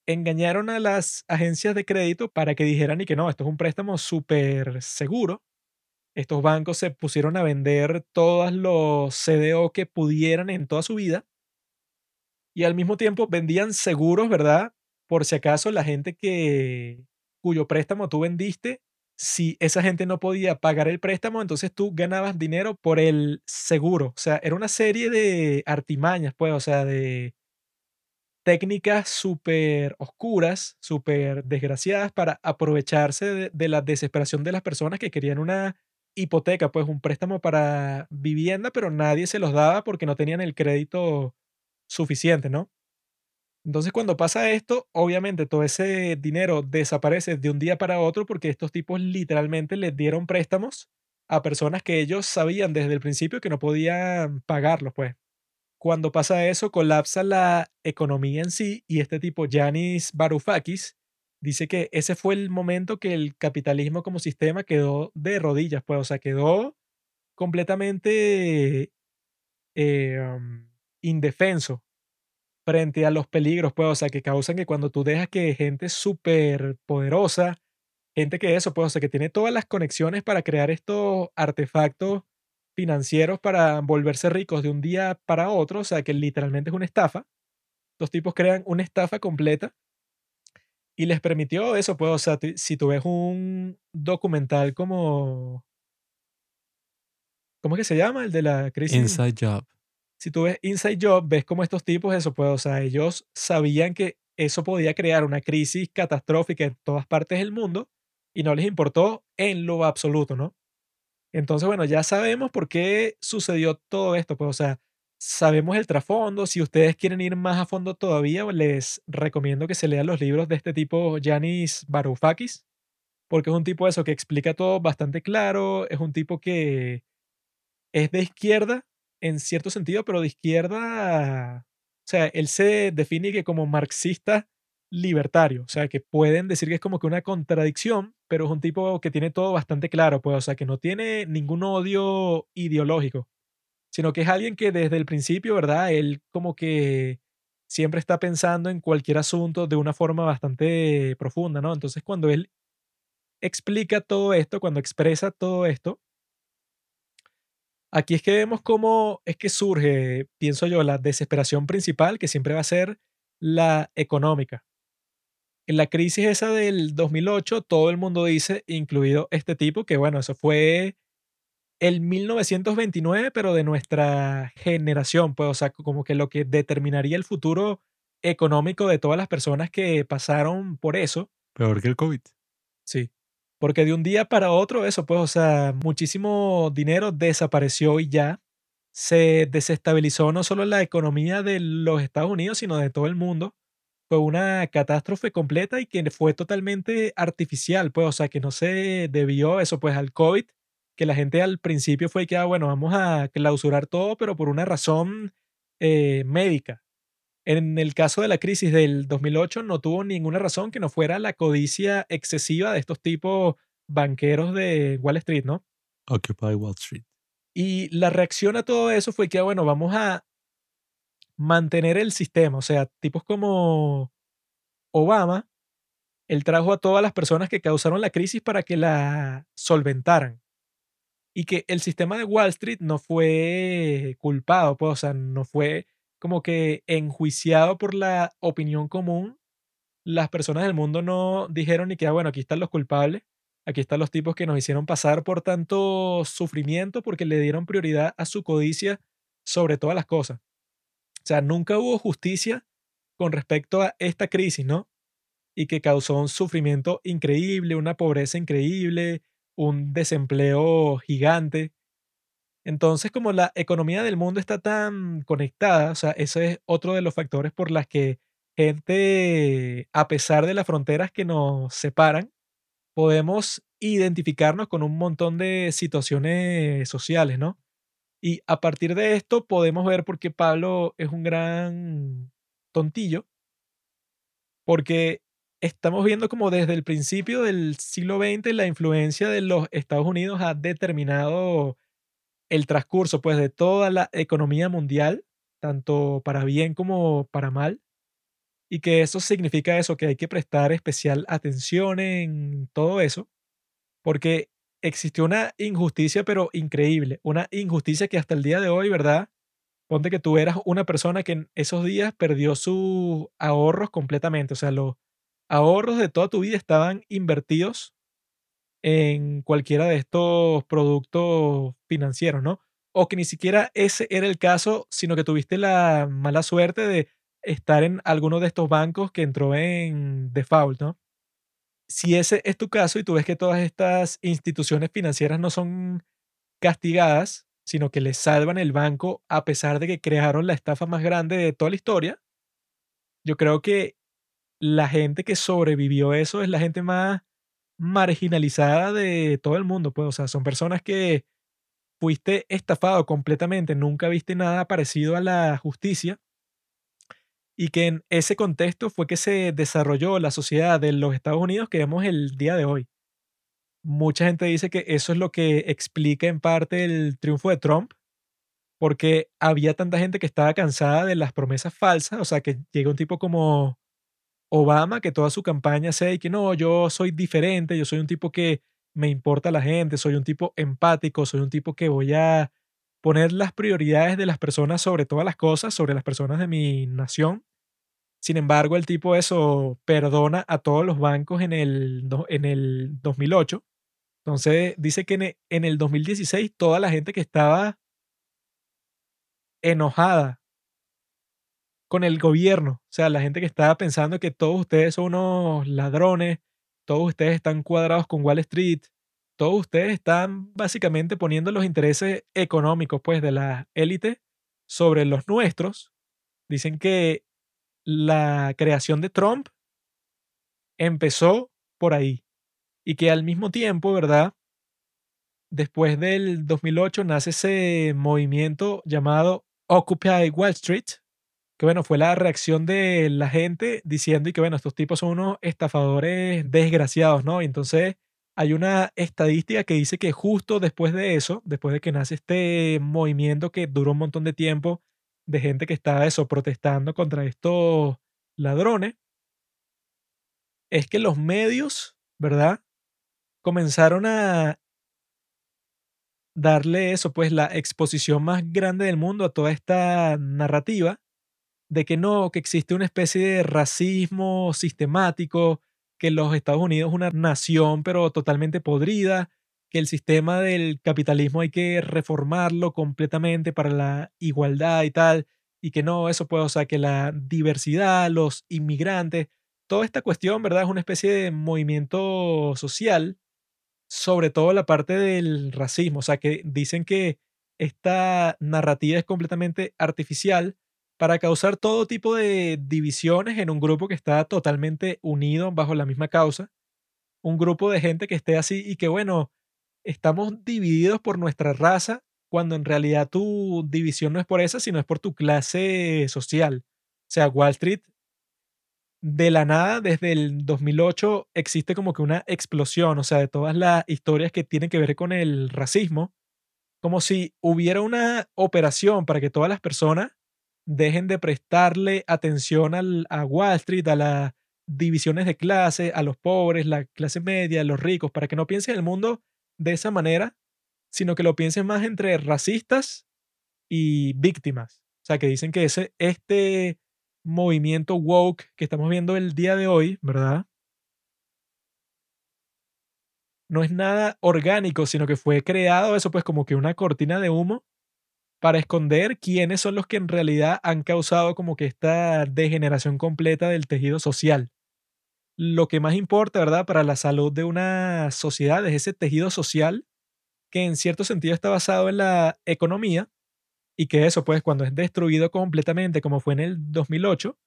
Speaker 3: Engañaron a las agencias de crédito para que dijeran y que no, esto es un préstamo súper seguro, estos bancos se pusieron a vender todos los CDO que pudieran en toda su vida y al mismo tiempo vendían seguros, ¿verdad? Por si acaso la gente que cuyo préstamo tú vendiste, si esa gente no podía pagar el préstamo, entonces tú ganabas dinero por el seguro. O sea, era una serie de artimañas, pues, o sea, de técnicas súper oscuras, súper desgraciadas para aprovecharse de, de la desesperación de las personas que querían una hipoteca, pues un préstamo para vivienda, pero nadie se los daba porque no tenían el crédito suficiente, ¿no? Entonces cuando pasa esto, obviamente todo ese dinero desaparece de un día para otro porque estos tipos literalmente les dieron préstamos a personas que ellos sabían desde el principio que no podían pagarlos, pues. Cuando pasa eso, colapsa la economía en sí y este tipo, Yanis Varoufakis, dice que ese fue el momento que el capitalismo como sistema quedó de rodillas, pues, o sea, quedó completamente eh, indefenso frente a los peligros, pues, o que causan que cuando tú dejas que gente súper poderosa, gente que eso, pues, o que tiene todas las conexiones para crear estos artefactos financieros para volverse ricos de un día para otro, o sea, que literalmente es una estafa. Los tipos crean una estafa completa y les permitió eso, pues, o si tú ves un documental como, ¿cómo es que se llama? El de la crisis.
Speaker 4: Inside Job.
Speaker 3: Si tú ves Inside Job, ves como estos tipos, eso, pues, o sea, ellos sabían que eso podía crear una crisis catastrófica en todas partes del mundo y no les importó en lo absoluto, ¿no? Entonces, bueno, ya sabemos por qué sucedió todo esto, pues, o sea, sabemos el trasfondo. Si ustedes quieren ir más a fondo todavía, les recomiendo que se lean los libros de este tipo, Yanis Varoufakis, porque es un tipo eso que explica todo bastante claro, es un tipo que es de izquierda en cierto sentido, pero de izquierda, o sea, él se define que como marxista libertario, o sea, que pueden decir que es como que una contradicción, pero es un tipo que tiene todo bastante claro, pues, o sea, que no tiene ningún odio ideológico, sino que es alguien que desde el principio, ¿verdad? Él como que siempre está pensando en cualquier asunto de una forma bastante profunda, ¿no? Entonces, cuando él explica todo esto, cuando expresa todo esto, aquí es que vemos cómo es que surge, pienso yo, la desesperación principal, que siempre va a ser la económica. En la crisis esa del 2008, todo el mundo dice, incluido este tipo, que bueno, eso fue el 1929, pero de nuestra generación, pues, o sea, como que lo que determinaría el futuro económico de todas las personas que pasaron por eso,
Speaker 4: Peor que el COVID.
Speaker 3: sí. Porque de un día para otro, eso, pues, o sea, muchísimo dinero desapareció y ya se desestabilizó no solo la economía de los Estados Unidos, sino de todo el mundo. Fue una catástrofe completa y que fue totalmente artificial, pues, o sea, que no se debió eso, pues, al COVID, que la gente al principio fue que, ah, bueno, vamos a clausurar todo, pero por una razón eh, médica. En el caso de la crisis del 2008 no tuvo ninguna razón que no fuera la codicia excesiva de estos tipos banqueros de Wall Street, ¿no?
Speaker 4: Occupy Wall Street.
Speaker 3: Y la reacción a todo eso fue que, ah, bueno, vamos a mantener el sistema. O sea, tipos como Obama, él trajo a todas las personas que causaron la crisis para que la solventaran. Y que el sistema de Wall Street no fue culpado, pues, o sea, no fue como que enjuiciado por la opinión común. Las personas del mundo no dijeron ni que, ah, bueno, aquí están los culpables, aquí están los tipos que nos hicieron pasar por tanto sufrimiento porque le dieron prioridad a su codicia sobre todas las cosas. O sea, nunca hubo justicia con respecto a esta crisis, ¿no? Y que causó un sufrimiento increíble, una pobreza increíble, un desempleo gigante. Entonces, como la economía del mundo está tan conectada, o sea, ese es otro de los factores por las que gente, a pesar de las fronteras que nos separan, podemos identificarnos con un montón de situaciones sociales, ¿no? Y a partir de esto podemos ver por qué Pablo es un gran tontillo, porque estamos viendo como desde el principio del siglo XX la influencia de los Estados Unidos ha determinado el transcurso pues de toda la economía mundial, tanto para bien como para mal, y que eso significa eso, que hay que prestar especial atención en todo eso, porque existió una injusticia, pero increíble, una injusticia que hasta el día de hoy, ¿verdad? Ponte que tú eras una persona que en esos días perdió sus ahorros completamente, o sea, los ahorros de toda tu vida estaban invertidos en cualquiera de estos productos financieros, ¿no? O que ni siquiera ese era el caso, sino que tuviste la mala suerte de estar en alguno de estos bancos que entró en default, ¿no? si ese es tu caso y tú ves que todas estas instituciones financieras no son castigadas, sino que les salvan el banco a pesar de que crearon la estafa más grande de toda la historia, yo creo que la gente que sobrevivió eso es la gente más marginalizada de todo el mundo, pues, o sea, son personas que fuiste estafado completamente, nunca viste nada parecido a la justicia y que en ese contexto fue que se desarrolló la sociedad de los Estados Unidos que vemos el día de hoy. Mucha gente dice que eso es lo que explica en parte el triunfo de Trump, porque había tanta gente que estaba cansada de las promesas falsas, o sea, que llega un tipo como Obama, que toda su campaña sea que no, yo soy diferente, yo soy un tipo que me importa la gente, soy un tipo empático, soy un tipo que voy a poner las prioridades de las personas sobre todas las cosas, sobre las personas de mi nación. Sin embargo, el tipo eso perdona a todos los bancos en el, en el 2008. Entonces dice que e, en el 2016 toda la gente que estaba enojada con el gobierno, o sea, la gente que estaba pensando que todos ustedes son unos ladrones, todos ustedes están cuadrados con Wall Street, todos ustedes están básicamente poniendo los intereses económicos pues de la élite sobre los nuestros. Dicen que la creación de Trump empezó por ahí y que al mismo tiempo, ¿verdad? Después del 2008 nace ese movimiento llamado Occupy Wall Street, que bueno, fue la reacción de la gente diciendo y que bueno, estos tipos son unos estafadores desgraciados, ¿no? Y entonces hay una estadística que dice que justo después de eso, después de que nace este movimiento que duró un montón de tiempo, de gente que estaba eso, protestando contra estos ladrones, es que los medios, ¿verdad? Comenzaron a darle eso, pues la exposición más grande del mundo a toda esta narrativa de que no, que existe una especie de racismo sistemático, que los Estados Unidos es una nación pero totalmente podrida, que el sistema del capitalismo hay que reformarlo completamente para la igualdad y tal, y que no, eso puede, o sea, que la diversidad, los inmigrantes, toda esta cuestión, ¿verdad? Es una especie de movimiento social, sobre todo la parte del racismo, o sea, que dicen que esta narrativa es completamente artificial para causar todo tipo de divisiones en un grupo que está totalmente unido bajo la misma causa, un grupo de gente que esté así y que, bueno, estamos divididos por nuestra raza cuando en realidad tu división no es por esa, sino es por tu clase social. O sea, Wall Street, de la nada, desde el 2008, existe como que una explosión, o sea, de todas las historias que tienen que ver con el racismo, como si hubiera una operación para que todas las personas dejen de prestarle atención al- a Wall Street, a las divisiones de clase, a los pobres, la clase media, los ricos, para que no piensen el mundo de esa manera, sino que lo piensen más entre racistas y víctimas. O sea, que dicen que ese, este movimiento woke que estamos viendo el día de hoy, ¿verdad? No es nada orgánico, sino que fue creado eso pues como que una cortina de humo para esconder quiénes son los que en realidad han causado como que esta degeneración completa del tejido social. Lo que más importa, ¿verdad? Para la salud de una sociedad es ese tejido social que en cierto sentido está basado en la economía y que eso, pues, cuando es destruido completamente, como fue en el 2008,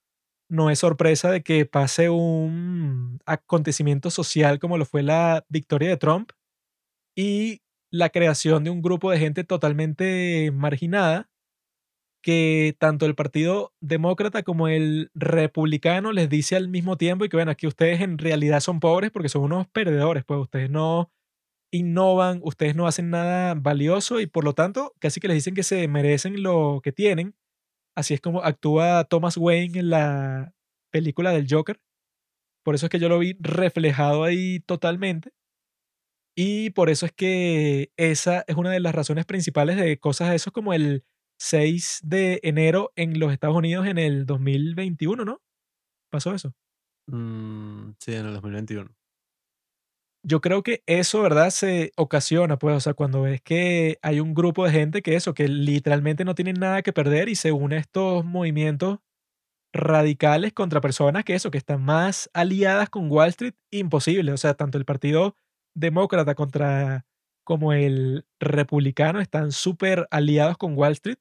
Speaker 3: no es sorpresa de que pase un acontecimiento social como lo fue la victoria de Trump y la creación de un grupo de gente totalmente marginada que tanto el Partido Demócrata como el Republicano les dice al mismo tiempo y que, bueno, aquí ustedes en realidad son pobres porque son unos perdedores, pues ustedes no innovan, ustedes no hacen nada valioso y por lo tanto casi que les dicen que se merecen lo que tienen. Así es como actúa Thomas Wayne en la película del Joker. Por eso es que yo lo vi reflejado ahí totalmente. Y por eso es que esa es una de las razones principales de cosas de esos como el 6 de enero en los Estados Unidos en el 2021, ¿no? Pasó eso.
Speaker 4: Mm, sí, en el 2021.
Speaker 3: Yo creo que eso, ¿verdad? Se ocasiona, pues, o sea, cuando ves que hay un grupo de gente que eso, que literalmente no tienen nada que perder y se une a estos movimientos radicales contra personas que eso, que están más aliadas con Wall Street, imposible. O sea, tanto el Partido Demócrata contra como el Republicano están súper aliados con Wall Street.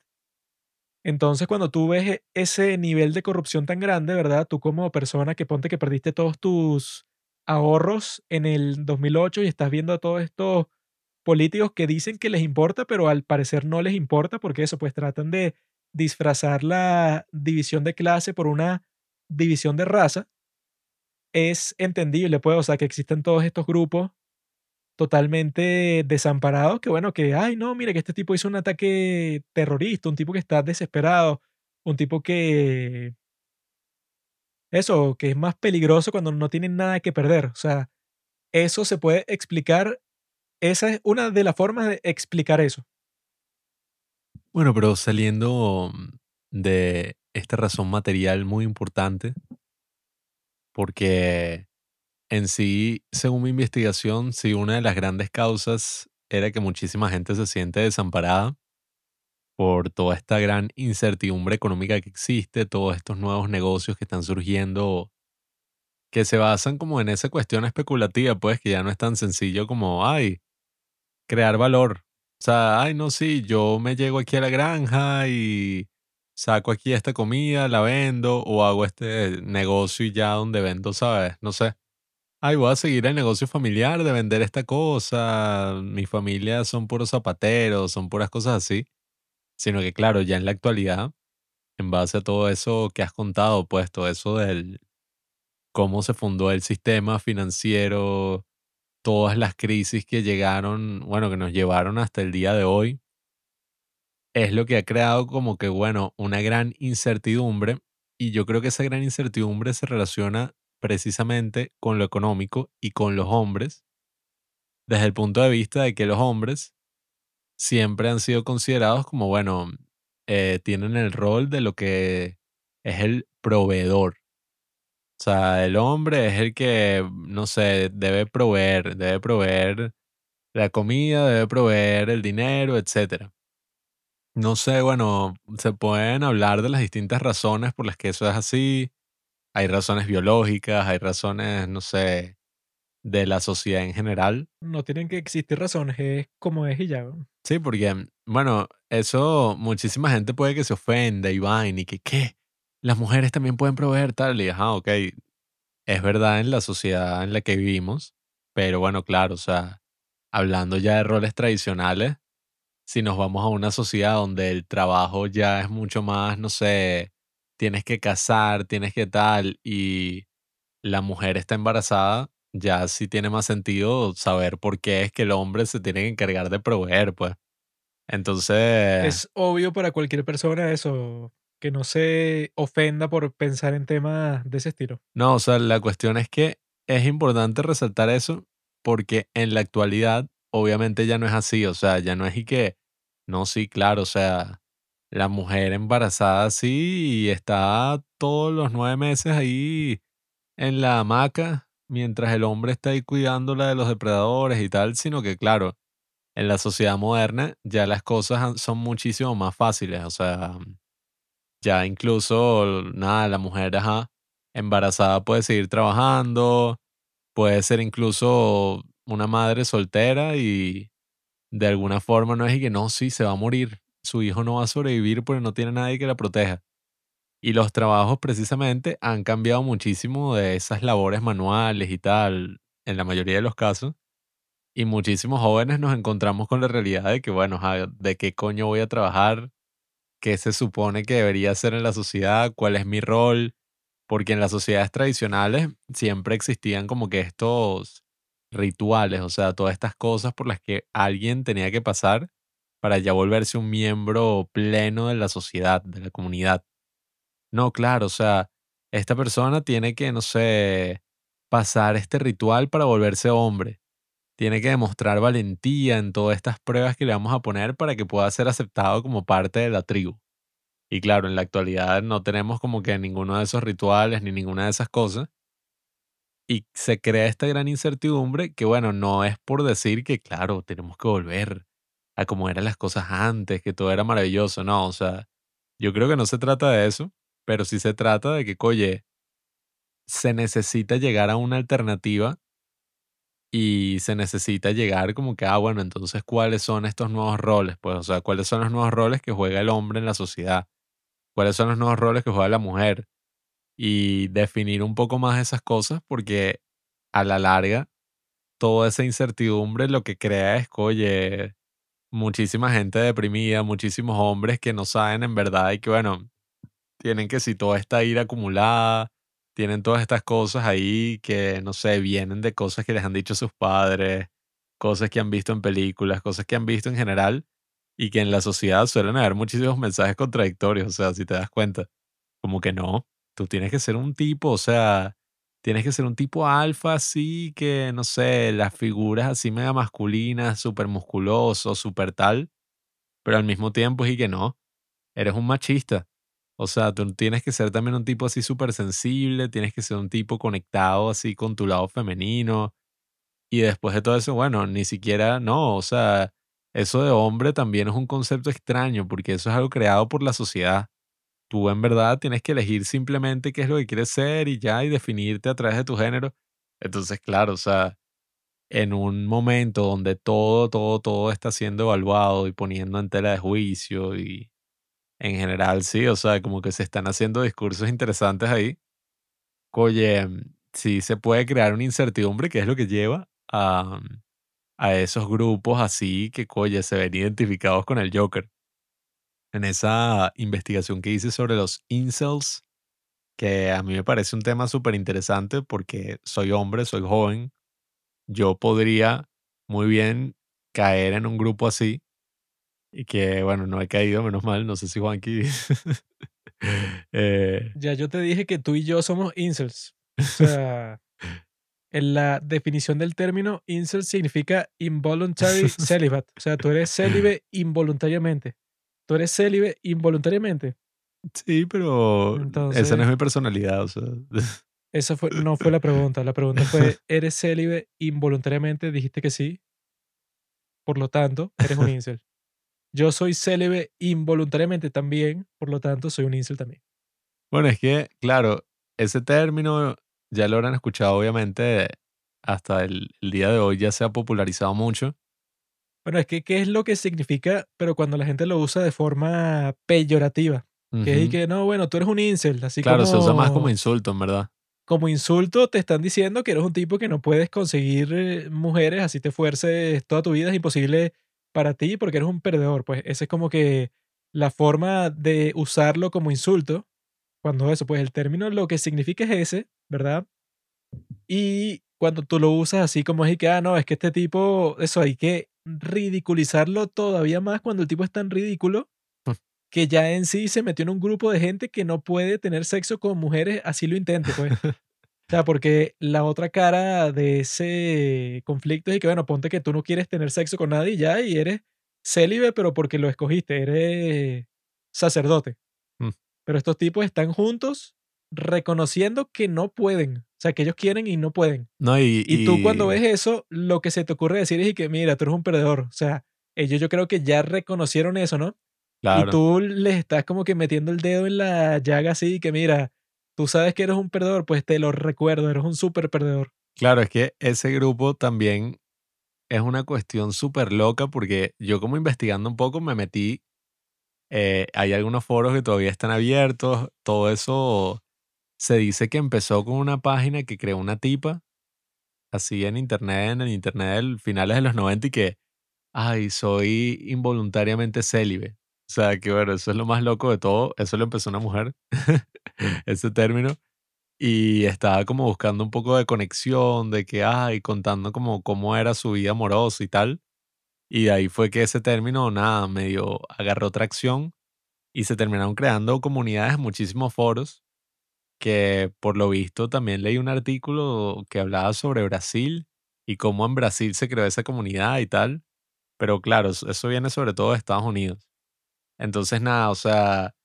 Speaker 3: Entonces, cuando tú ves e- ese nivel de corrupción tan grande, ¿verdad? Tú como persona que ponte que perdiste todos tus ahorros en el 2008 y estás viendo a todos estos políticos que dicen que les importa, pero al parecer no les importa porque eso, pues tratan de disfrazar la división de clase por una división de raza, es entendible, pues, o sea, que existen todos estos grupos totalmente desamparados que, bueno, que, ay, no, mire que este tipo hizo un ataque terrorista, un tipo que está desesperado, un tipo que, eso, que es más peligroso cuando no tienen nada que perder. O sea, eso se puede explicar, esa es una de las formas de explicar eso.
Speaker 4: Bueno, pero saliendo mm, de esta razón material muy importante, porque en sí, según mi investigación, sí, una de las grandes causas era que muchísima gente se siente desamparada por toda esta gran incertidumbre económica que existe, todos estos nuevos negocios que están surgiendo, que se basan como en esa cuestión especulativa, pues que ya no es tan sencillo como, ay, crear valor. O sea, ay, no, sí, yo me llego aquí a la granja y saco aquí esta comida, la vendo o hago este negocio y ya donde vendo, ¿sabes? No sé. Ay, voy a seguir el negocio familiar de vender esta cosa. Mi familia son puros zapateros, son puras cosas así. Sino que, claro, ya en la actualidad, en base a todo eso que has contado, pues todo eso del cómo se fundó el sistema financiero, todas las crisis que llegaron, bueno, que nos llevaron hasta el día de hoy, es lo que ha creado como que, bueno, una gran incertidumbre. Y yo creo que esa gran incertidumbre se relaciona precisamente con lo económico y con los hombres, desde el punto de vista de que los hombres siempre han sido considerados como, bueno, eh, tienen el rol de lo que es el proveedor. O sea, el hombre es el que, no sé, debe proveer, debe proveer la comida, debe proveer el dinero, etcétera. No sé, bueno, se pueden hablar de las distintas razones por las que eso es así. Hay razones biológicas, hay razones, no sé, de la sociedad en general.
Speaker 3: No tienen que existir razones, es como es y ya.
Speaker 4: Sí, porque, bueno, eso muchísima gente puede que se ofenda y vaina y que, ¿qué? Las mujeres también pueden proveer tal y, ajá, ok, es verdad en la sociedad en la que vivimos, pero bueno, claro, o sea, hablando ya de roles tradicionales, si nos vamos a una sociedad donde el trabajo ya es mucho más, no sé, tienes que casar, tienes que tal, y la mujer está embarazada, ya sí tiene más sentido saber por qué es que el hombre se tiene que encargar de proveer, pues. Entonces,
Speaker 3: Es obvio para cualquier persona eso, que no se ofenda por pensar en temas de ese estilo.
Speaker 4: no, o sea, la cuestión es que es importante resaltar eso porque en la actualidad obviamente ya no es así, o sea, ya no es y que, no, sí, claro, o sea, la mujer embarazada sí y está todos los nueve meses ahí en la hamaca mientras el hombre está ahí cuidándola de los depredadores y tal, sino que claro, en la sociedad moderna ya las cosas son muchísimo más fáciles, o sea, ya incluso, nada, la mujer, embarazada puede seguir trabajando, puede ser incluso una madre soltera y de alguna forma no es y que no, sí, se va a morir, su hijo no va a sobrevivir porque no tiene nadie que la proteja. Y los trabajos precisamente han cambiado muchísimo de esas labores manuales y tal, en la mayoría de los casos. Y muchísimos jóvenes nos encontramos con la realidad de que, bueno, ¿de qué coño voy a trabajar? ¿Qué se supone que debería hacer en la sociedad? ¿Cuál es mi rol? Porque en las sociedades tradicionales siempre existían como que estos rituales, o sea, todas estas cosas por las que alguien tenía que pasar para ya volverse un miembro pleno de la sociedad, de la comunidad. No, claro, o sea, esta persona tiene que, no sé, pasar este ritual para volverse hombre. Tiene que demostrar valentía en todas estas pruebas que le vamos a poner para que pueda ser aceptado como parte de la tribu. Y claro, en la actualidad no tenemos como que ninguno de esos rituales ni ninguna de esas cosas. Y se crea esta gran incertidumbre que, bueno, no es por decir que, claro, tenemos que volver a como eran las cosas antes, que todo era maravilloso. No, o sea, yo creo que no se trata de eso, pero sí se trata de que, oye, se necesita llegar a una alternativa y se necesita llegar como que, ah, bueno, entonces, ¿cuáles son estos nuevos roles? Pues, o sea, ¿cuáles son los nuevos roles que juega el hombre en la sociedad? ¿Cuáles son los nuevos roles que juega la mujer? Y definir un poco más esas cosas porque a la larga, toda esa incertidumbre lo que crea es oye, muchísima gente deprimida, muchísimos hombres que no saben en verdad y que, bueno, tienen que si toda esta ira acumulada, tienen todas estas cosas ahí que, no sé, vienen de cosas que les han dicho sus padres, cosas que han visto en películas, cosas que han visto en general y que en la sociedad suelen haber muchísimos mensajes contradictorios, o sea, si te das cuenta, como que no, tú tienes que ser un tipo, o sea, tienes que ser un tipo alfa así que, no sé, las figuras así mega masculinas, súper musculoso, súper tal, pero al mismo tiempo y que no, eres un machista. O sea, tú tienes que ser también un tipo así súper sensible, tienes que ser un tipo conectado así con tu lado femenino. Y después de todo eso, bueno, ni siquiera, no, o sea, eso de hombre también es un concepto extraño porque eso es algo creado por la sociedad. Tú en verdad tienes que elegir simplemente qué es lo que quieres ser y ya, y definirte a través de tu género. Entonces, claro, o sea, en un momento donde todo, todo, todo está siendo evaluado y poniendo en tela de juicio y en general sí, o sea, como que se están haciendo discursos interesantes ahí. Oye, sí se puede crear una incertidumbre que es lo que lleva a, a esos grupos así que, oye, se ven identificados con el Joker. En esa investigación que hice sobre los incels, que a mí me parece un tema súper interesante porque soy hombre, soy joven, yo podría muy bien caer en un grupo así y que, bueno, no he caído, menos mal, no sé si Juanqui... eh,
Speaker 3: Ya yo te dije que tú y yo somos incels. O sea, en la definición del término, incel significa involuntary celibate. O sea, tú eres célibe involuntariamente. Tú eres célibe involuntariamente.
Speaker 4: sí, pero esa no
Speaker 3: Entonces-
Speaker 4: es mi personalidad, o sea...
Speaker 3: Esa fue, no fue la pregunta. La pregunta fue, ¿eres célibe involuntariamente? Dijiste que sí. Por lo tanto, eres un incel. Yo soy célibe involuntariamente también. Por lo tanto, soy un incel también.
Speaker 4: Bueno, es que, claro, ese término ya lo habrán escuchado, obviamente, hasta el, el día de hoy ya se ha popularizado mucho.
Speaker 3: Bueno, es que, ¿qué es lo que significa? Pero cuando la gente lo usa de forma peyorativa. Que es y
Speaker 4: Ujú.
Speaker 3: que, no, bueno, tú eres un incel. Así
Speaker 4: Claro,
Speaker 3: como,
Speaker 4: se usa más como insulto, en verdad.
Speaker 3: como insulto, te están diciendo que eres un tipo que no puedes conseguir eh, mujeres, así te fuerces toda tu vida, es imposible para ti porque eres un perdedor. Pues esa es como que la forma de usarlo como insulto, cuando eso, pues el término lo que significa es ese, ¿verdad? Y cuando tú lo usas así como es y que, ah, no, es que este tipo, eso hay que ridiculizarlo todavía más cuando el tipo es tan ridículo que ya en sí se metió en un grupo de gente que no puede tener sexo con mujeres, así lo intente, pues. O sea, porque la otra cara de ese conflicto es que, bueno, ponte que tú no quieres tener sexo con nadie ya y eres célibe, pero porque lo escogiste, eres sacerdote.
Speaker 4: Mm.
Speaker 3: Pero estos tipos están juntos reconociendo que no pueden. O sea, que ellos quieren y no pueden.
Speaker 4: No, y,
Speaker 3: Y tú cuando ves eso, lo que se te ocurre decir es que, mira, tú eres un perdedor. O sea, ellos yo creo que ya reconocieron eso, ¿no?
Speaker 4: Claro.
Speaker 3: Y tú les estás como que metiendo el dedo en la llaga así, que mira, tú sabes que eres un perdedor, pues te lo recuerdo, eres un súper perdedor.
Speaker 4: Claro, es que ese grupo también es una cuestión súper loca porque yo como investigando un poco me metí, eh, hay algunos foros que todavía están abiertos, todo eso se dice que empezó con una página que creó una tipa, así en internet, en el internet del finales de los 90 y que, ay, soy involuntariamente célibe. O sea, que bueno, eso es lo más loco de todo, eso lo empezó una mujer, ese término y estaba como buscando un poco de conexión, de que, ay, contando como cómo era su vida amorosa y tal. Y de ahí fue que ese término, nada, medio agarró tracción y se terminaron creando comunidades, muchísimos foros, que por lo visto también leí un artículo que hablaba sobre Brasil y cómo en Brasil se creó esa comunidad y tal. Pero claro, eso viene sobre todo de Estados Unidos. Entonces, nada, o sea,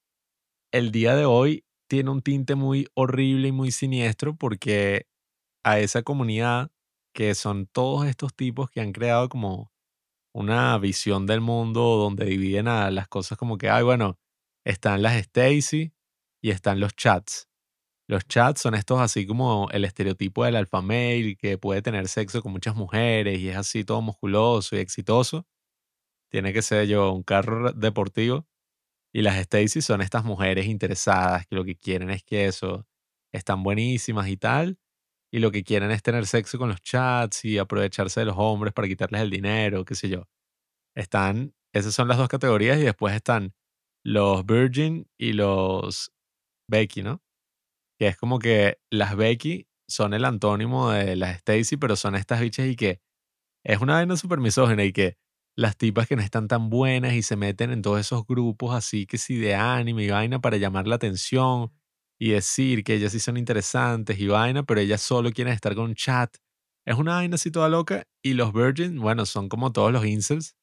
Speaker 4: el día de hoy tiene un tinte muy horrible y muy siniestro porque a esa comunidad, que son todos estos tipos que han creado como una visión del mundo donde dividen a las cosas como que, ay, bueno, están las Stacy y están los chats. Los chats son estos así como el estereotipo del alfa male que puede tener sexo con muchas mujeres y es así todo musculoso y exitoso. Tiene que ser yo un carro deportivo. Y las Stacy son estas mujeres interesadas que lo que quieren es que eso, están buenísimas y tal. Y lo que quieren es tener sexo con los chats y aprovecharse de los hombres para quitarles el dinero, qué sé yo. Están, esas son las dos categorías y después están los Virgin y los Becky, ¿no? Que es como que las Becky son el antónimo de las Stacy, pero son estas bichas y que es una vaina súper misógina y que las tipas que no están tan buenas y se meten en todos esos grupos así que sí de anime y vaina para llamar la atención y decir que ellas sí son interesantes y vaina, pero ellas solo quieren estar con un chat. Es una vaina así toda loca y los Virgin, bueno, son como todos los incels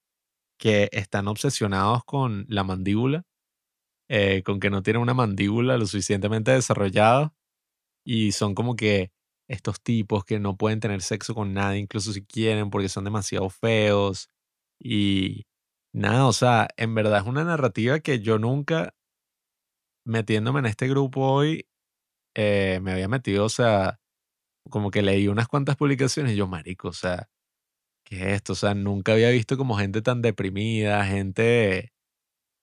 Speaker 4: que están obsesionados con la mandíbula, eh, con que no tienen una mandíbula lo suficientemente desarrollada y son como que estos tipos que no pueden tener sexo con nadie, incluso si quieren, porque son demasiado feos. Y nada, o sea, en verdad es una narrativa que yo nunca, metiéndome en este grupo hoy, eh, me había metido, o sea, como que leí unas cuantas publicaciones y yo, marico, o sea, ¿qué es esto? O sea, nunca había visto como gente tan deprimida, gente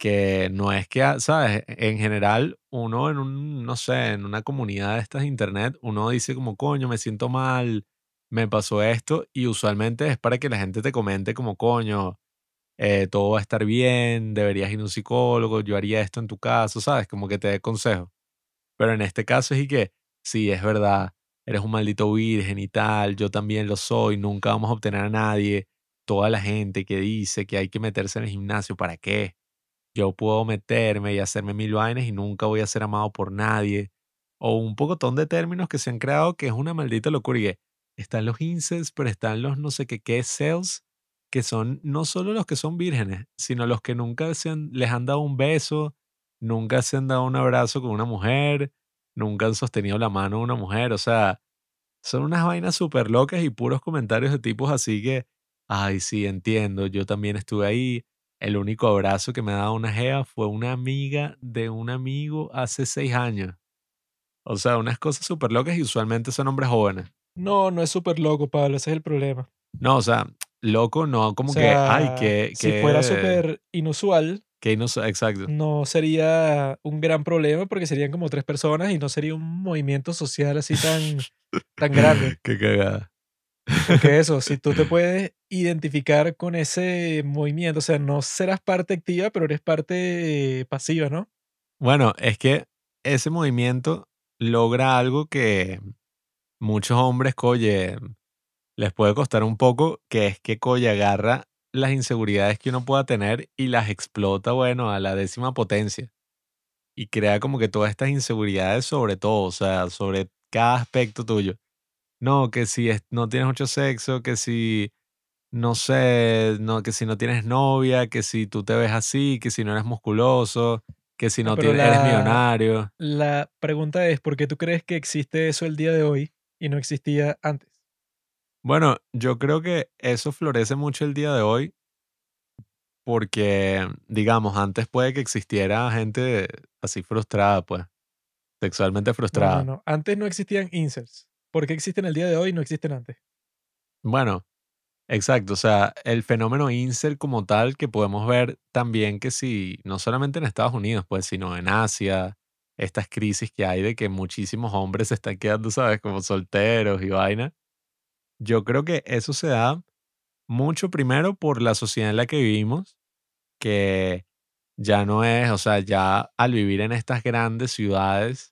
Speaker 4: que no es que, ah, ¿sabes? En general, uno en un, no sé, en una comunidad de estas internet, uno dice como, coño, me siento mal, me pasó esto, y usualmente es para que la gente te comente como, coño, eh, todo va a estar bien, deberías ir a un psicólogo, yo haría esto en tu caso, ¿sabes? Como que te dé consejo. Pero en este caso es y que, sí, es verdad, eres un maldito virgen y tal, yo también lo soy, nunca vamos a obtener a nadie. Toda la gente que dice que hay que meterse en el gimnasio, ¿para qué? Yo puedo meterme y hacerme mil vainas y nunca voy a ser amado por nadie. O un pocotón de términos que se han creado que es una maldita locura. Y están los incels, pero están los no sé qué qué cells, que son no solo los que son vírgenes, sino los que nunca se han- les han dado un beso, nunca se han dado un abrazo con una mujer, nunca han sostenido la mano de una mujer. O sea, son unas vainas súper locas y puros comentarios de tipos así que, ay, sí, entiendo, yo también estuve ahí. El único abrazo que me ha dado una jeva fue una amiga de un amigo hace seis años. O sea, unas cosas súper locas y usualmente son hombres jóvenes.
Speaker 3: No, no es súper loco, Pablo, ese es el problema.
Speaker 4: No, o sea, loco, no, como
Speaker 3: O
Speaker 4: que, ay,
Speaker 3: sea,
Speaker 4: que,
Speaker 3: si fuera
Speaker 4: que,
Speaker 3: súper inusual,
Speaker 4: que no exacto.
Speaker 3: no sería un gran problema porque serían como tres personas y no sería un movimiento social así tan, tan grande.
Speaker 4: Qué cagada.
Speaker 3: Porque eso, si tú te puedes identificar con ese movimiento, o sea, no serás parte activa, pero eres parte pasiva, ¿no?
Speaker 4: Bueno, es que ese movimiento logra algo que muchos hombres, coye, les puede costar un poco, que es que coye agarra las inseguridades que uno pueda tener y las explota, bueno, a la décima potencia. Y crea como que todas estas inseguridades sobre todo, o sea, sobre cada aspecto tuyo. No, que si es- no tienes mucho sexo, que si, no sé, no, que si no tienes novia, que si tú te ves así, que si no eres musculoso, que si
Speaker 3: No,
Speaker 4: no tienes, eres millonario.
Speaker 3: la pregunta es, ¿por qué tú crees que existe eso el día de hoy y no existía antes?
Speaker 4: Bueno, yo creo que eso florece mucho el día de hoy porque, digamos, antes puede que existiera gente así frustrada, pues, sexualmente
Speaker 3: No, no,
Speaker 4: frustrada.
Speaker 3: no. Antes no existían incels. ¿Por qué existen el día de hoy y no existen antes?
Speaker 4: Bueno, exacto, o sea, el fenómeno incel como tal que podemos ver también que si, no solamente en Estados Unidos, pues, sino en Asia, estas crisis que hay de que muchísimos hombres se están quedando, ¿sabes? Como solteros y vaina. Yo creo que eso se da mucho primero por la sociedad en la que vivimos, que ya no es, o sea, ya al vivir en estas grandes ciudades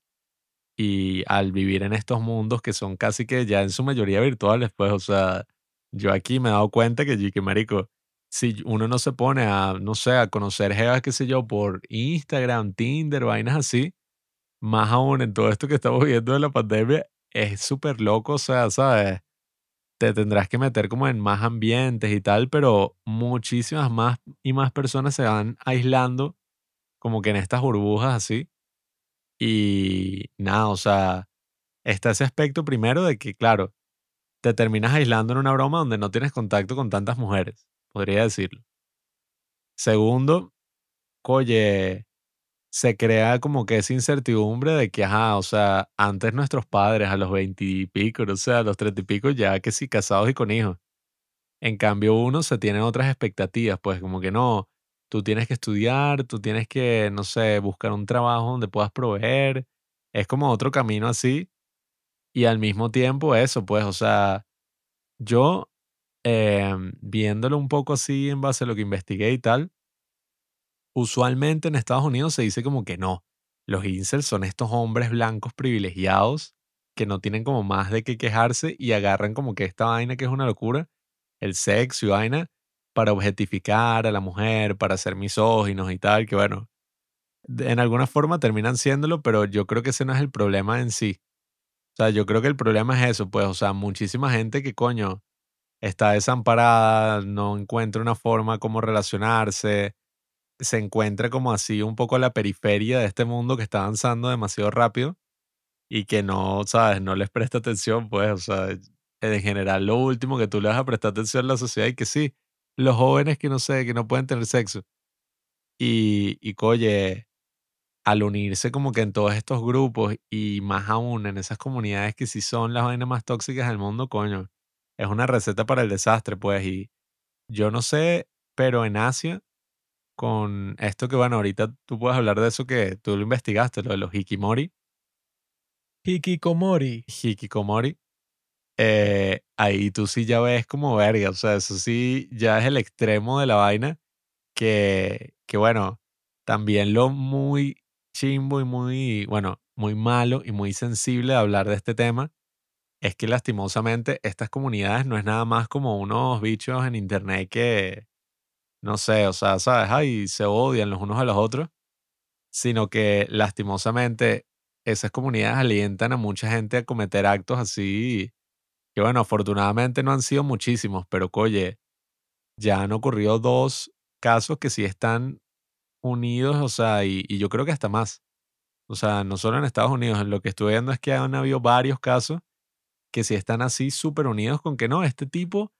Speaker 4: y al vivir en estos mundos que son casi que ya en su mayoría virtuales, pues, o sea, yo aquí me he dado cuenta que, que marico, si uno no se pone a, no sé, a conocer jevas, qué sé yo, por Instagram, Tinder, vainas así, más aún en todo esto que estamos viendo de la pandemia, es súper loco, o sea, ¿sabes? te tendrás que meter como en más ambientes y tal, pero muchísimas más y más personas se van aislando como que en estas burbujas así. Y nada, o sea, está ese aspecto primero de que, claro, te terminas aislando en una broma donde no tienes contacto con tantas mujeres, podría decirlo. Segundo, oye, se crea como que esa incertidumbre de que, ajá, o sea, antes nuestros padres a los veintipico, o sea, a los treinta y pico, ya que sí, casados y con hijos. En cambio, uno se tiene otras expectativas, pues como que no, tú tienes que estudiar, tú tienes que, no sé, buscar un trabajo donde puedas proveer. Es como otro camino así. Y al mismo tiempo eso, pues, o sea, yo em, viéndolo un poco así en base a lo que investigué y tal, usualmente en Estados Unidos se dice como que no, los incels son estos hombres blancos privilegiados que no tienen como más de qué quejarse y agarran como que esta vaina que es una locura, el sexo y vaina, para objetificar a la mujer, para ser misóginos y tal, que bueno, en alguna forma terminan siéndolo, pero yo creo que ese no es el problema en sí. O sea, yo creo que el problema es eso, pues, o sea, muchísima gente que coño está desamparada, no encuentra una forma como relacionarse, se encuentra como así un poco a la periferia de este mundo que está avanzando demasiado rápido y que no, ¿sabes? No les presta atención, pues, o sea, en general lo último que tú le vas a prestar atención a la sociedad y que sí, los jóvenes que no sé, que no pueden tener sexo. Y, y coye, al unirse como que en todos estos grupos y más aún en esas comunidades que sí son las vainas más tóxicas del mundo, coño, es una receta para el desastre, pues, y yo no sé, pero en Asia con esto que, bueno, ahorita tú puedes hablar de eso que tú lo investigaste, lo de los hikimori,
Speaker 3: Hikikomori.
Speaker 4: hikikomori, eh, ahí tú sí ya ves como verga, o sea, eso sí ya es el extremo de la vaina que, que bueno, también lo muy chimbo y muy, bueno, muy malo y muy sensible de hablar de este tema es que lastimosamente estas comunidades no es nada más como unos bichos en internet que, no sé, o sea, sabes, ay, se odian los unos a los otros, sino que lastimosamente esas comunidades alientan a mucha gente a cometer actos así, que bueno, afortunadamente no han sido muchísimos, pero oye, ya han ocurrido dos casos que sí están unidos, o sea, y, yo creo que hasta más. O sea, no solo en Estados Unidos, lo que estuve viendo es que han habido varios casos que sí están así súper unidos con que no, este tipo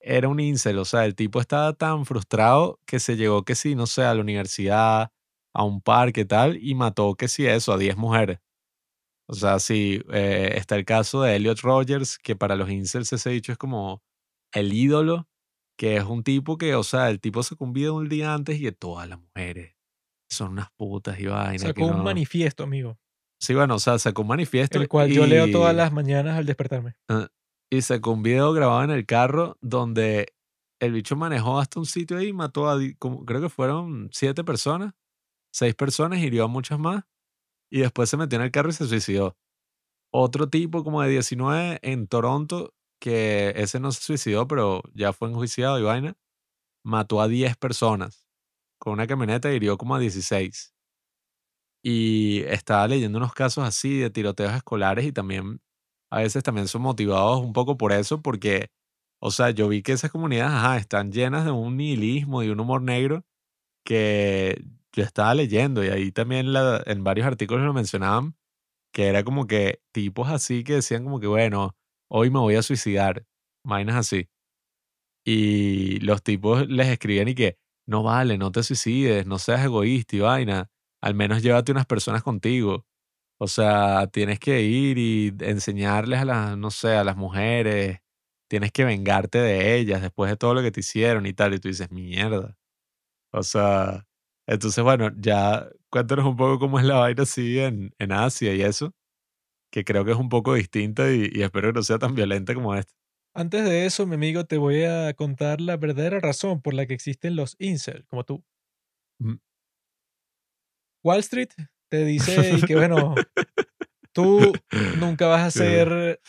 Speaker 4: era un incel, o sea, el tipo estaba tan frustrado que se llegó que sí, no sé, a la universidad, a un parque tal, y mató que sí eso, a 10 mujeres. O sea, sí, eh, está el caso de Elliot Rogers, que para los incels ese dicho es como el ídolo, que es un tipo que, o sea, el tipo se convida un día antes y que todas las mujeres son unas putas y vainas.
Speaker 3: Sacó un
Speaker 4: no...
Speaker 3: manifiesto, amigo,
Speaker 4: Sí, bueno, o sea, sacó un manifiesto
Speaker 3: el cual yo leo todas las mañanas al despertarme.
Speaker 4: Ah, y sacó un video grabado en el carro donde el bicho manejó hasta un sitio ahí y mató a, como, creo que fueron siete personas, seis personas, hirió a muchas más y después se metió en el carro y se suicidó. Otro tipo como de 19 en Toronto, que ese no se suicidó, pero ya fue enjuiciado y vaina, mató a 10 personas con una camioneta y hirió como a 16. Y estaba leyendo unos casos así de tiroteos escolares y también a veces también son motivados un poco por eso, porque, o sea, yo vi que esas comunidades, están llenas de un nihilismo y un humor negro que yo estaba leyendo y ahí también la- en varios artículos lo mencionaban, que era como que tipos así que decían como que, bueno, hoy me voy a suicidar, vainas así. Y los tipos les escribían y que, no vale, no te suicides, no seas egoísta y vaina, al menos llévate unas personas contigo. O sea, tienes que ir y enseñarles a las, no sé, a las mujeres, tienes que vengarte de ellas después de todo lo que te hicieron y tal. Y tú dices, mierda. O sea, entonces, bueno, ya cuéntanos un poco cómo es la vaina así en, en Asia y eso, que creo que es un poco distinta y, y espero que no sea tan violenta como esta.
Speaker 3: Antes de eso, mi amigo, te voy a contar la verdadera razón por la que existen los incel, como tú.
Speaker 4: Mm.
Speaker 3: Wall Street te dice y que, bueno, tú nunca vas a ser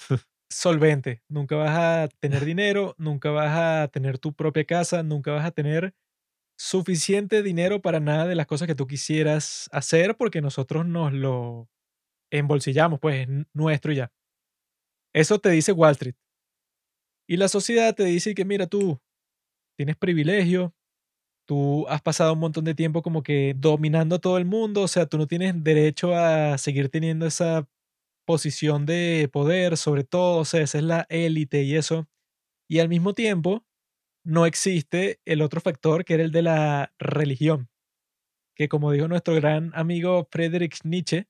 Speaker 3: solvente, nunca vas a tener dinero, nunca vas a tener tu propia casa, nunca vas a tener suficiente dinero para nada de las cosas que tú quisieras hacer porque nosotros nos lo embolsillamos, pues es nuestro y ya. Eso te dice Wall Street. Y la sociedad te dice que, mira, tú tienes privilegio, tú has pasado un montón de tiempo como que dominando a todo el mundo, o sea, tú no tienes derecho a seguir teniendo esa posición de poder sobre todo, o sea, esa es la élite y eso. Y al mismo tiempo, no existe el otro factor que era el de la religión, que como dijo nuestro gran amigo Friedrich Nietzsche,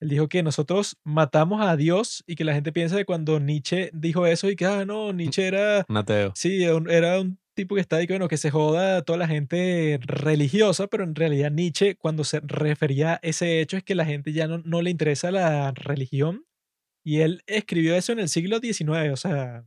Speaker 3: él dijo que nosotros matamos a Dios y que la gente piensa que cuando Nietzsche dijo eso y que, ah, no, Nietzsche era
Speaker 4: Un ateo.
Speaker 3: Sí, era un tipo que está ahí que, bueno, que se joda a toda la gente religiosa, pero en realidad Nietzsche, cuando se refería a ese hecho, es que la gente ya no, no le interesa la religión. Y él escribió eso en el siglo XIX, o sea,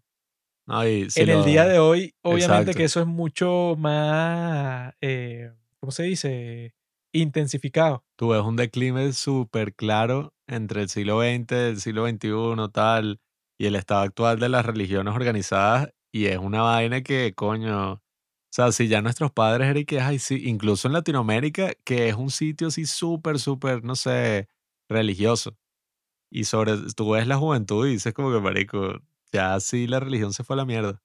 Speaker 3: En el día de hoy, obviamente
Speaker 4: Exacto.
Speaker 3: que eso es mucho más, eh, ¿cómo se dice? Intensificado.
Speaker 4: tú ves un declive súper claro entre el siglo XX, el siglo XXI, tal, y el estado actual de las religiones organizadas, y es una vaina que, coño, o sea, si ya nuestros padres eran que, ay, sí, incluso en Latinoamérica, que es un sitio así súper, súper, no sé, religioso, y sobre, tú ves la juventud y dices como que, marico, ya sí la religión se fue a la mierda.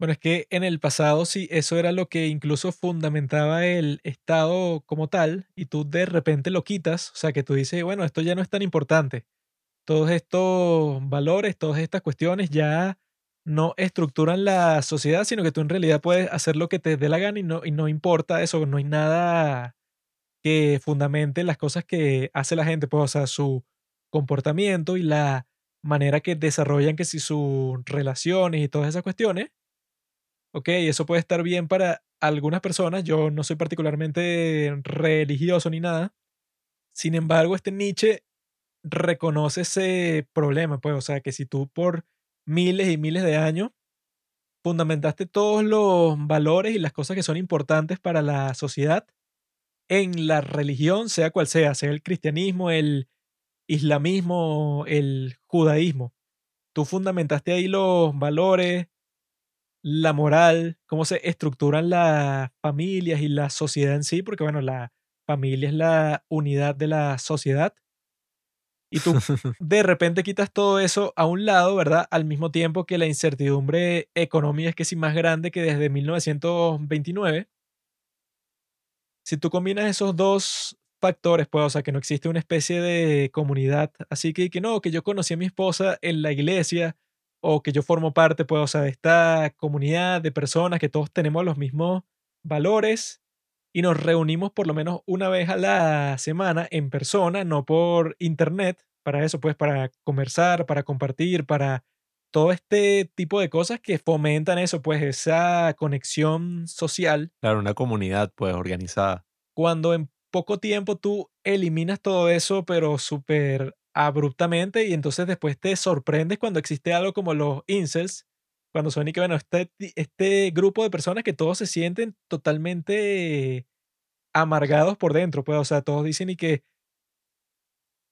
Speaker 3: Bueno, es que en el pasado sí, eso era lo que incluso fundamentaba el Estado como tal, y tú de repente lo quitas, o sea, que tú dices, bueno, esto ya no es tan importante. Todos estos valores, todas estas cuestiones ya no estructuran la sociedad, sino que tú en realidad puedes hacer lo que te dé la gana y no, y no importa eso, no hay nada que fundamente las cosas que hace la gente, pues, o sea, su comportamiento y la manera que desarrollan que si sus relaciones y todas esas cuestiones Ok, eso puede estar bien para algunas personas. Yo no soy particularmente religioso ni nada. Sin embargo, este Nietzsche reconoce ese problema, pues, o sea, que si tú por miles y miles de años fundamentaste todos los valores y las cosas que son importantes para la sociedad en la religión, sea cual sea, sea el cristianismo, el islamismo, el judaísmo, tú fundamentaste ahí los valores, la moral, cómo se estructuran las familias y la sociedad en sí, porque bueno, la familia es la unidad de la sociedad. Y tú de repente quitas todo eso a un lado, ¿verdad? Al mismo tiempo que la incertidumbre económica es que sí más grande que desde 1929. Si tú combinas esos dos factores, pues, o sea, que no existe una especie de comunidad, así que, que no, que yo conocí a mi esposa en la iglesia, o que yo formo parte, pues, o sea, de esta comunidad de personas que todos tenemos los mismos valores y nos reunimos por lo menos una vez a la semana en persona, no por internet, para eso, pues, para conversar, para compartir, para todo este tipo de cosas que fomentan eso, pues, esa conexión social
Speaker 4: Claro, una comunidad, pues, organizada.
Speaker 3: cuando en poco tiempo tú eliminas todo eso, pero súper abruptamente, y entonces después te sorprendes cuando existe algo como los incels, cuando son y que, bueno, este, este grupo de personas que todos se sienten totalmente amargados por dentro, pues, o sea, todos dicen y que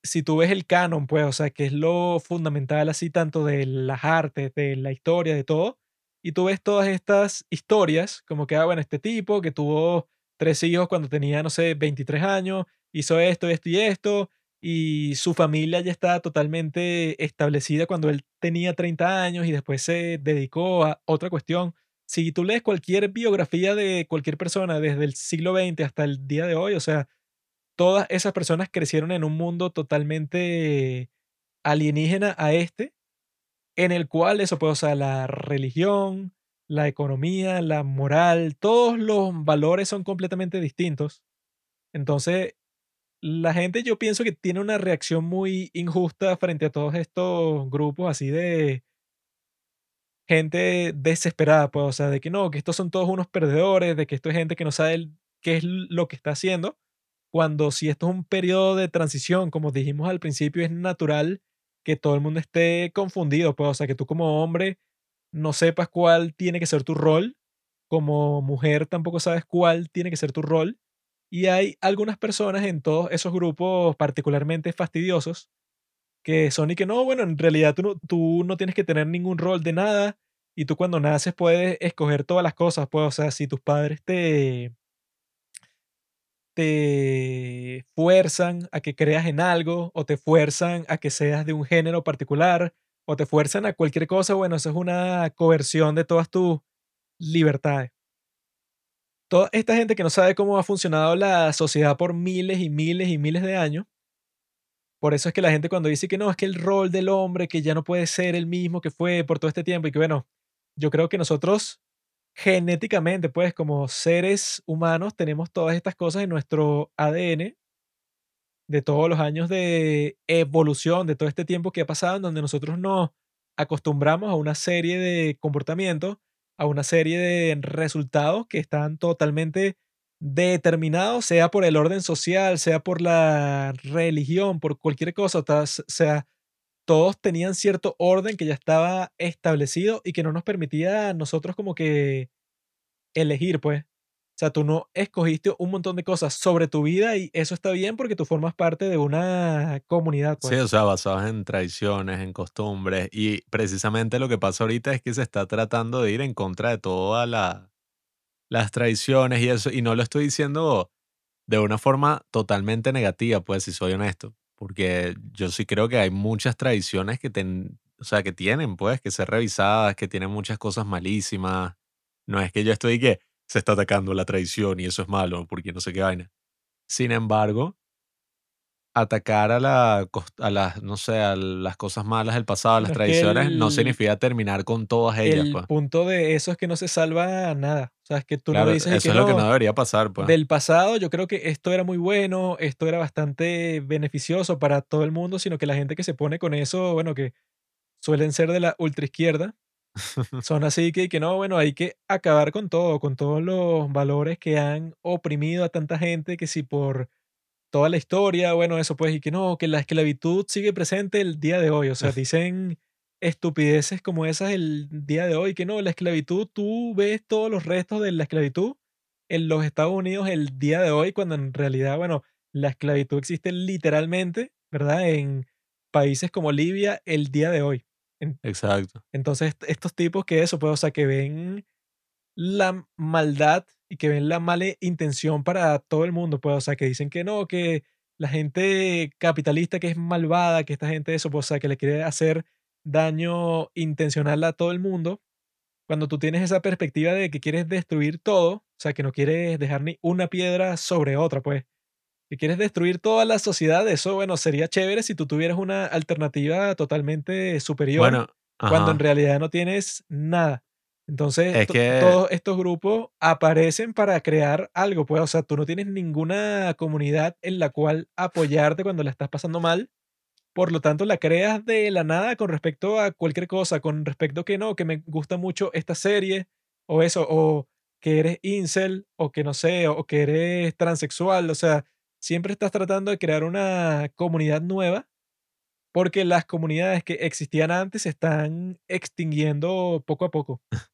Speaker 3: si tú ves el canon, pues, o sea, que es lo fundamental así tanto de las artes, de la historia, de todo, y tú ves todas estas historias, como que, ah, bueno, este tipo que tuvo tres hijos cuando tenía, no sé, 23 años, hizo esto, esto y esto, y su familia ya está totalmente establecida cuando él tenía 30 años y después se dedicó a otra cuestión. Si tú lees cualquier biografía de cualquier persona desde el siglo XX hasta el día de hoy, o sea, todas esas personas crecieron en un mundo totalmente alienígena a este, en el cual eso puede, o la religión, la economía, la moral, todos los valores son completamente distintos. Entonces, la gente yo pienso que tiene una reacción muy injusta frente a todos estos grupos así de gente desesperada, pues, o sea, de que no, que estos son todos unos perdedores, de que esto es gente que no sabe qué es lo que está haciendo, cuando si esto es un periodo de transición, como dijimos al principio, es natural que todo el mundo esté confundido, pues, o sea, que tú como hombre no sepas cuál tiene que ser tu rol, como mujer tampoco sabes cuál tiene que ser tu rol, y hay algunas personas en todos esos grupos particularmente fastidiosos que son y que no, bueno, en realidad tú no, tú no tienes que tener ningún rol de nada y tú cuando naces puedes escoger todas las cosas, pues, o sea, si tus padres te, te fuerzan a que creas en algo o te fuerzan a que seas de un género particular o te fuerzan a cualquier cosa, bueno, eso es una coerción de todas tus libertades. Toda esta gente que no sabe cómo ha funcionado la sociedad por miles y miles y miles de años, por eso es que la gente cuando dice que no, es que el rol del hombre, que ya no puede ser el mismo que fue por todo este tiempo y que bueno, yo creo que nosotros genéticamente, pues como seres humanos, tenemos todas estas cosas en nuestro ADN de todos los años de evolución, de todo este tiempo que ha pasado, en donde nosotros nos acostumbramos a una serie de comportamientos, a una serie de resultados que están totalmente determinados, sea por el orden social, sea por la religión, por cualquier cosa, o sea, todos tenían cierto orden que ya estaba establecido y que no nos permitía a nosotros como que elegir, pues. O sea, tú no escogiste un montón de cosas sobre tu vida y eso está bien porque tú formas parte de una comunidad.
Speaker 4: Sí,
Speaker 3: Pues.
Speaker 4: o sea, basados en tradiciones, en costumbres. Y precisamente lo que pasa ahorita es que se está tratando de ir en contra de todas la- las tradiciones y eso. Y no lo estoy diciendo de una forma totalmente negativa, pues, si soy honesto. Porque yo sí creo que hay muchas tradiciones que, ten- o sea, que tienen, pues, que ser revisadas, que tienen muchas cosas malísimas. No es que yo estoy que se está atacando la tradición y eso es malo, porque no sé qué vaina. Sin embargo, atacar a, la, cos- a las, no sé, a las cosas malas del pasado, a las
Speaker 3: Pero es que
Speaker 4: tradiciones, no
Speaker 3: el,
Speaker 4: significa terminar con todas ellas,
Speaker 3: el
Speaker 4: pues.
Speaker 3: punto de eso es que no se salva nada. O sea, es que tú no dices
Speaker 4: eso
Speaker 3: que
Speaker 4: es lo que no
Speaker 3: no,
Speaker 4: debería pasar, pues.
Speaker 3: del pasado yo creo que esto era muy bueno, esto era bastante beneficioso para todo el mundo, sino que la gente que se pone con eso, bueno, que suelen ser de la ultraizquierda, son así que, que no, bueno, hay que acabar con todo, con todos los valores que han oprimido a tanta gente, que si por toda la historia, bueno, eso pues, y que no, que la esclavitud sigue presente el día de hoy, o sea, dicen estupideces como esas el día de hoy, que no, la esclavitud, tú ves todos los restos de la esclavitud en los Estados Unidos el día de hoy, cuando en realidad, bueno, la esclavitud existe literalmente, ¿verdad? En países como Libia el día de hoy.
Speaker 4: Exacto.
Speaker 3: entonces, est- estos tipos que eso, pues, o sea, que ven la maldad y que ven la mala intención para todo el mundo, pues, o sea, que dicen que no, que la gente capitalista que es malvada, que esta gente eso, pues, o sea, que le quiere hacer daño intencional a todo el mundo, cuando tú tienes esa perspectiva de que quieres destruir todo, o sea, que no quieres dejar ni una piedra sobre otra, pues, que quieres destruir toda la sociedad, eso, bueno, sería chévere si tú tuvieras una alternativa totalmente superior
Speaker 4: Bueno,
Speaker 3: cuando en realidad no tienes nada. Entonces,
Speaker 4: Es que,
Speaker 3: todos estos grupos aparecen para crear algo, pues, o sea, tú no tienes ninguna comunidad en la cual apoyarte cuando la estás pasando mal, por lo tanto, la creas de la nada con respecto a cualquier cosa, con respecto que no, que me gusta mucho esta serie, o eso, o que eres incel, o que no sé, o que eres transexual, o sea, siempre estás tratando de crear una comunidad nueva porque las comunidades que existían antes se están extinguiendo poco a poco.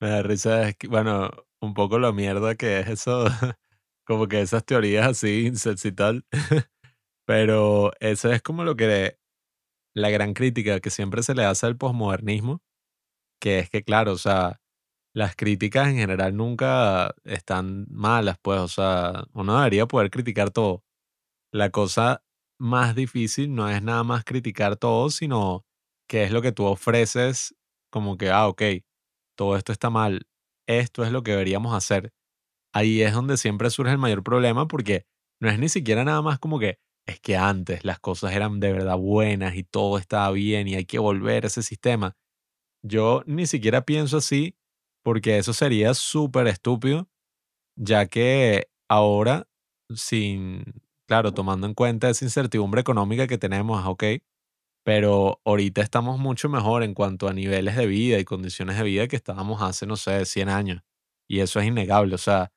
Speaker 4: me da risa, es que, bueno, un poco la mierda que es eso, como que esas teorías así, y tal. Pero eso es como lo que, la gran crítica que siempre se le hace al posmodernismo, que es que, claro, o sea, las críticas en general nunca están malas, pues, o sea, uno debería poder criticar todo. La cosa más difícil no es nada más criticar todo, sino qué es lo que tú ofreces, como que, ah, ok, todo esto está mal, esto es lo que deberíamos hacer. Ahí es donde siempre surge el mayor problema porque no es ni siquiera nada más como que es que antes las cosas eran de verdad buenas y todo estaba bien y hay que volver a ese sistema. Yo ni siquiera pienso así porque eso sería súper estúpido, ya que ahora, sin, claro, tomando en cuenta esa incertidumbre económica que tenemos, ok, pero ahorita estamos mucho mejor en cuanto a niveles de vida y condiciones de vida que estábamos hace, no sé, 100 años. Y eso es innegable, o sea,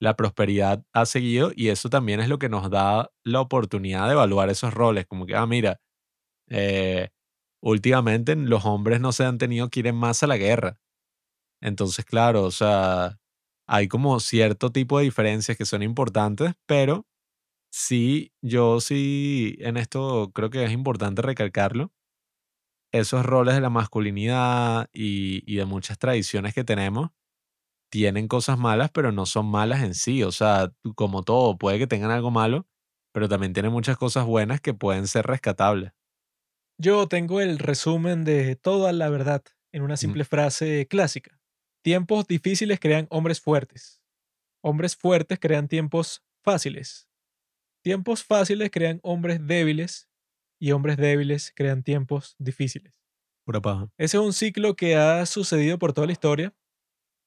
Speaker 4: la prosperidad ha seguido y eso también es lo que nos da la oportunidad de evaluar esos roles, como que, ah, mira, eh, últimamente los hombres no se han tenido que ir en masa a la guerra. Entonces, claro, o sea, hay como cierto tipo de diferencias que son importantes, pero sí, yo sí, en esto creo que es importante recalcarlo. Esos roles de la masculinidad y, y de muchas tradiciones que tenemos tienen cosas malas, pero no son malas en sí. O sea, como todo, puede que tengan algo malo, pero también tienen muchas cosas buenas que pueden ser rescatables.
Speaker 3: Yo tengo el resumen de toda la verdad en una
Speaker 4: Mm,
Speaker 3: simple frase clásica. Tiempos difíciles crean hombres fuertes. Hombres fuertes crean tiempos fáciles. Tiempos fáciles crean hombres débiles y hombres débiles crean tiempos difíciles.
Speaker 4: Pura paja.
Speaker 3: Ese es un ciclo que ha sucedido por toda la historia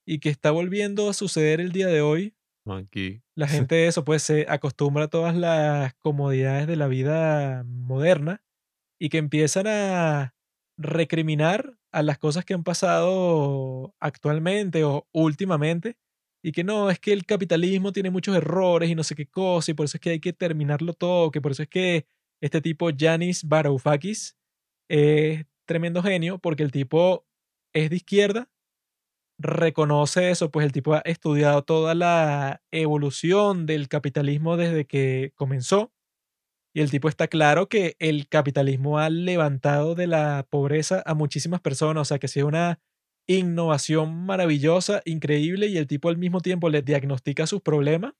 Speaker 3: y que está volviendo a suceder el día de hoy.
Speaker 4: Aquí.
Speaker 3: La gente eso pues se acostumbra a todas las comodidades de la vida moderna y que empiezan a recriminar a las cosas que han pasado actualmente o últimamente y que no, es que el capitalismo tiene muchos errores y no sé qué cosa y por eso es que hay que terminarlo todo, que por eso es que este tipo Yanis Varoufakis es tremendo genio porque el tipo es de izquierda, reconoce eso, pues el tipo ha estudiado toda la evolución del capitalismo desde que comenzó y el tipo está claro que el capitalismo ha levantado de la pobreza a muchísimas personas, o sea, que ha sido una innovación maravillosa, increíble, y el tipo al mismo tiempo le diagnostica sus problemas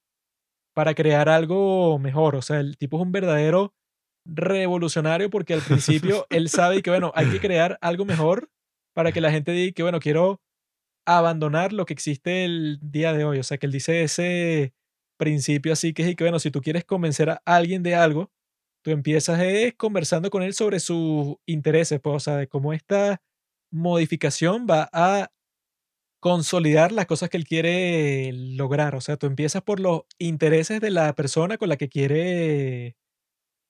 Speaker 3: para crear algo mejor. O sea, el tipo es un verdadero revolucionario porque al principio él sabe que, bueno, hay que crear algo mejor para que la gente diga que, bueno, quiero abandonar lo que existe el día de hoy. O sea, que él dice ese principio así que es que, bueno, si tú quieres convencer a alguien de algo, tú empiezas es conversando con él sobre sus intereses, pues, o sea, de cómo esta modificación va a consolidar las cosas que él quiere lograr. O sea, tú empiezas por los intereses de la persona con la que quiere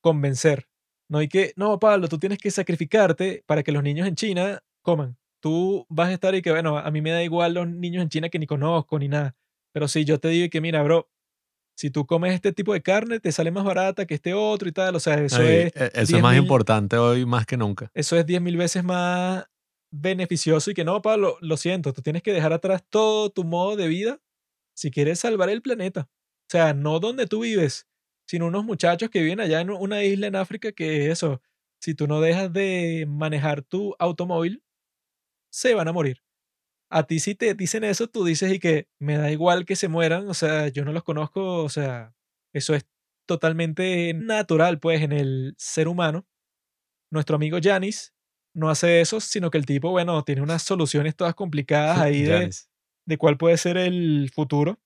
Speaker 3: convencer. No hay que, no, Pablo, tú tienes que sacrificarte para que los niños en China coman. Tú vas a estar y que, bueno, a mí me da igual los niños en China que ni conozco ni nada. Pero si yo te digo que, mira, bro, si tú comes este tipo de carne, te sale más barata que este otro y tal. O sea, eso
Speaker 4: Ay,
Speaker 3: es
Speaker 4: e- eso es
Speaker 3: 10
Speaker 4: más
Speaker 3: mil,
Speaker 4: importante hoy más que nunca.
Speaker 3: eso es 10 mil veces más beneficioso y que no, Pablo, lo siento, tú tienes que dejar atrás todo tu modo de vida si quieres salvar el planeta. O sea, no donde tú vives, sino unos muchachos que viven allá en una isla en África que eso, si tú no dejas de manejar tu automóvil, se van a morir. A ti si te dicen eso, tú dices y que me da igual que se mueran, o sea, yo no los conozco, o sea, eso es totalmente natural pues en el ser humano. Nuestro amigo Janis no hace eso, sino que el tipo, bueno, tiene unas soluciones todas complicadas ahí de, de cuál puede ser el futuro,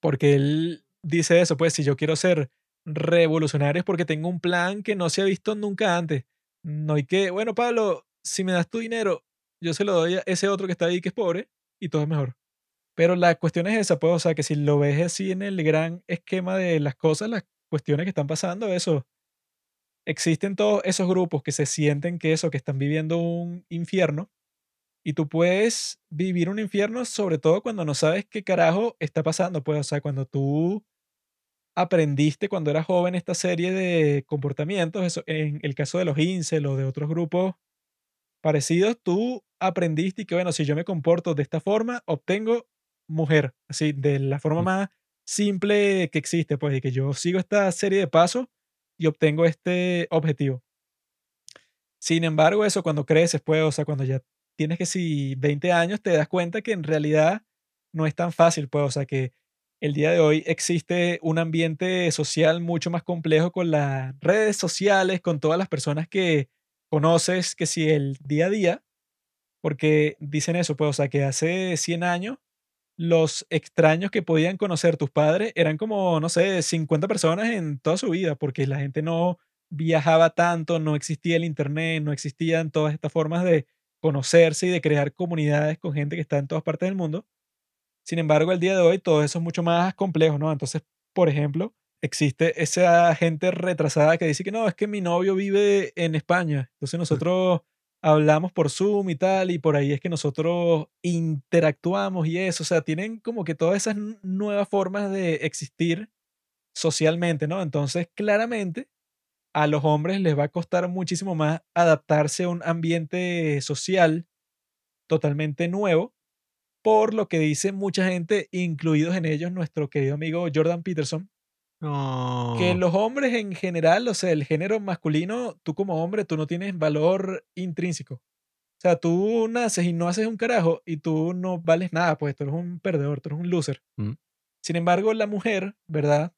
Speaker 3: porque él dice eso, pues si yo quiero ser revolucionario es porque tengo un plan que no se ha visto nunca antes. No hay que, bueno, Pablo, si me das tu dinero, yo se lo doy a ese otro que está ahí que es pobre y todo es mejor. Pero la cuestión es esa, pues, o sea, que si lo ves así en el gran esquema de las cosas, las cuestiones que están pasando, eso, existen todos esos grupos que se sienten que eso, que están viviendo un infierno, y tú puedes vivir un infierno sobre todo cuando no sabes qué carajo está pasando, pues, o sea, cuando tú aprendiste cuando eras joven esta serie de comportamientos, eso, en el caso de los incel o de otros grupos parecidos, tú aprendiste que, bueno, si yo me comporto de esta forma, obtengo mujer, así, de la forma más simple que existe, pues, y que yo sigo esta serie de pasos y obtengo este objetivo. Sin embargo, eso cuando creces, pues, o sea, cuando ya tienes que si 20 años, te das cuenta que en realidad no es tan fácil, pues, o sea, que el día de hoy existe un ambiente social mucho más complejo con las redes sociales, con todas las personas que conoces, que si el día a día, porque dicen eso, pues, o sea, que hace 100 años los extraños que podían conocer tus padres eran como, no sé, 50 personas en toda su vida, porque la gente no viajaba tanto, no existía el internet, no existían todas estas formas de conocerse y de crear comunidades con gente que está en todas partes del mundo. Sin embargo, el día de hoy todo eso es mucho más complejo, ¿no? Entonces, por ejemplo, existe esa gente retrasada que dice que no, es que mi novio vive en España. Entonces nosotros hablamos por Zoom y tal, y por ahí es que nosotros interactuamos y eso. O sea, tienen como que todas esas nuevas formas de existir socialmente, ¿no? Entonces, claramente, a los hombres les va a costar muchísimo más adaptarse a un ambiente social totalmente nuevo por lo que dice mucha gente, incluidos en ellos nuestro querido amigo Jordan Peterson, que los hombres en general, o sea, el género masculino, tú como hombre, tú no tienes valor intrínseco. O sea, tú naces y no haces un carajo y tú no vales nada, pues tú eres un perdedor, tú eres un loser.
Speaker 4: Mm.
Speaker 3: Sin embargo, la mujer, ¿verdad?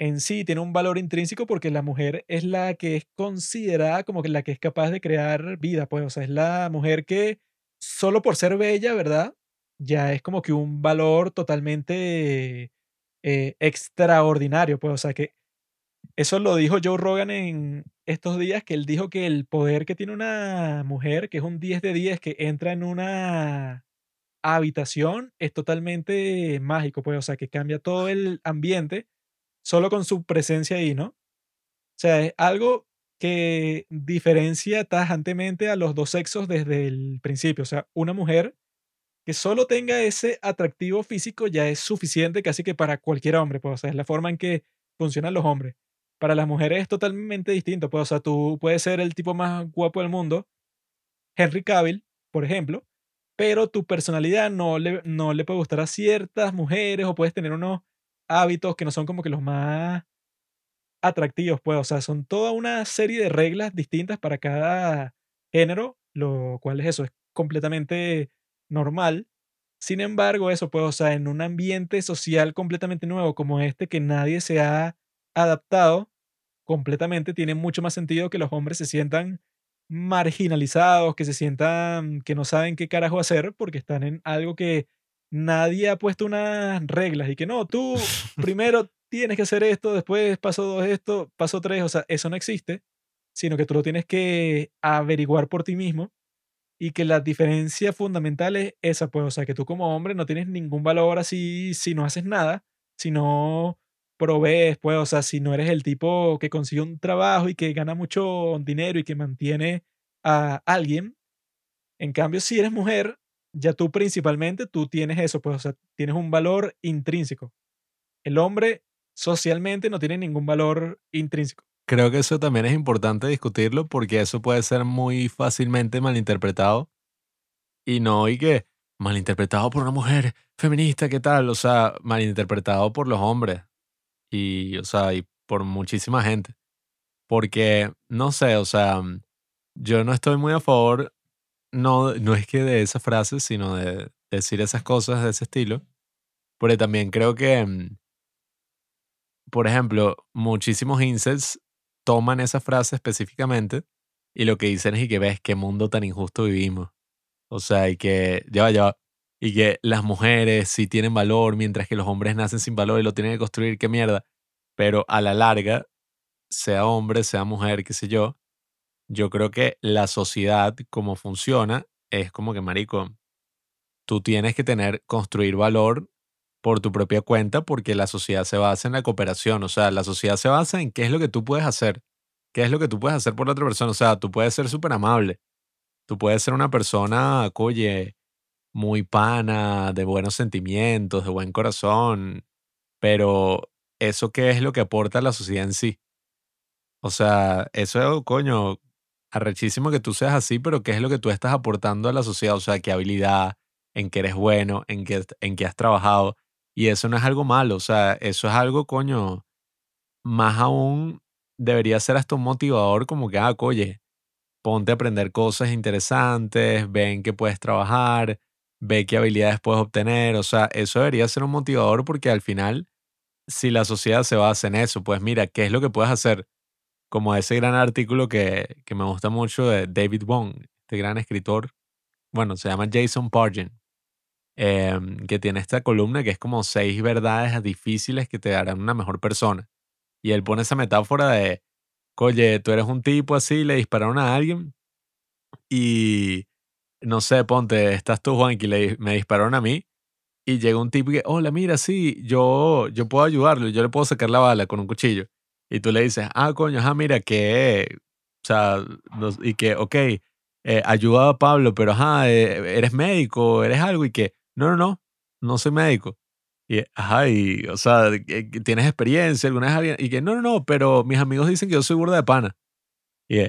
Speaker 3: En sí tiene un valor intrínseco porque la mujer es la que es considerada como que la que es capaz de crear vida, pues, o sea, es la mujer que solo por ser bella, ¿verdad? Ya es como que un valor totalmente eh, extraordinario, pues, o sea, que eso lo dijo Joe Rogan en estos días, que él dijo que el poder que tiene una mujer, que es un 10 de 10, que entra en una habitación, es totalmente mágico, pues, o sea, que cambia todo el ambiente solo con su presencia ahí, ¿no? O sea, es algo que diferencia tajantemente a los dos sexos desde el principio. O sea, una mujer que solo tenga ese atractivo físico ya es suficiente casi que para cualquier hombre, pues, o sea, es la forma en que funcionan los hombres. Para las mujeres es totalmente distinto, pues, o sea, tú puedes ser el tipo más guapo del mundo, Henry Cavill, por ejemplo, pero tu personalidad no le, no le puede gustar a ciertas mujeres o puedes tener unos hábitos que no son como que los más atractivos, pues, o sea, son toda una serie de reglas distintas para cada género, lo cual es eso, es completamente normal. Sin embargo, eso, pues, o sea, en un ambiente social completamente nuevo como este que nadie se ha adaptado completamente, tiene mucho más sentido que los hombres se sientan marginalizados, que se sientan que no saben qué carajo hacer porque están en algo que nadie ha puesto unas reglas y que no, tú primero tienes que hacer esto, después paso dos esto, paso tres, o sea, eso no existe, sino que tú lo tienes que averiguar por ti mismo y que la diferencia fundamental es esa, pues, o sea, que tú como hombre no tienes ningún valor así si no haces nada, si no provees, pues, o sea, si no eres el tipo que consigue un trabajo y que gana mucho dinero y que mantiene a alguien. En cambio, si eres mujer, ya tú principalmente, tú tienes eso, pues, o sea, tienes un valor intrínseco. El hombre socialmente no tiene ningún valor intrínseco.
Speaker 4: Creo que eso también es importante discutirlo porque eso puede ser muy fácilmente malinterpretado y no, y que malinterpretado por una mujer feminista, ¿qué tal? O sea, malinterpretado por los hombres y, o sea, y por muchísima gente. Porque, no sé, o sea, yo no estoy muy a favor, no, no es que de esa frase, sino de decir esas cosas de ese estilo, porque también creo que, mm, por ejemplo, muchísimos incels toman esa frase específicamente y lo que dicen es y que ves qué mundo tan injusto vivimos. O sea, y que, ya ya y que las mujeres sí tienen valor mientras que los hombres nacen sin valor y lo tienen que construir, qué mierda. Pero a la larga, sea hombre, sea mujer, qué sé yo, yo creo que la sociedad como funciona es como que, marico, tú tienes que tener, construir valor por tu propia cuenta porque la sociedad se basa en la cooperación. O sea, la sociedad se basa en qué es lo que tú puedes hacer, qué es lo que tú puedes hacer por la otra persona. O sea, tú puedes ser súper amable, tú puedes ser una persona, oye, muy pana, de buenos sentimientos, de buen corazón, pero ¿eso qué es lo que aporta a la sociedad en sí? O sea, eso, coño, arrechísimo que tú seas así, pero ¿qué es lo que tú estás aportando a la sociedad? O sea, qué habilidad, en qué eres bueno, en qué, en qué has trabajado. Y eso no es algo malo, o sea, eso es algo, coño, más aún debería ser hasta un motivador como que, ah, oye, ponte a aprender cosas interesantes, ven que puedes trabajar, ve qué habilidades puedes obtener. O sea, eso debería ser un motivador porque al final, si la sociedad se basa en eso, pues mira, ¿qué es lo que puedes hacer? Como ese gran artículo que, que me gusta mucho de David Wong, este gran escritor. Bueno, se llama Jason Pargin, em, que tiene esta columna que es como seis verdades difíciles que te harán una mejor persona. Y él pone esa metáfora de, oye, tú eres un tipo así, le dispararon a alguien y no sé, ponte, estás tú, Juan, y le, me dispararon a mí y llega un tipo que, hola, mira, sí, yo, yo puedo ayudarlo, yo le puedo sacar la bala con un cuchillo. Y tú le dices, ah, coño, ah, mira, que, o sea, y que, ok, eh, a Pablo, pero ajá, eh, eres médico, eres algo, y que, no, no, no, no soy médico. Y, ajá, y, o sea, tienes experiencia, alguna vez, y que, no, no, no, pero mis amigos dicen que yo soy burda de pana. Y,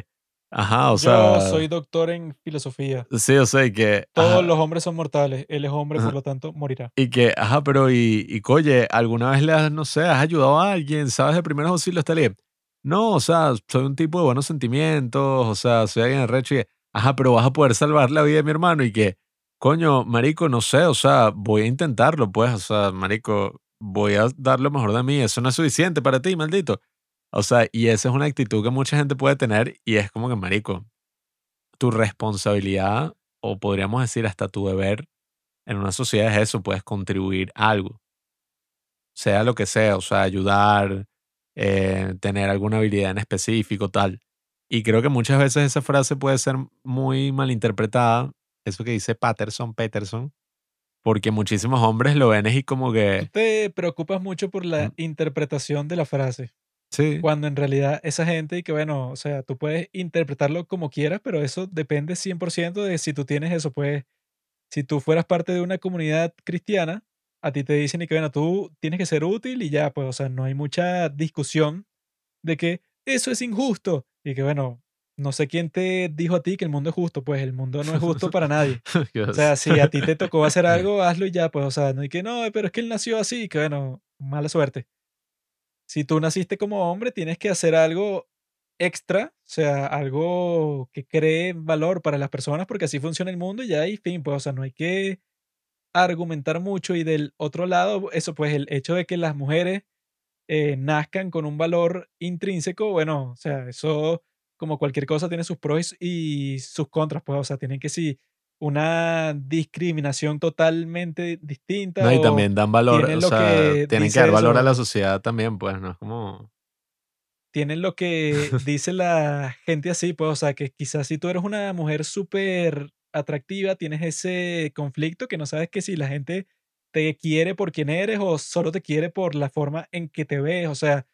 Speaker 4: Ajá, o sea.
Speaker 3: Yo soy doctor en filosofía.
Speaker 4: Sí, o sea, que.
Speaker 3: Todos los hombres son mortales. Él es hombre, por lo tanto, morirá.
Speaker 4: Y que, ajá, pero, y, y coye, ¿alguna vez le has, no sé, has ayudado a alguien? ¿Sabes de primeros auxilios? Bien. No, o sea, soy un tipo de buenos sentimientos, o sea, soy alguien recho y, ajá, pero vas a poder salvar la vida de mi hermano y que, coño, marico, no sé, o sea, voy a intentarlo, pues, o sea, marico, voy a dar lo mejor de mí, eso no es suficiente para ti, maldito. O sea, y esa es una actitud que mucha gente puede tener y es como que, marico, tu responsabilidad, o podríamos decir hasta tu deber en una sociedad es eso, puedes contribuir algo. Sea lo que sea, o sea, ayudar, eh, tener alguna habilidad en específico, tal. Y creo que muchas veces esa frase puede ser muy malinterpretada, eso que dice Patterson, Peterson, porque muchísimos hombres lo ven y como que...
Speaker 3: te preocupas mucho por la interpretación de la frase. Cuando en realidad esa gente, y que bueno, o sea, tú puedes interpretarlo como quieras, pero eso depende 100% de si tú tienes eso, pues, si tú fueras parte de una comunidad cristiana, a ti te dicen y que bueno, tú tienes que ser útil y ya, pues, o sea, no hay mucha discusión de que eso es injusto y que bueno, no sé quién te dijo a ti que el mundo es justo, pues el mundo no es justo para nadie. O sea, si a ti te tocó hacer algo, hazlo y ya, pues, o sea, no hay que no, pero es que él nació así, que bueno, mala suerte si tú naciste como hombre, tienes que hacer algo extra, o sea, algo que cree valor para las personas, porque así funciona el mundo y ya, y fin, pues, o sea, no hay que argumentar mucho. Y del otro lado, eso, pues, el hecho de que las mujeres eh, nazcan con un valor intrínseco, bueno, o sea, eso, como cualquier cosa, tiene sus pros y sus contras, pues, o sea, tienen que sí una discriminación totalmente distinta.
Speaker 4: No, y también dan valor, o sea, tienen que dar valor a la sociedad también, pues, ¿no? Es como...
Speaker 3: Tienen lo que dice la gente así, pues, o sea, que quizás si tú eres una mujer súper atractiva, tienes ese conflicto que no sabes que si la gente te quiere por quien eres o solo te quiere por la forma en que te ves, o sea,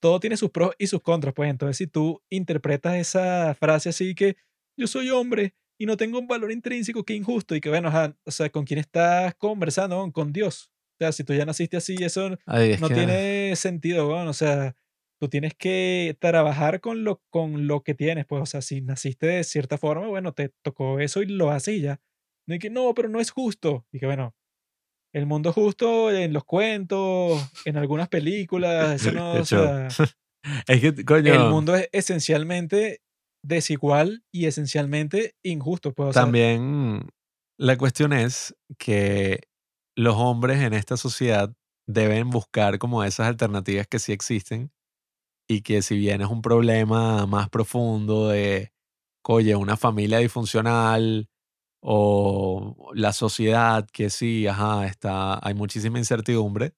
Speaker 3: todo tiene sus pros y sus contras, pues entonces si tú interpretas esa frase así que yo soy hombre y no tengo un valor intrínseco, que injusto. Y que bueno, o sea, ¿con quién estás conversando? Con Dios. O sea, si tú ya naciste así, eso no tiene sentido, bueno, o sea, tú tienes que trabajar con lo, con lo que tienes, pues, o sea, si naciste de cierta forma, bueno, te tocó eso y lo haces ya. No hay que, no, pero no es justo. Y que bueno, el mundo justo en los cuentos, en algunas películas, eso no, o sea,
Speaker 4: es que, coño.
Speaker 3: El mundo es esencialmente desigual y esencialmente injusto. Pues,
Speaker 4: También la cuestión es que los hombres en esta sociedad deben buscar como esas alternativas que sí existen y que si bien es un problema más profundo de, oye, una familia disfuncional o la sociedad que sí, ajá, está, hay muchísima incertidumbre,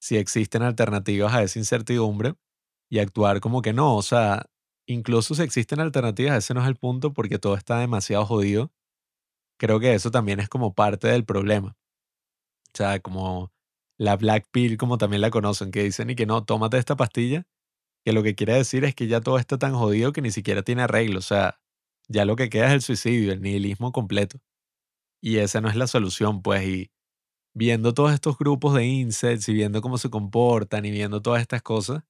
Speaker 4: si existen alternativas a esa incertidumbre y actuar como que no, o sea, incluso si existen alternativas, ese no es el punto porque todo está demasiado jodido. Creo que eso también es como parte del problema. O sea, como la black pill, como también la conocen, que dicen y que no, tómate esta pastilla, que lo que quiere decir es que ya todo está tan jodido que ni siquiera tiene arreglo. O sea, ya lo que queda es el suicidio, el nihilismo completo. Y esa no es la solución, pues. Y viendo todos estos grupos de insects y viendo cómo se comportan y viendo todas estas cosas,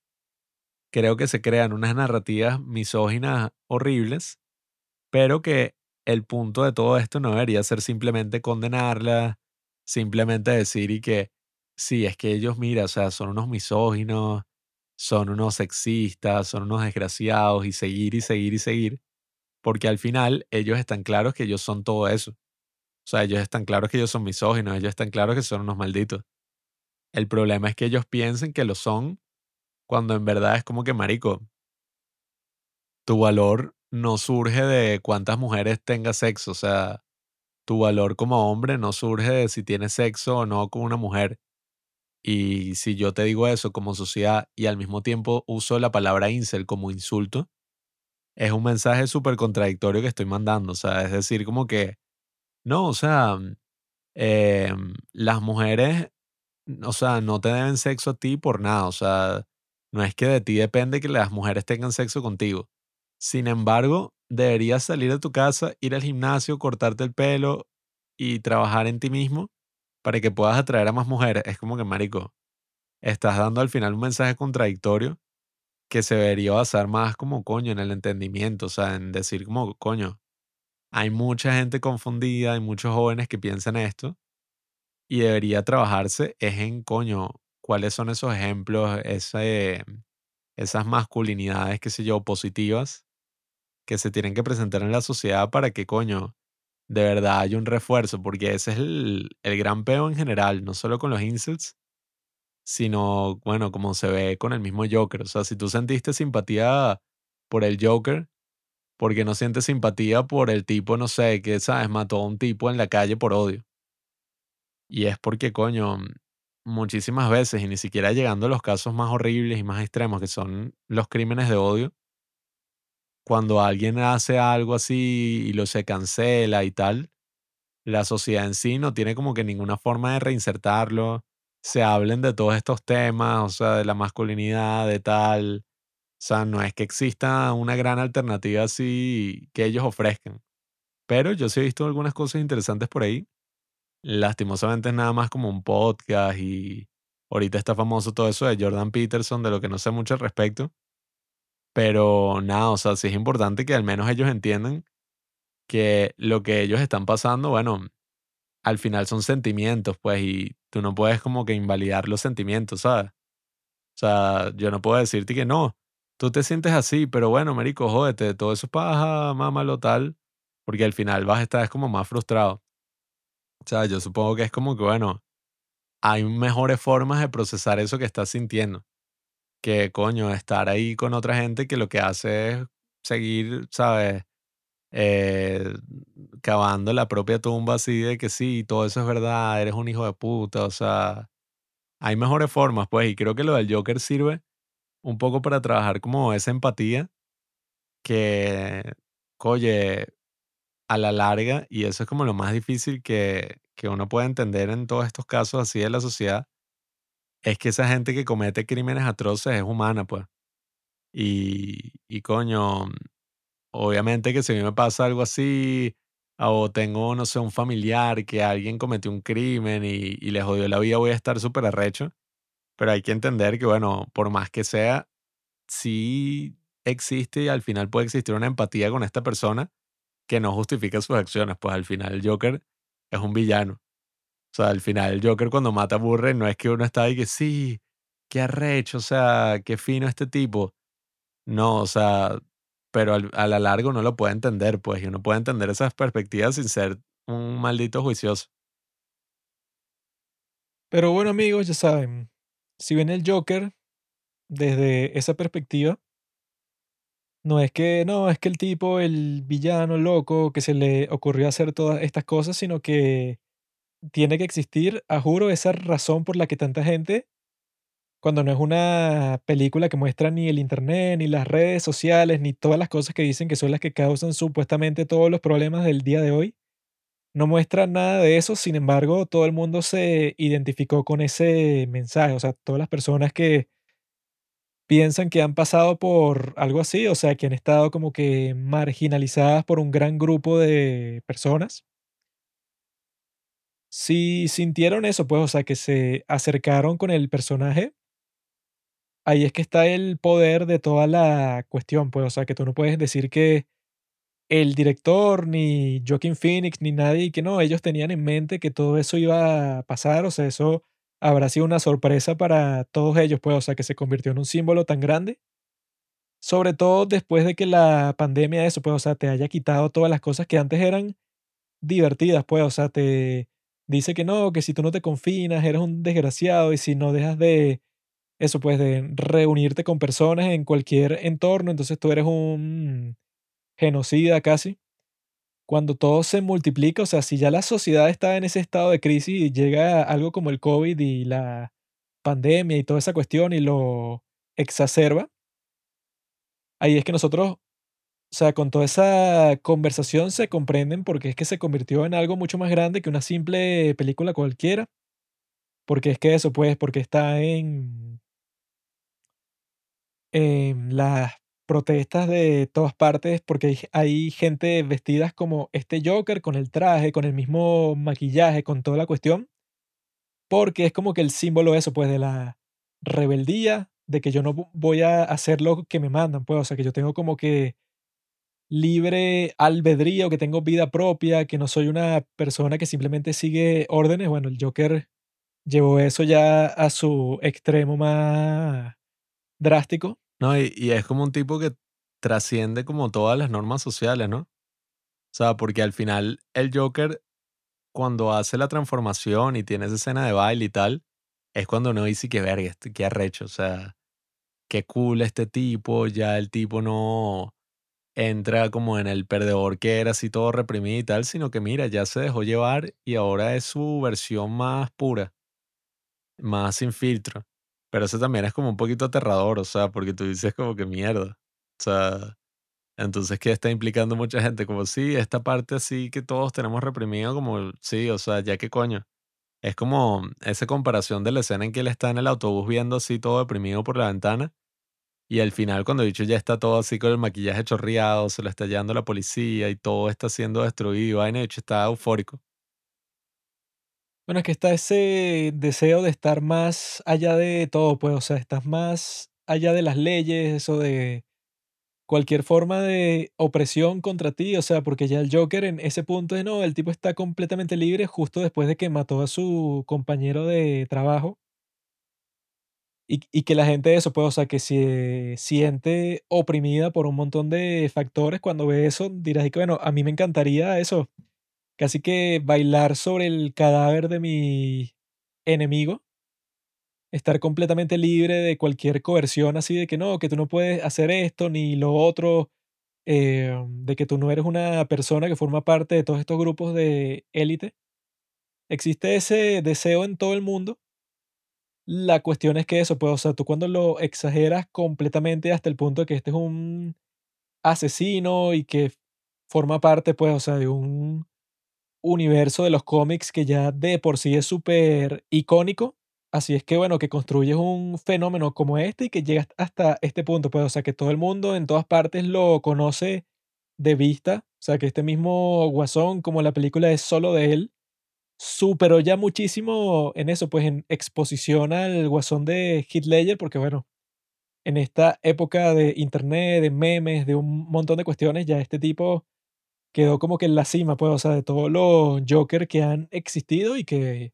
Speaker 4: creo que se crean unas narrativas misóginas horribles, pero que el punto de todo esto no debería ser simplemente condenarla, simplemente decir y que sí, es que ellos, mira, o sea, son unos misóginos, son unos sexistas, son unos desgraciados y seguir y seguir y seguir. Porque al final ellos están claros que ellos son todo eso. O sea, ellos están claros que ellos son misóginos, ellos están claros que son unos malditos. El problema es que ellos piensen que lo son cuando en verdad es como que, marico, tu valor no surge de cuántas mujeres tengas sexo. O sea, tu valor como hombre no surge de si tienes sexo o no con una mujer. Y si yo te digo eso como sociedad y al mismo tiempo uso la palabra incel como insulto, es un mensaje súper contradictorio que estoy mandando. O sea, es decir, como que, no, o sea, em, las mujeres, o sea, no te deben sexo a ti por nada. O sea, no es que de ti depende que las mujeres tengan sexo contigo. Sin embargo, deberías salir de tu casa, ir al gimnasio, cortarte el pelo y trabajar en ti mismo para que puedas atraer a más mujeres. Es como que, marico, estás dando al final un mensaje contradictorio que se debería basar más como coño en el entendimiento, o sea, en decir como coño, hay mucha gente confundida, hay muchos jóvenes que piensan esto y debería trabajarse es en coño, cuáles son esos ejemplos, esas masculinidades, qué sé yo, positivas que se tienen que presentar en la sociedad para que coño, de verdad haya un refuerzo, porque ese es el, el gran peo en general, no solo con los incels, sino, bueno, como se ve con el mismo Joker. O sea, si tú sentiste simpatía por el Joker, porque no sientes simpatía por el tipo, no sé, que, ¿sabes? Mató a un tipo en la calle por odio. Y es porque, coño, muchísimas veces, y ni siquiera llegando a los casos más horribles y más extremos, que son los crímenes de odio, cuando alguien hace algo así y lo se cancela y tal, la sociedad en sí no tiene como que ninguna forma de reinsertarlo. Se hablen de todos estos temas, o sea, de la masculinidad, de tal. O sea, no es que exista una gran alternativa así que ellos ofrezcan. Pero yo sí he visto algunas cosas interesantes por ahí. Lastimosamente es nada más como un podcast y ahorita está famoso todo eso de Jordan Peterson, de lo que no sé mucho al respecto. Pero nada, o sea, sí es importante que al menos ellos entiendan que lo que ellos están pasando, bueno, al final son sentimientos, pues, y tú no puedes como que invalidar los sentimientos, ¿sabes? O sea, yo no puedo decirte que no, tú te sientes así, pero bueno, marico, jódete, todo eso es paja, lo tal, porque al final vas a estar como más frustrado. O sea, yo supongo que es como que, bueno, hay mejores formas de procesar eso que estás sintiendo que coño, estar ahí con otra gente que lo que hace es seguir, ¿sabes? Eh, cavando la propia tumba así de que sí, todo eso es verdad, eres un hijo de puta, o sea, hay mejores formas, pues, y creo que lo del Joker sirve un poco para trabajar como esa empatía que, oye, a la larga, y eso es como lo más difícil que, que uno puede entender en todos estos casos así de la sociedad, es que esa gente que comete crímenes atroces es humana, pues. Y, y coño, obviamente que si a mí me pasa algo así, o tengo, no sé, un familiar que alguien cometió un crimen y, y le jodió la vida, voy a estar súper arrecho. Pero hay que entender que, bueno, por más que sea, sí existe y al final puede existir una empatía con esta persona que no justifica sus acciones. Pues al final el Joker es un villano. O sea, al final el Joker cuando mata a Burre no es que uno está ahí que sí, qué arrecho, o sea, qué fino este tipo. No, o sea, pero a la largo no lo puede entender, pues, y uno puede entender esas perspectivas sin ser un maldito juicioso.
Speaker 3: Pero bueno, amigos, ya saben, si ven el Joker desde esa perspectiva, no es que, no, es que el tipo, el villano loco que se le ocurrió hacer todas estas cosas, sino que tiene que existir, a juro, esa razón por la que tanta gente, cuando no es una película que muestra ni el internet, ni las redes sociales, ni todas las cosas que dicen que son las que causan supuestamente todos los problemas del día de hoy, no muestra nada de eso, sin embargo, todo el mundo se identificó con ese mensaje, o sea, todas las personas que piensan que han pasado por algo así, o sea, que han estado como que marginalizadas por un gran grupo de personas, si sintieron eso, pues, o sea, que se acercaron con el personaje, ahí es que está el poder de toda la cuestión, pues, o sea, que tú no puedes decir que el director, ni Joaquin Phoenix, ni nadie, que no, ellos tenían en mente que todo eso iba a pasar, o sea, eso habrá sido una sorpresa para todos ellos, pues, o sea, que se convirtió en un símbolo tan grande. Sobre todo después de que la pandemia, eso, pues, o sea, te haya quitado todas las cosas que antes eran divertidas, pues, o sea, te dice que no, que si tú no te confinas, eres un desgraciado y si no dejas de, eso, pues, de reunirte con personas en cualquier entorno, entonces tú eres un genocida casi. Cuando todo se multiplica, o sea, si ya la sociedad está en ese estado de crisis y llega algo como el COVID y la pandemia y toda esa cuestión y lo exacerba, ahí es que nosotros, o sea, con toda esa conversación se comprenden porque es que se convirtió en algo mucho más grande que una simple película cualquiera. Porque es que eso, pues, porque está en, en las protestas de todas partes, porque hay, gente vestidas como este Joker, con el traje, con el mismo maquillaje, con toda la cuestión, porque es como que el símbolo eso, pues, de la rebeldía, de que yo no vo- voy a hacer lo que me mandan, pues, o sea, que yo tengo como que libre albedrío, que tengo vida propia, que no soy una persona que simplemente sigue órdenes. Bueno, el Joker llevó eso ya a su extremo más drástico.
Speaker 4: No, y, es como un tipo que trasciende como todas las normas sociales, ¿no? O sea, porque al final el Joker, cuando hace la transformación y tiene esa escena de baile y tal, es cuando uno dice que verga, este, qué arrecho, o sea, qué cool este tipo, ya el tipo no entra como en el perdedor que era así todo reprimido y tal, sino que mira, ya se dejó llevar y ahora es su versión más pura, más sin filtro. Pero eso también es como un poquito aterrador, o sea, porque tú dices como que mierda. O sea, entonces, ¿qué está implicando mucha gente? Como, sí, esta parte así que todos tenemos reprimido, como, sí, o sea, ya qué coño. Es como esa comparación de la escena en que él está en el autobús viendo así todo deprimido por la ventana y al final cuando el bicho ya está todo así con el maquillaje chorreado, se lo está llevando la policía y todo está siendo destruido vaina, bicho está eufórico.
Speaker 3: Bueno, es que está ese deseo de estar más allá de todo, pues, o sea, estás más allá de las leyes, eso de cualquier forma de opresión contra ti, o sea, porque ya el Joker en ese punto de no, el tipo está completamente libre justo después de que mató a su compañero de trabajo y, y que la gente eso, pues, o sea, que se siente oprimida por un montón de factores, cuando ve eso dirás que, bueno, a mí me encantaría eso, casi que bailar sobre el cadáver de mi enemigo estar completamente libre de cualquier coerción así de que no, que tú no puedes hacer esto ni lo otro, eh, de que tú no eres una persona que forma parte de todos estos grupos de élite. Existe ese deseo en todo el mundo. La cuestión es que eso, pues, o sea, tú cuando lo exageras completamente hasta el punto de que este es un asesino y que forma parte, pues, o sea, de un universo de los cómics que ya de por sí es súper icónico. Así es que, bueno, que construyes un fenómeno como este y que llegas hasta este punto, pues, o sea, que todo el mundo en todas partes lo conoce de vista. O sea, que este mismo Guasón, como la película es solo de él, superó ya muchísimo en eso, pues, en exposición al Guasón de Ledger, porque, bueno, en esta época de internet, de memes, de un montón de cuestiones, ya este tipo quedó como que en la cima, pues, o sea, de todos los Joker que han existido y que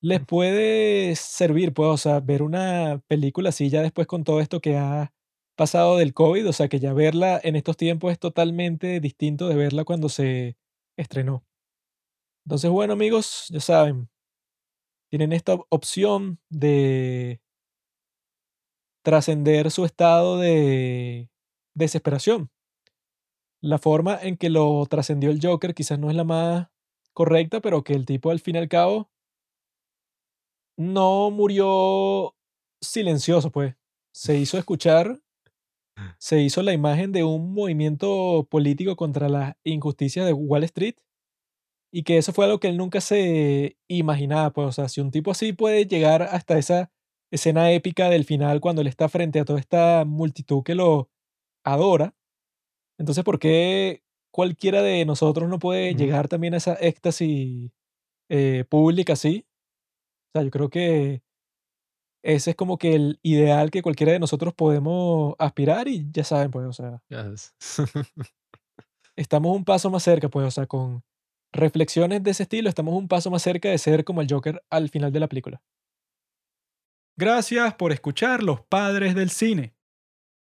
Speaker 3: les puede servir, pues, o sea, ver una película así ya después con todo esto que ha pasado del COVID, o sea, que ya verla en estos tiempos es totalmente distinto de verla cuando se estrenó. Entonces, bueno, amigos, ya saben, tienen esta op- opción de trascender su estado de desesperación. La forma en que lo trascendió el Joker quizás no es la más correcta, pero que el tipo al fin y al cabo no murió silencioso, pues. Se hizo escuchar, se hizo la imagen de un movimiento político contra las injusticias de Wall Street y que eso fue algo que él nunca se imaginaba, pues. O sea, si un tipo así puede llegar hasta esa escena épica del final cuando él está frente a toda esta multitud que lo adora, entonces, ¿por qué cualquiera de nosotros no puede llegar también a esa éxtasis eh, pública así? O sea, yo creo que ese es como que el ideal que cualquiera de nosotros podemos aspirar y ya saben, pues, o sea,
Speaker 4: Yes.
Speaker 3: estamos un paso más cerca, pues, o sea, con reflexiones de ese estilo, estamos un paso más cerca de ser como el Joker al final de la película. Gracias por escuchar Los Padres del Cine.